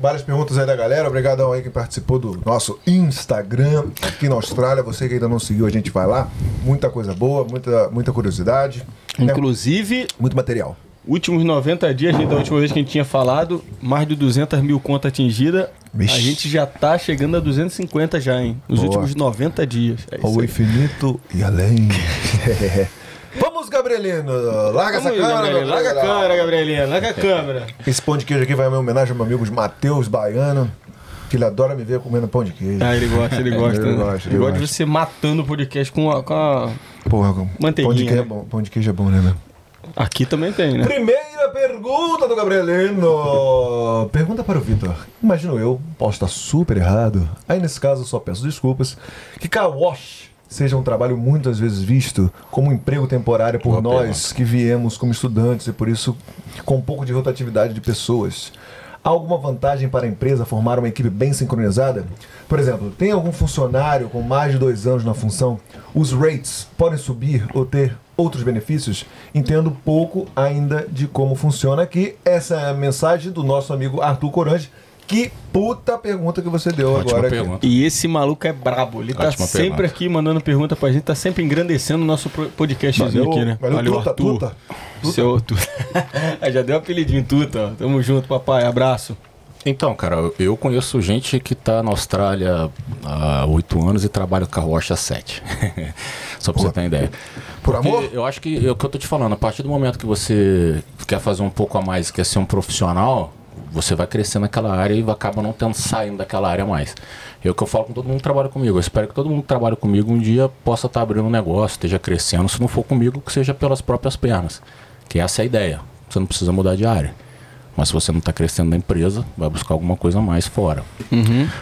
Várias perguntas aí da galera. Obrigadão aí que participou do nosso Instagram aqui na Austrália. Você que ainda não seguiu, a gente vai lá. Muita coisa boa, muita, muita curiosidade. Inclusive, Muito material. últimos 90 dias, da última vez que a gente tinha falado, mais de 200 mil contas atingidas. Vixe. A gente já tá chegando a 250 já, hein? Nos Boa. últimos 90 dias. É Ao aí. infinito e além. Vamos, Gabrielino. Larga essa Vamos aí, câmera. Gabrielina. meu Larga a câmera, Gabrielina. Larga a câmera. Esse pão de queijo aqui vai em homenagem ao meu amigo Matheus Baiano, que ele adora me ver comendo pão de queijo. Ah, ele gosta, ele gosta. Ele né? gosta, ele ele gosta de você matando o podcast com a, com a- Porra, pão de Manteiguinha, queijo é né? bom. Pão de queijo é bom, né, meu? Aqui também tem, né? Primeira pergunta do Gabrielino. Pergunta para o Vitor. Imagino eu, posso estar super errado. Aí nesse caso só peço desculpas. Que car wash seja um trabalho muitas vezes visto como um emprego temporário por Boa nós pergunta. que viemos como estudantes e por isso com um pouco de rotatividade de pessoas. Há alguma vantagem para a empresa formar uma equipe bem sincronizada? Por exemplo, tem algum funcionário com mais de dois anos na função? Os rates podem subir ou ter outros benefícios? Entendo pouco ainda de como funciona aqui. Essa é a mensagem do nosso amigo Arthur Corange. Que puta pergunta que você deu Ótima agora aqui. E esse maluco é brabo. Ele tá Ótima sempre pergunta. aqui mandando pergunta pra gente, tá sempre engrandecendo o nosso podcastzinho Valeu, aqui, né? valeu, Tuta, Tuta. Tuta. Seu Tuta. Já deu apelidinho Tuta. Tamo junto, papai. Abraço. Então, cara, eu conheço gente que tá na Austrália há oito anos e trabalha com carroça há sete. Só pra você ter uma ideia. Por Porque amor? Eu acho que é o que eu tô te falando, a partir do momento que você quer fazer um pouco a mais, quer ser um profissional, você vai crescer naquela área e acaba não tendo saindo daquela área mais. É o que eu falo com todo mundo que trabalha comigo. Eu espero que todo mundo que trabalha comigo um dia possa estar abrindo um negócio, esteja crescendo. Se não for comigo, que seja pelas próprias pernas. Que essa é a ideia. Você não precisa mudar de área. Mas se você não está crescendo na empresa, vai buscar alguma coisa mais fora.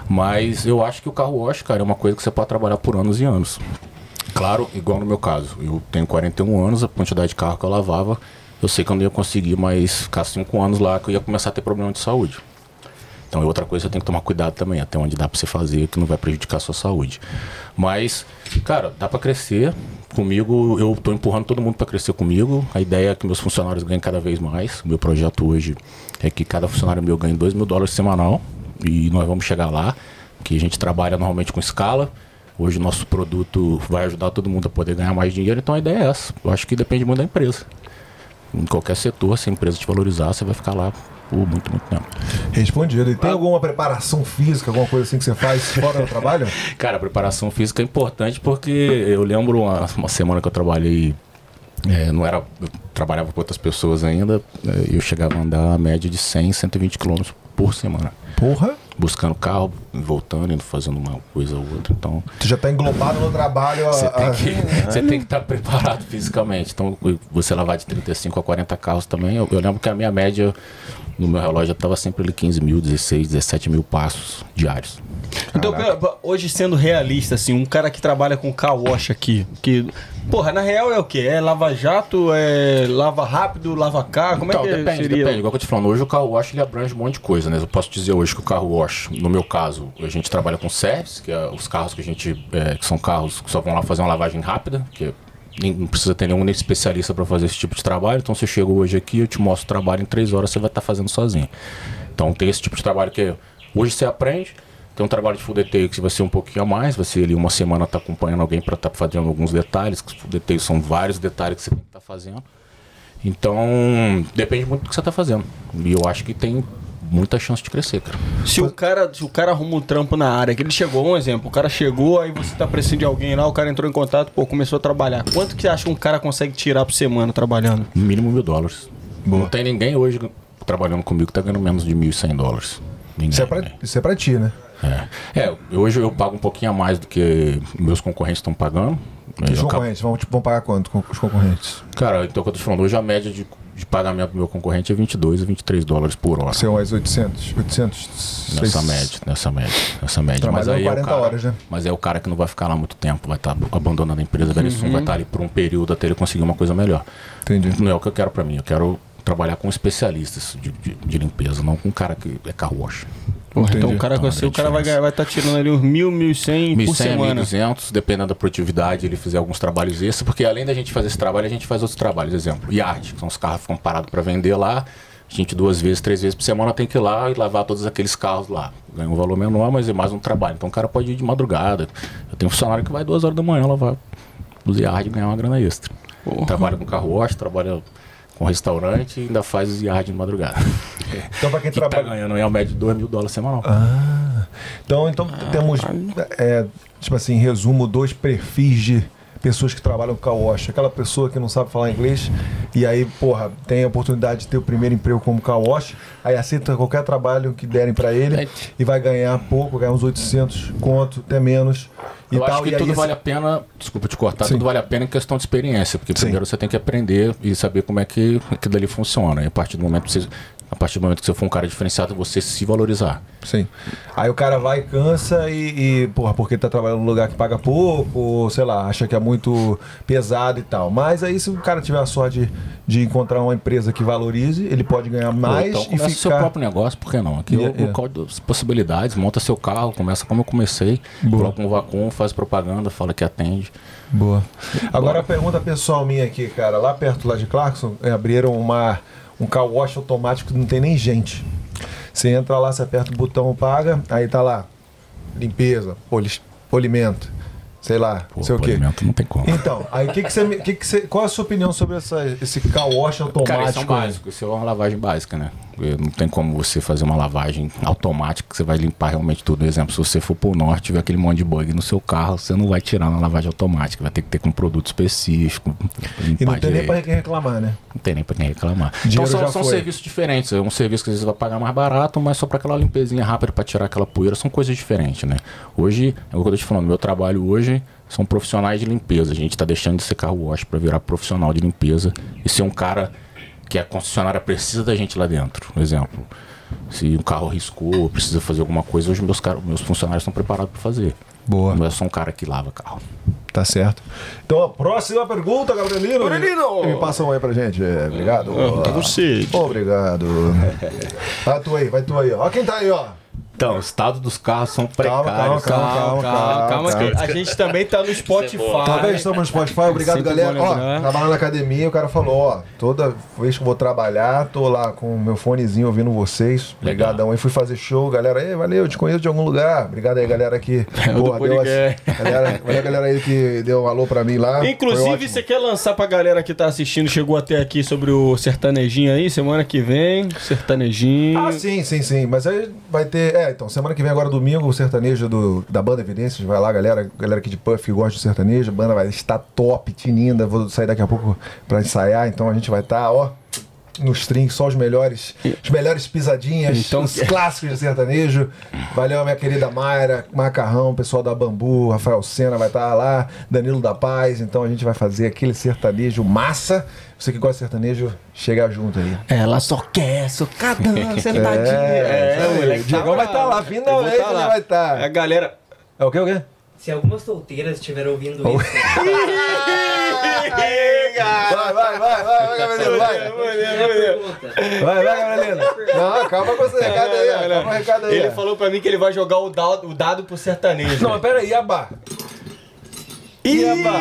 Mas eu acho que o carro wash, cara, é uma coisa que você pode trabalhar por anos e anos. Claro, igual no meu caso. Eu tenho 41 anos, a quantidade de carro que eu lavava, eu sei que eu não ia conseguir mais ficar 5 anos lá, que eu ia começar a ter problema de saúde. Então é outra coisa que você tem que tomar cuidado também, até onde dá pra você fazer, que não vai prejudicar a sua saúde. Mas, cara, dá pra crescer. Comigo, eu tô empurrando todo mundo pra crescer comigo. A ideia é que meus funcionários ganhem cada vez mais. O meu projeto hoje é que cada funcionário meu ganhe 2 mil dólares semanal. E nós vamos chegar lá, que a gente trabalha normalmente com escala. Hoje o nosso produto vai ajudar todo mundo a poder ganhar mais dinheiro, então a ideia é essa. Eu acho que depende muito da empresa. Em qualquer setor, se a empresa te valorizar, você vai ficar lá por muito, muito tempo. Respondido. E tem alguma preparação física, alguma coisa assim que você faz fora do trabalho? Cara, a preparação física é importante porque eu lembro uma, uma semana que eu trabalhei, é, não era, eu trabalhava com outras pessoas ainda, é, eu chegava a andar a média de 100, 120 quilômetros por semana. Porra, Buscando carro, voltando, indo fazendo uma coisa ou outra. Então, tu já tá englobado no trabalho. você tem que você tem que estar preparado fisicamente. Então, você lavar de 35 a 40 carros também. Eu, eu lembro que a minha média no meu relógio estava sempre ali 15 mil, 16, 17 mil passos diários. Então, hoje sendo realista, assim, um cara que trabalha com car wash aqui, que. Porra, na real é o quê? É lava jato, é lava rápido, lava carro? Como Então, é que depende, seria? depende. Igual que eu te falando, hoje o carro wash ele abrange um monte de coisa, né? Eu posso dizer hoje que o carro wash, no meu caso, a gente trabalha com service, que é os carros que a gente. é, que são carros que só vão lá fazer uma lavagem rápida, que é- não precisa ter nenhum especialista para fazer esse tipo de trabalho. Então, você chega hoje aqui, eu te mostro o trabalho em três horas, você vai estar fazendo sozinho. Então, tem esse tipo de trabalho que hoje você aprende. Tem um trabalho de full detail que vai ser um pouquinho a mais, vai ser ali uma semana tá acompanhando alguém para estar fazendo alguns detalhes, que full detail são vários detalhes que você tem que estar fazendo. Então, depende muito do que você está fazendo. E eu acho que tem muita chance de crescer, cara. Se o cara, se o cara arruma um trampo na área, que ele chegou, um exemplo, o cara chegou, aí você tá precisando de alguém lá, o cara entrou em contato, pô, começou a trabalhar. Quanto que você acha que um cara consegue tirar por semana trabalhando? Mínimo mil dólares. Boa. Não tem ninguém hoje trabalhando comigo que tá ganhando menos de 1.100 dólares. Ninguém. Isso é, pra, né? isso é pra ti, né? É. É, hoje eu pago um pouquinho a mais do que meus concorrentes estão pagando. Os Eu acabo- concorrentes, vão, tipo, vão pagar quanto com os concorrentes? Cara, então o que eu tô te falando, hoje a média de, de pagamento do meu concorrente é 22 a 23 dólares por hora. São as 800, 800, Nessa seis- média, nessa média, nessa média. Mas aí é o 40 cara, horas, né? Mas é o cara que não vai ficar lá muito tempo, vai estar abandonando a empresa, Uhum. vai estar ali por um período até ele conseguir uma coisa melhor. Entendi. Não é o que eu quero pra mim, eu quero trabalhar com especialistas de, de, de limpeza, não com um cara que é. Porra, então o cara Então, é o cara vai estar vai tá tirando ali uns mil, mil e cem por 1.100, semana. 1.200, dependendo da produtividade, ele fizer alguns trabalhos extras, porque além da gente fazer esse trabalho, a gente faz outros trabalhos. Exemplo, yard, que são os carros que ficam parados para vender lá. A gente duas vezes, três vezes por semana tem que ir lá e lavar todos aqueles carros lá. Ganha um valor menor, mas é mais um trabalho. Então o cara pode ir de madrugada. Eu tenho um funcionário que vai duas horas da manhã lavar os yard e ganhar uma grana extra. Porra. Trabalha com carro wash, trabalha com restaurante e ainda faz os yard de madrugada. Então, pra quem que tá trabalha. ganhando em a média de 2 mil dólares semanal. Ah, então, então temos, é, tipo assim, em resumo, dois perfis de pessoas que trabalham com wash, aquela pessoa que não sabe falar inglês e aí, porra, tem a oportunidade de ter o primeiro emprego como car wash, aí aceita qualquer trabalho que derem pra ele É. e vai ganhar pouco, ganhar uns 800 conto, até menos e Eu tal. acho que e aí tudo esse- vale a pena, desculpa te cortar, Sim. tudo vale a pena em questão de experiência, porque Sim. primeiro você tem que aprender e saber como é que aquilo dali funciona. E a partir do momento que você, a partir do momento que você for um cara diferenciado, você se valorizar. Sim. Aí o cara vai, cansa e, e, porra, porque tá trabalhando num lugar que paga pouco, ou sei lá, acha que é muito pesado e tal. Mas aí se o cara tiver a sorte de, de encontrar uma empresa que valorize, ele pode ganhar mais então e começa o seu ficar. próprio negócio, por que não? Aqui Yeah, é o local das possibilidades, monta seu carro, começa como eu comecei, Boa. coloca um vácuo, faz propaganda, fala que atende. Boa. Agora a pergunta pessoal minha aqui, cara. Lá perto lá de Clarkson, é, abriram uma, um car wash automático que não tem nem gente. Você entra lá, você aperta o botão, paga, aí tá lá. Limpeza, polis- polimento, sei lá, Pô, sei o quê. polimento não tem como. Então, aí que que você, me- que que você, qual a sua opinião sobre essa, esse car wash Cara, automático? isso é um básico, isso é uma lavagem básica, né? Porque Não tem como você fazer uma lavagem automática que você vai limpar realmente tudo. Por exemplo, se você for pro norte e tiver aquele monte de bug no seu carro, você não vai tirar na lavagem automática, vai ter que ter com um produto específico. E não tem nem pra direito. quem reclamar, né? Não tem nem pra quem reclamar. Então são, são serviços diferentes. É um serviço que às vezes vai pagar mais barato, mas só para aquela limpezinha rápida para tirar aquela poeira. São coisas diferentes, né? Hoje, é o que eu tô te falando, meu trabalho hoje são profissionais de limpeza. A gente tá deixando de ser carro wash para virar profissional de limpeza e ser um cara que a concessionária precisa da gente lá dentro. Por exemplo, se um carro riscou, precisa fazer alguma coisa, hoje meus, meus funcionários estão preparados para fazer. Boa. Não é só um cara que lava carro. Tá certo. Então, a próxima pergunta, Gabrielino. Gabrielino! Me passa um aí pra gente. É, obrigado. pra você. Obrigado. Vai tu aí, vai tu aí. Ó Ó quem tá aí, ó. Então, o estado dos carros são Calma, precários. calma, Calma, calma, calma, calma. que a gente também tá no Spotify. Talvez estamos no Spotify, obrigado Sempre galera. Ó, lá na academia, o cara falou, ó, toda vez que eu vou trabalhar, tô lá com o meu fonezinho ouvindo vocês. Legal. Obrigadão aí, fui fazer show, galera. Ei, valeu, te conheço de algum lugar. Obrigado aí, galera que É o do porra, deu podcast. as- galera, valeu, galera aí que deu um alô pra mim lá. Inclusive, você quer lançar pra galera que tá assistindo, chegou até aqui sobre o sertanejinho aí, semana que vem, sertanejinho. Ah, sim, sim, sim. Mas aí vai ter. É, então, semana que vem, agora domingo, o sertanejo do, da banda Evidências. Vai lá, galera. Galera aqui de Puff que gosta de sertanejo. A banda vai estar top, tininda. Vou sair daqui a pouco pra ensaiar. Então a gente vai estar, ó. Nos trinks, só os melhores, os melhores pisadinhas, Então- os clássicos de sertanejo. Valeu, minha querida Mayra, Macarrão, pessoal da Bambu, Rafael Sena vai estar lá, Danilo da Paz. Então a gente vai fazer aquele sertanejo massa. Você que gosta de sertanejo, chega junto aí. Ela só quer socadão, sentadinha. É, É, o moleque o Diegão vai tá lá, finalmente Eu vou ele vai tá. A galera... É o quê, o quê? Se algumas solteiras estiverem ouvindo isso, Vai, vai, vai, vai, vai, Gabrielino, vai. Vai, vai, Gabrielino. Não, calma com esse recado aí, ó. calma com o recado aí. Ele falou pra mim que ele vai jogar o dado, o dado pro sertanejo. Não, mas pera aí, Iabá. Iabá.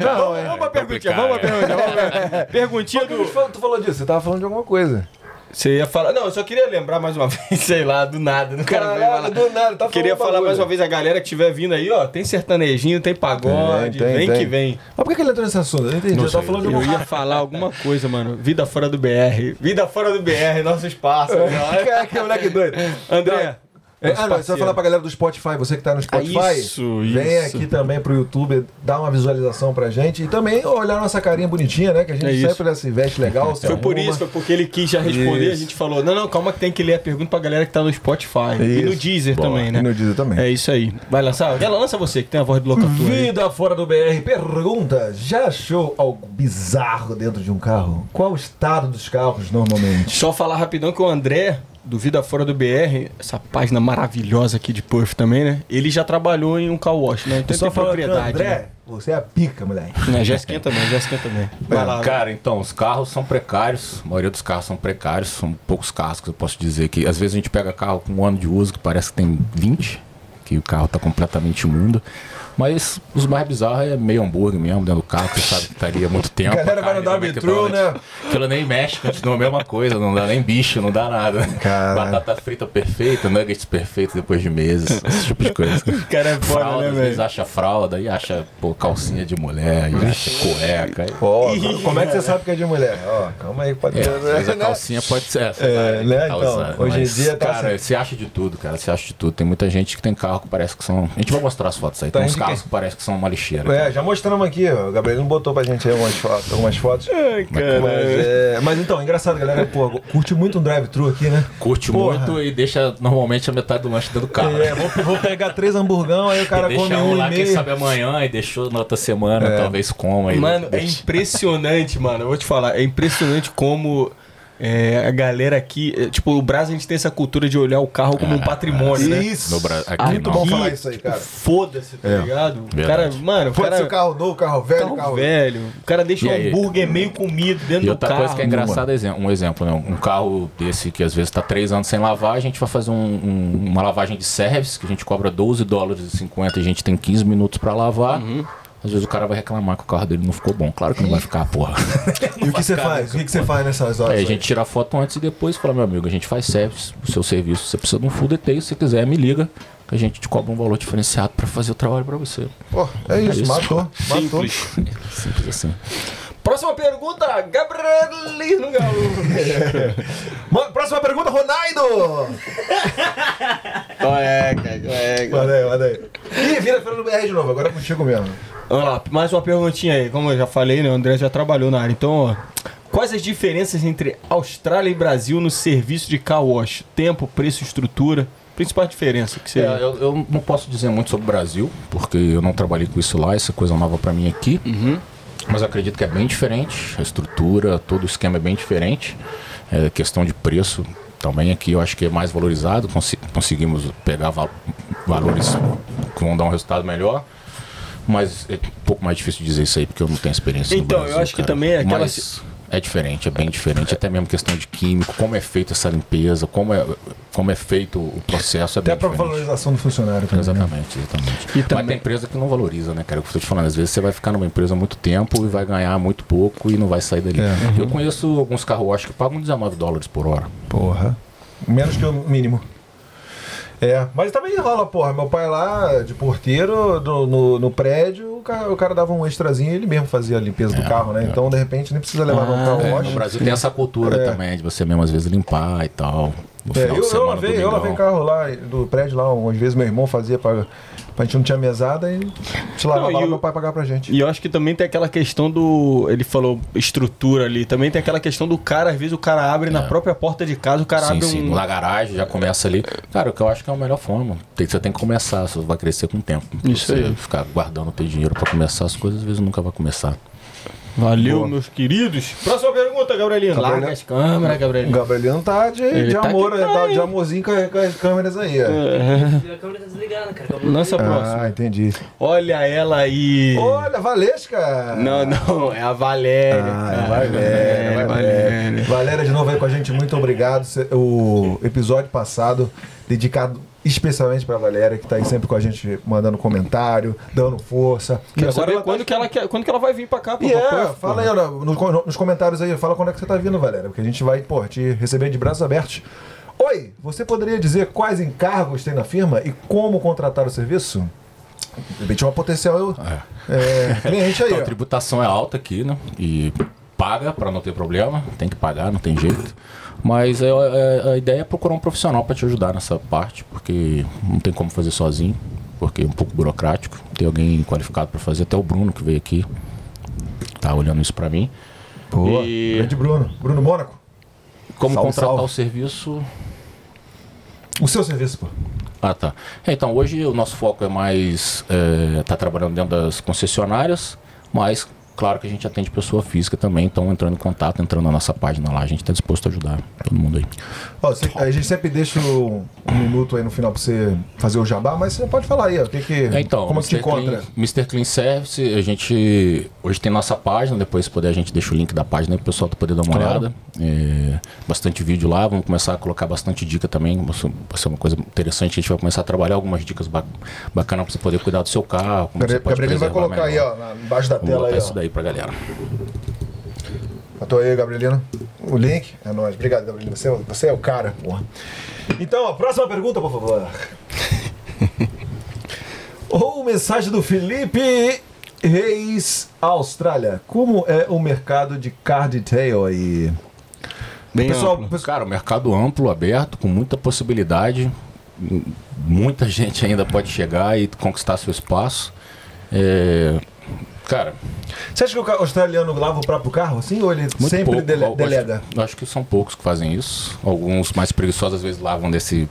Não, vamos, é. vamos pra perguntinha, vamos pra perguntinha. Perguntinha do... tu falou disso? Você tava falando de alguma coisa. Você ia falar... Não, eu só queria lembrar mais uma vez, sei lá, do nada. Não quero Caralho, falar. do nada, tá Queria falando falar mais bagulho. uma vez a galera que estiver vindo aí, ó. Tem sertanejinho, tem pagode, Tem, tem, vem tem. que vem. Mas por que que ele entrou nesse assunto? Eu não entendi. Não Eu tava sei. falando de Eu ia falar alguma coisa, mano. Vida fora do BR. Vida fora do BR, nosso espaço. né? coisa. que moleque doido. André. É, ah, não, você vai falar pra galera do Spotify, você que tá no Spotify, isso, vem isso. aqui também pro YouTube, dá uma visualização pra gente e também olhar nossa carinha bonitinha, né? Que a gente É isso. sempre se veste legal. se Foi por arruma. isso, foi porque ele quis já responder. A Isso. gente falou: não, não, calma que tem que ler a pergunta pra galera que tá no Spotify. E no Isso. Deezer Boa. também, né? E no Deezer também. É isso aí. Vai lançar? Ela lança você, que tem a voz do locator. aí. Vida fora do BR pergunta: já achou algo bizarro dentro de um carro? Qual o estado dos carros normalmente? Só falar rapidão que o André, do Vida Fora do BR, essa página maravilhosa aqui de Puff também, né? Ele já trabalhou em um car wash, né? Então Só propriedade. André, você é a pica, moleque. Né? né? Jéssica também, Jéssica também. Vai lá. Cara, então, os carros são precários, a maioria dos carros são precários, são poucos carros que eu posso dizer que às vezes a gente pega carro com um ano de uso que parece que tem 20, que o carro tá completamente imundo. Mas os mais bizarros é meio hambúrguer mesmo dentro do carro, que você sabe que estaria muito tempo. A galera vai no McDonald's. né? Aquilo nem mexe, continua a mesma coisa, não dá nem bicho, não dá nada. Caralho. Batata frita perfeita, nuggets perfeitos depois de meses, esse tipo de coisa. O cara é foda, Fralda, né, às vezes velho? acha fralda, aí acha pô, calcinha de mulher, aí acha cueca. Ó, como é que você sabe que é de mulher? Ó, calma aí, pode É, vezes a né? calcinha pode ser essa. É, né, tá então, usando, hoje em dia tá Cara, você acha de tudo, cara. Você acha de tudo. Tem muita gente que tem carro que parece que são. A gente vai mostrar as fotos aí. Tá tem uns carros que parece que são uma lixeira. É, já mostramos aqui, ó. O Gabriel botou pra gente aí algumas fotos. Algumas fotos. Ai, Mas, cara. é, mas então, engraçado, galera. Pô, curte muito um drive-thru aqui, né? Curte Porra. muito e deixa normalmente a metade do lanche dentro do carro. É, vou, vou pegar três hamburgão, aí o cara E come deixa um lá, e quem meio. sabe amanhã, e deixou na outra semana, talvez coma. Mano, é impressionante, mano. Eu vou te falar, é impressionante como é, a galera aqui. é, tipo, o Brasil a gente tem essa cultura de olhar o carro como um patrimônio, né? Isso. No Bra- aqui Muito não. bom falar isso aí, cara. Foda-se, tá É. ligado? O Verdade. cara, mano, o Pode cara. ser carro novo, carro velho, carro, carro, velho. O cara deixa E o aí? hambúrguer meio comido dentro E do outra carro. coisa que é engraçada, exemplo- um exemplo, né? Um carro desse que às vezes está três anos sem lavar, a gente vai fazer um- um- uma lavagem de service, que a gente cobra 12 dólares e 50 e a gente tem 15 minutos para lavar. Às vezes o cara vai reclamar que o carro dele não ficou bom. Claro que não vai ficar, porra. E o que você faz? O que você faz nessas horas? Aí a gente tira a foto antes e depois fala, meu amigo, a gente faz service, o seu serviço. Você precisa de um full detail, se você quiser, me liga, que a gente te cobra um valor diferenciado para fazer o trabalho para você. Pô, é isso, isso. matou. Matou. Simples assim. Próxima pergunta, Gabrielino Galo. Ma- Próxima pergunta, Ronaldo! é, cara, é, Manda aí, manda aí. Ih, vira Fernando BR de novo, agora é contigo mesmo. Vamos lá, mais uma perguntinha aí. Como eu já falei, né? O André já trabalhou na área. Então, ó, quais as diferenças entre Austrália e Brasil no serviço de car wash? Tempo, preço, estrutura? Principal diferença que você. É, eu, eu não posso dizer muito sobre o Brasil, porque eu não trabalhei com isso lá, essa é coisa nova para mim aqui. Mas eu acredito que é bem diferente, a estrutura, todo o esquema é bem diferente. É, questão de preço também aqui eu acho que é mais valorizado, conseguimos pegar val- valores que vão dar um resultado melhor. Mas é um pouco mais difícil dizer isso aí, porque eu não tenho experiência no Então, eu Brasil, acho que cara. também é aquela- Mas é diferente, é bem diferente, até mesmo questão de químico, como é feita essa limpeza, como é, como é feito o processo, é Até diferente. valorização do funcionário também. né? Exatamente, exatamente. E Mas também- tem empresa que não valoriza, né, cara? O que eu tô te falando. Às vezes você vai ficar numa empresa há muito tempo e vai ganhar muito pouco e não vai sair dali. É. Eu conheço alguns carro wash que pagam 19 dólares por hora. Porra. Menos que o mínimo. É, mas também rola, porra. Meu pai lá, de porteiro, do- no, no prédio, o cara, o cara dava um extrazinho e ele mesmo fazia a limpeza do carro, né? Então, de repente, nem precisa levar no carro É, wash. no Brasil tem essa cultura É. também de você mesmo às vezes limpar e tal. No É, eu, eu lavei, eu lavei carro lá do prédio lá, umas vezes meu irmão fazia pra, pra gente não tinha mesada e te lavava Não, lá o- meu pai pagar pra gente. E eu acho que também tem aquela questão do. Ele falou estrutura ali. Também tem aquela questão do cara, às vezes o cara abre na própria porta de casa, o cara É. Sim, abre sim, um. na garagem já começa ali. Cara, o que eu acho que é a melhor forma. Tem, você tem que começar, você vai crescer com o tempo. Isso você aí. ficar guardando o teu dinheiro pra começar as coisas, às vezes nunca vai começar. Valeu, Boa. meus queridos. Próxima pergunta, Gabrielino. Gabrielino. Larga as câmeras, O Gabrielino. Gabrieliano tá de, Ele de tá amor, tá tá de amorzinho com, a- com as câmeras aí, ó. A câmera tá desligada, cara. Lança a próxima. Ah, entendi. Olha ela aí. Olha, Valesca! Não, não, é a Valéria. Ah, é cara. Valéria, É, Valéria. Valéria de novo aí com a gente, muito obrigado. O episódio passado, dedicado especialmente pra Valéria, que tá aí sempre com a gente, mandando comentário, dando força. Quero saber ela quando, tá- que ela quer, quando que ela vai vir pra cá, pô. E pra é, Puff, fala porra. aí no- nos comentários aí, fala quando é que você tá vindo, Valéria, porque a gente vai, pô, te receber de braços abertos. Oi, você poderia dizer quais encargos tem na firma e como contratar o serviço? De repente é uma potencial é, cliente aí, Então, a tributação é alta aqui, né? E paga para não ter problema, tem que pagar, não tem jeito. Mas é, é- a ideia é procurar um profissional para te ajudar nessa parte, porque não tem como fazer sozinho, porque é um pouco burocrático. Tem alguém qualificado para fazer, até o Bruno que veio aqui, tá olhando isso para mim. Boa. E- Grande Bruno. Bruno Mônaco. Como Salve, contratar salve. o serviço O seu serviço, pô. Ah, tá. É, Então, hoje o nosso foco é mais. É, tá trabalhando dentro das concessionárias, mas claro que a gente atende pessoa física também, então entrando em contato, entrando na nossa página lá, a gente está disposto a ajudar todo mundo aí. Ó, você- a gente sempre deixa um, um minuto aí no final pra você fazer o jabá, mas você pode falar aí, ó. O que que, É, então, como Mr. Clean- encontra? Mr. Clean Service, a gente hoje tem nossa página, depois se puder a gente deixa o link da página aí pro pessoal poder dar uma Claro. olhada. É, bastante vídeo lá, vamos começar a colocar bastante dica também, vai ser uma coisa interessante, a gente vai começar a trabalhar algumas dicas ba bacanas pra você poder cuidar do seu carro, como você Gabriel vai colocar aí, melhor. ó, na- embaixo da Vamos tela aí, ó. Daí pra galera. Botou aí, Gabrielino. O link. É nóis. Obrigado, Gabrielino. Você, é o- você é o cara, porra. Então, a próxima pergunta, por favor. Ou mensagem do Felipe Reis, Austrália. Como é o mercado de car detail aí? Bem Pessoal, amplo. pessoal Cara, o mercado amplo, aberto, com muita possibilidade. Muita gente ainda pode chegar e conquistar seu espaço. É, cara, Você acha que o australiano lava o próprio carro assim? Ou ele muito sempre pouco. dele- Eu acho- acho que são poucos que fazem isso. Alguns mais preguiçosos às vezes lavam desse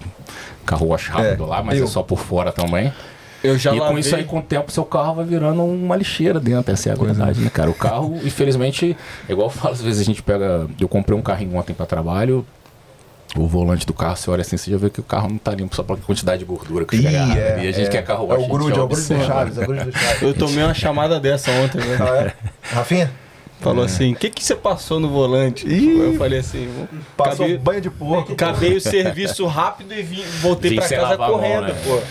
carro wash rápido É, lá, mas eu. é só por fora também. Eu já e com lavei. isso aí, com o tempo, seu carro vai virando uma lixeira dentro. Essa é a verdade, né, cara? O carro, infelizmente, é igual eu falo, às vezes a gente pega. Eu comprei um carrinho ontem pra trabalho. O volante do carro, você olha assim, você já vê que o carro não tá limpo só pela quantidade de gordura que chega. é, e a gente é. quer carro É wash, o a gente grude, é o grude do. Chaves, é o grude do Chaves. Eu tomei uma chamada dessa ontem, né? Ah, é? Rafinha? Falou assim: o que, que você passou no volante? Ih. eu falei assim: Passou acabei, banho de porco. acabei o serviço rápido e vim, voltei sem casa a mão, correndo, né? pô.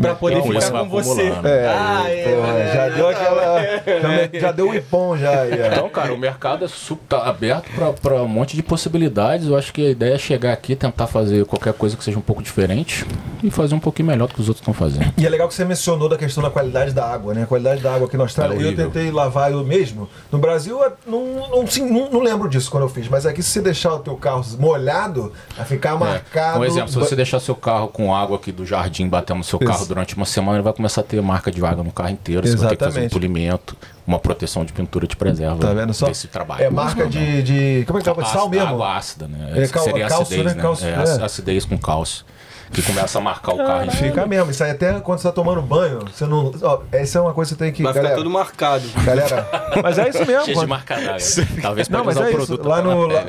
Pra poder Então, isso ficar vai com você. acumulando. É, Ah, é, é, já é, deu é, aquela. é. Já, deu um ipom já. Então, cara, o mercado é super, tá aberto para um monte de possibilidades. Eu acho que a ideia é chegar aqui, tentar fazer qualquer coisa que seja um pouco diferente e fazer um pouquinho melhor do que os outros estão fazendo. E é legal que você mencionou da questão da qualidade da água, né? A qualidade da água aqui na Austrália. É eu tentei lavar eu mesmo. No Brasil, eu não, não, sim, não, não lembro disso quando eu fiz. Mas aqui, se você deixar o teu carro molhado, vai ficar marcado. Um exemplo, se você deixar seu carro com água aqui do jardim batendo no seu Isso. Carro durante uma semana, ele vai começar a ter marca de água no carro inteiro. Você vai ter que fazer um Exatamente. polimento, uma proteção de pintura te preserva. Tá vendo só? Desse trabalho. É marca de, de. Como é que chama? Sal Ácido, mesmo? Água ácida, né? É, cal- Seria acidez, né? né? É, é. ac- acidez com cálcio. Que começa a marcar o carro. Fica mesmo. Isso aí até quando você tá tomando banho, você não. Ó, essa é uma coisa que você tem que. Vai ficar galera, tudo marcado. galera. Mas é isso mesmo. Cheio de quando- marca d'água. Talvez Não, pode mas usar é o isso. produto Lá no. lá-.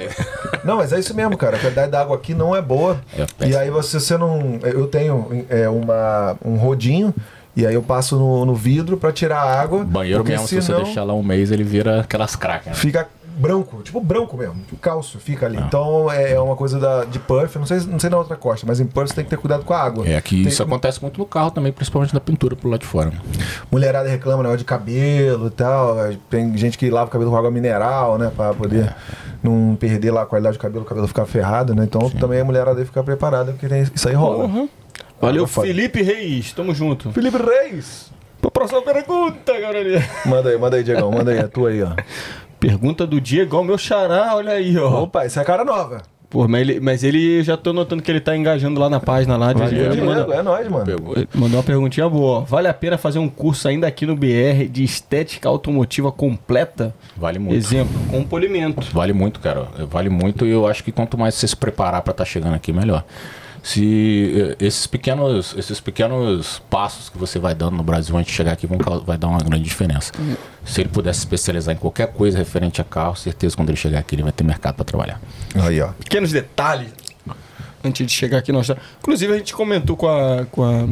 Não, mas é isso mesmo, cara. A qualidade da água aqui não é boa. É, e aí você, você não. Eu tenho é, uma, um rodinho. E aí eu passo no, no vidro pra tirar a água. Banheiro mesmo, se você senão deixar lá um mês, ele vira aquelas cracas. Né? Fica branco, tipo branco mesmo. O cálcio fica Ah. ali. Então é uma coisa da, de Perth. Não sei, não sei na outra costa, mas em Perth você tem que ter cuidado com a água. É, aqui Tem- isso acontece muito no carro também, principalmente na pintura pro lado de fora. Mulherada reclama negócio de cabelo e tal. Tem gente que lava o cabelo com água mineral, né? Pra poder É. não perder lá a qualidade do cabelo, o cabelo ficar ferrado, né? Então também a mulherada deve ficar preparada, porque tem- isso aí rola. Uhum. Valeu. Felipe Reis. Tamo junto. Felipe Reis! Pra próxima pergunta, galera. Manda aí, manda aí, Diegão, manda aí, a tua aí, ó. Pergunta do Diego, meu xará, olha aí, ó. Opa, essa é a cara nova. Pô, mas ele, mas ele já tô notando que ele tá engajando lá na página lá. De, Valeu, ele mandou, é nóis, mano. Pegou. mandou uma perguntinha boa. ó. Vale a pena fazer um curso ainda aqui no BR de estética automotiva completa? Vale muito. Exemplo, com polimento. Vale muito, cara. Vale muito e eu acho que quanto mais você se preparar para estar chegando aqui, melhor. Se eh, esses pequenos, esses pequenos passos que você vai dando no Brasil antes de chegar aqui vão, vai dar uma grande diferença. Se ele puder se especializar em qualquer coisa referente a carro, certeza quando ele chegar aqui ele vai ter mercado para trabalhar. Aí, ó. Pequenos detalhes. Antes de chegar aqui, nós. Inclusive, a gente comentou com a, com a,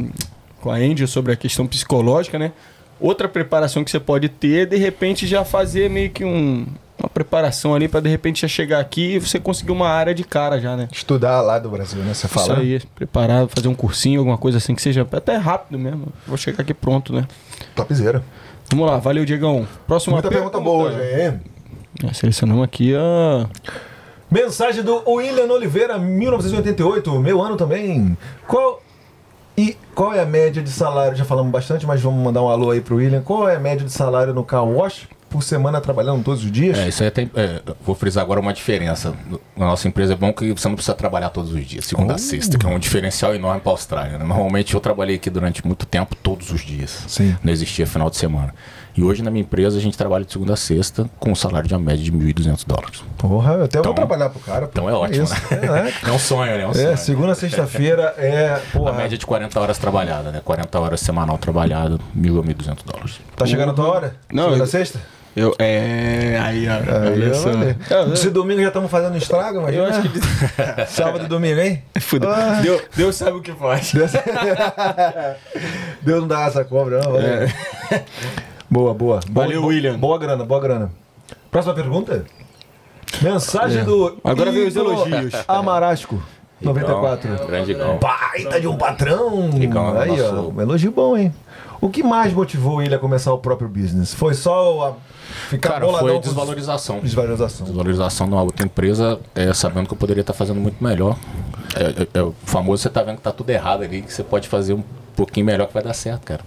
com a Andy sobre a questão psicológica, né? Outra preparação que você pode ter é, de repente, já fazer meio que um, uma preparação ali para de repente já chegar aqui e você conseguir uma área de cara já, né? Estudar lá do Brasil, né? Você Isso fala. aí, preparar, fazer um cursinho, alguma coisa assim que seja até rápido mesmo. Vou chegar aqui pronto, né? Topzera. Vamos lá, valeu, Diegão. Próxima Muita pergunta boa hoje, hein? É, selecionamos aqui a. Mensagem do William Oliveira, 1988, meu ano também. Qual e qual é a média de salário? Já falamos bastante, mas vamos mandar um alô aí pro William. Qual é a média de salário no car wash por semana trabalhando todos os dias? É, isso aí tem. é, vou frisar agora uma diferença. Na nossa empresa é bom que você não precisa trabalhar todos os dias, segunda a sexta, que é um diferencial enorme para a Austrália. né? Normalmente eu trabalhei aqui durante muito tempo, todos os dias. Sim. Não existia final de semana. E hoje na minha empresa a gente trabalha de segunda a sexta com um salário de uma média de 1.200 dólares. Porra, eu até vou Então- trabalhar pro cara. pô. Então é ótimo, Isso, né? É, É um sonho, né? É um é, sonho. segunda a sexta-feira é. A Porra, média de 40 horas trabalhada, né? 40 horas semanal trabalhada, 1.000 a 1.200 dólares. tá chegando a tua hora? Não, segunda eu- a sexta? Eu, é. Aí, ó. Olha só. É, Se domingo já estamos fazendo estrago, mas Eu acho que. sábado e domingo, hein? Fudeu. Ah. Deus, Deus sabe o que faz. Deus não dá essa cobra, não. Valeu. Boa, boa. Valeu, boa, William. Boa grana, boa grana. Próxima pergunta? Mensagem É. do. Agora vem os elogios. Amarasco, 94. Igão, Grande Igão. Baita de um patrão. Igão, Aí, ó. Um elogio bom, hein? O que mais motivou ele a começar o próprio business? Foi só a ficar Cara, boladão foi desvalorização. Desvalorização. Desvalorização de uma outra empresa, é, sabendo que eu poderia estar fazendo muito melhor. É, é- é o famoso você tá vendo que tá tudo errado ali, que você pode fazer um pouquinho melhor que vai dar certo, cara.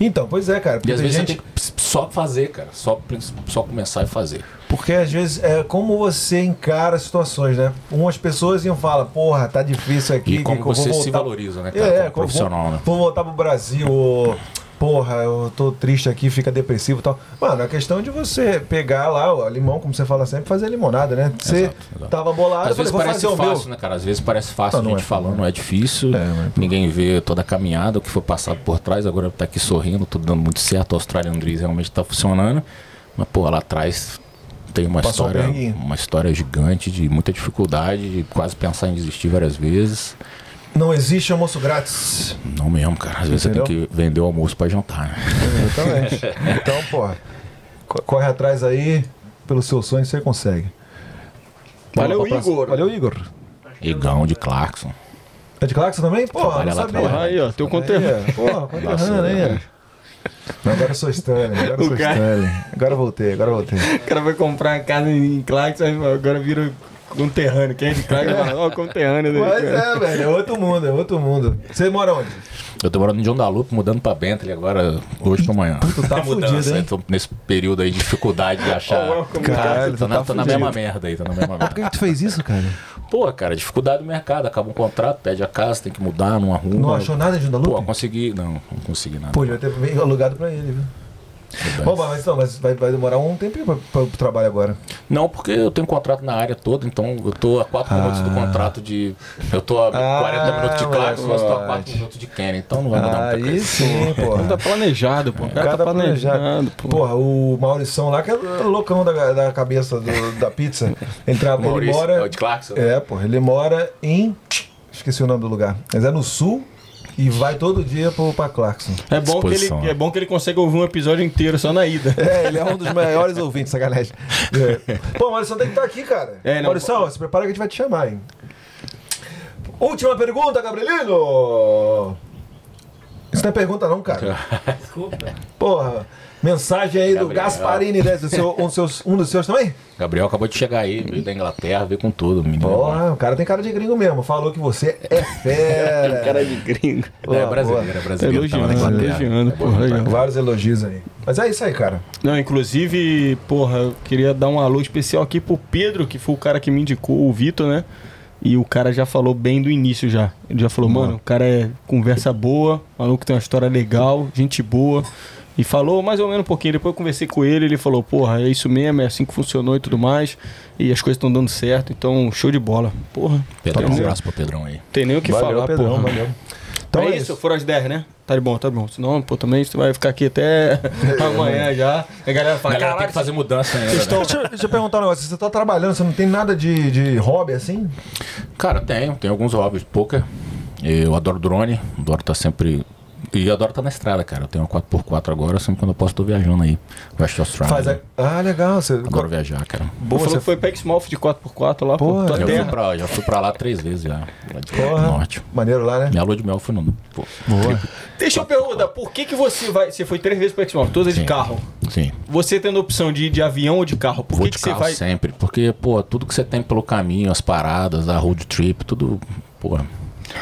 Então, pois é, cara. E às vezes gente, você tem que só fazer, cara. Só, só começar e fazer. porque às vezes é como você encara as situações, né? Umas pessoas iam falar, porra, tá difícil aqui. E como que você se voltar- valoriza, né, cara, É, como profissional, vou, né? Vou voltar pro Brasil. ou porra, eu tô triste aqui, fica depressivo e tal. Mano, a questão de você pegar lá o limão, como você fala sempre, fazer limonada, né? Você Exato, exato. tava bolado, Às falei, vezes parece o meu. fácil, né, cara? Às vezes parece fácil Não, a não gente é. falando, não é difícil. É, é. Ninguém vê toda a caminhada, o que foi passado por trás. Agora tá aqui sorrindo, tudo dando muito certo. O Australian Dreams realmente tá funcionando. Mas, pô, lá atrás tem uma Passou história, uma história gigante de muita dificuldade, de quase pensar em desistir várias vezes. Não existe almoço grátis. Não mesmo, cara. Às vezes você tem que vender o almoço pra jantar, né? Exatamente. então, porra, co- corre atrás aí, pelo seu sonho você consegue. Valeu, próxima. Igor. Valeu, Igor. Igão de Clarkson. É de Clarkson também? Porra, Trabalha não sabia. trabalha. Aí, ó, teu conterrâneo. Aí, Porra, conterrâneo aí. Ó. Não, Agora eu sou Stanley, agora eu sou cara- Stanley. Agora eu voltei, agora eu voltei. O cara vai comprar uma casa em Clarkson, agora vira conterrâneo. Quem é de fala, ó, conterrâneo. dele, Mas cara. é, velho, é outro mundo, é outro mundo. Você mora onde? Eu tô morando em John Dalupe, mudando pra Bentley agora, hoje pra amanhã. Tu tá fudido, hein? Tô nesse período aí de dificuldade de achar. Caralho, tô, tu na, tá tô na fudido. mesma merda aí, tô na mesma Por merda. que, que tu fez isso, cara? Pô, cara, dificuldade do mercado. Acaba um contrato, pede a casa, tem que mudar, não arruma. Não achou nada de Pô, Jundalupe? consegui. Não, não consegui nada. Pô, ele vai ter alugado pra ele, viu? Bom, mas, então, mas vai, vai demorar um tempinho pra, pra, pro trabalho agora. Não, porque eu tenho contrato na área toda, então eu tô a 4 minutos do contrato de. Eu tô a Ah, 40 minutos de Clarkson, mas tô a 4 moleque. minutos de Kenny, então não vai mudar muita Aí coisa. sim, porra. Tá planejado, pô. O cara tá planejado. Porra, o Maurição lá, que é o loucão da, da cabeça do- da pizza. Tra... ele mora. é o de Clarkson? É, porra, ele mora em. Esqueci o nome do lugar. Mas é no sul e vai todo dia pro, pra Clarkson. É bom, que ele, Disposição, né? é bom que ele consegue ouvir um episódio inteiro só na ida. É, ele é um dos maiores ouvintes, sacanagem. É. Pô, Maurição tem que estar aqui, cara. É, não, Maurição, se prepara que a gente vai te chamar, hein? Última pergunta, Gabrielino! Isso não é pergunta, não, cara. Desculpa. Porra, mensagem aí do Gabriel. Gasparini, né? Do seu- um, dos seus, um dos seus também? Gabriel acabou de chegar aí, veio da Inglaterra, veio com tudo, menino. Porra, o cara tem cara de gringo mesmo. Falou que você é fera. Cara de gringo. Boa, é brasileiro, é brasileiro. tava na Elogiando, Inglaterra. elogiando, É porra, tá? Vários elogios aí. Mas é isso aí, cara. Não, inclusive, porra, eu queria dar um alô especial aqui pro Pedro, que foi o cara que me indicou, o Vitor, né? E o cara já falou bem do início já. Ele já falou, mano, o cara é conversa boa, maluco tem uma história legal, gente boa. E falou mais ou menos um pouquinho. Depois eu conversei com ele, ele falou, porra, é isso mesmo, é assim que funcionou e tudo mais. E as coisas estão dando certo, então show de bola. Porra, Pedrão, tá um bom. abraço pro Pedrão aí. tem nem o que valeu, falar, Pedrão, porra. valeu. Então é, isso, foram as 10, né? Tá de bom, tá bom. Senão, pô, também você vai ficar aqui até amanhã já. E a galera A fala, galera tem que fazer mudança ainda. Deixa, né? eu- deixa eu perguntar um negócio. Você tá trabalhando, você não tem nada de, de hobby assim? Cara, tenho, tenho alguns hobbies. Poker. Eu adoro drone, adoro estar sempre. E adoro estar na estrada, cara. Eu tenho uma 4x4 agora, sempre quando eu posso tô viajando aí. West Australia. Faz a... Ah, legal. Você... Adoro viajar, cara. Boa, falou você que foi pra Exmouth de 4x4 lá, pô. Tua Já fui, pra, já fui pra lá três vezes já. Lá de Porra. norte. Maneiro lá, né? Minha lua de mel foi no. Pô, Boa. Deixa eu perguntar, por que que você vai... Você foi três vezes pra Exmouth, todas de carro. Sim. Você tendo a opção de ir de avião ou de carro, por Vou que de que você carro vai... sempre. Porque, pô, tudo que você tem pelo caminho, as paradas, a road trip, tudo. Pô.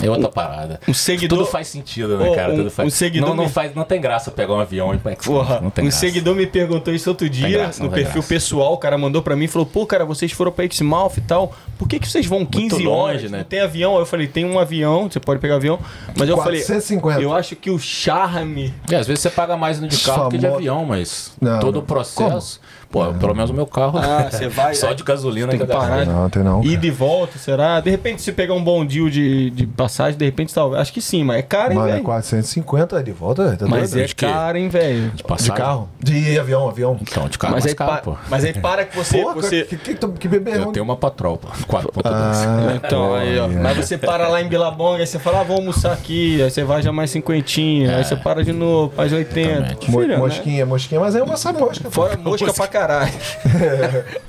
É outra parada. Um seguidor... Tudo faz sentido, né, cara? um- Tudo faz... um seguidor não, não, me- faz, não tem graça pegar um avião e ir pra Exmouth, Porra, não tem um graça. seguidor me perguntou isso outro dia graça, no perfil graça. pessoal, o cara mandou pra mim e falou, pô, cara, vocês foram pra Exmouth e tal, por que que vocês vão 15 longe, horas, né? não tem avião? Aí eu falei, tem um avião, você pode pegar avião, mas eu falei, 450. eu acho que o charme... É, às vezes você paga mais no de carro que de avião, mas Não, todo não. o processo. Pô, pelo menos o meu carro. Ah, você vai- Só de gasolina Tem que parar. Não, tem não. Ir de volta, será? De repente, se pegar um bom deal de, de passagem, de repente, talvez. Acho que sim, mas é caro, hein, é velho? 450 de volta? Tá Mas doido? é De caro, hein, velho? De De carro? De avião, avião. Então, de carro Mas mais aí, caro, pa- pô. mas aí para que você. Porra, você... que, que, que, que bebê Eu tenho uma patrol, pô. 4.2. Ah, Então, aí, ó. Mas você para lá em Bilabong, aí você fala, ah, vou almoçar aqui, aí você vai já mais cinquentinha, aí você para de novo, faz 80. Exatamente. mo- Filho, né? mosquinha, mosquinha, mas é uma só mosca. pô. Fora mosca pra caralho.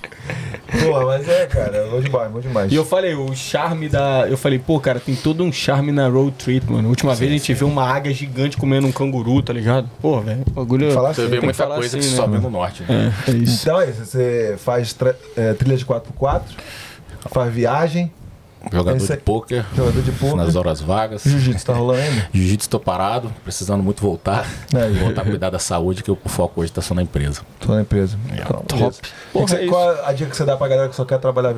Porra, mas é, cara, vou demais, vou demais. E eu falei, o charme da. Eu falei, pô, cara, tem todo um charme na road trip, mano. A última vez a gente viu uma águia gigante comendo um canguru, tá ligado? Pô, velho, o bagulho. Falar Você assim, vê muita coisa assim, que né, sobe no norte, né? É, é isso. Então é isso, você faz é, trilha de 4x4, faz viagem, Jogador Esse é- de pôquer, jogador de poker. nas horas vagas. Jiu-jitsu tá rolando ainda? Jiu-jitsu tô parado, precisando muito voltar. É, voltar a cuidar da saúde, que o foco hoje tá só na empresa. Tô na empresa. É, Então, top. Porra, que você- é qual a dica que você dá pra galera que só quer trabalhar?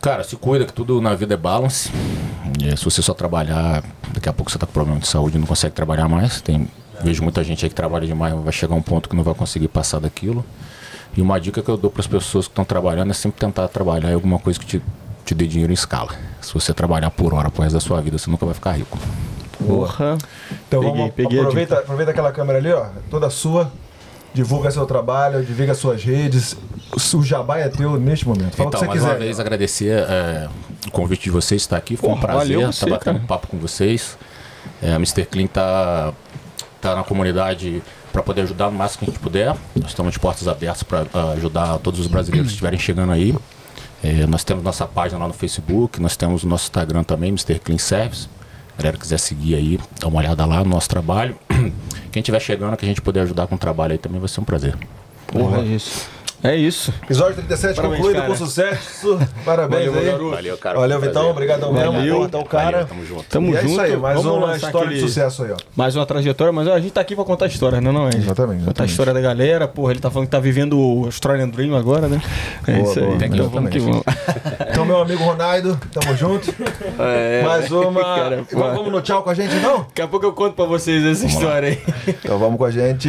Cara, se cuida que tudo na vida é balance. E se você só trabalhar, daqui a pouco você tá com problema de saúde e não consegue trabalhar mais. Tem Vejo muita gente aí que trabalha demais, vai chegar um ponto que não vai conseguir passar daquilo. E uma dica que eu dou para as pessoas que estão trabalhando é sempre tentar trabalhar em alguma coisa que te, te dê dinheiro em escala. Se você trabalhar por hora pro resto da sua vida, você nunca vai ficar rico. Porra. Então Peguei, vamos, peguei a aproveita, aproveita aquela câmera ali, ó, toda sua. Divulga seu trabalho, divulga suas redes. O jabá é teu neste momento. Fala então, o que você mais quiser. uma vez agradecer é, o convite de vocês estar aqui. Foi um Porra, prazer valeu estar você, batendo cara. um papo com vocês. É, a Mr. Clean tá, tá na comunidade para poder ajudar no máximo que a gente puder. Nós estamos de portas abertas para ajudar todos os brasileiros que estiverem chegando aí. É, nós temos nossa página lá no Facebook, nós temos o nosso Instagram também, Mr. Clean Service. Galera quiser seguir aí, dá uma olhada lá no nosso trabalho. Quem estiver chegando, que a gente puder ajudar com o trabalho aí também vai ser um prazer. Porra, é isso. É isso. Episódio 37 Parabéns, concluído cara. com sucesso. Parabéns Valeu, aí. garoto. Valeu, cara. Valeu, Vitão. Obrigadão mesmo. Valeu. Então, cara. Valeu, tamo junto. Tamo e é junto. isso aí, mais Vamos uma história de aquele- sucesso aí, ó. Mais uma trajetória, mas a gente tá aqui pra contar a história, né, não é? Exatamente, Contar a história da galera, porra, ele tá falando que tá vivendo o Australian Dream agora, né? É Boa, isso aí. boa, então vamos que vamos. Então, meu amigo Ronaldo, tamo junto. É. Mais uma. Cara, E vamos vamos no tchau com a gente, não? Daqui a pouco eu conto pra vocês essa história aí. Então vamos com a gente.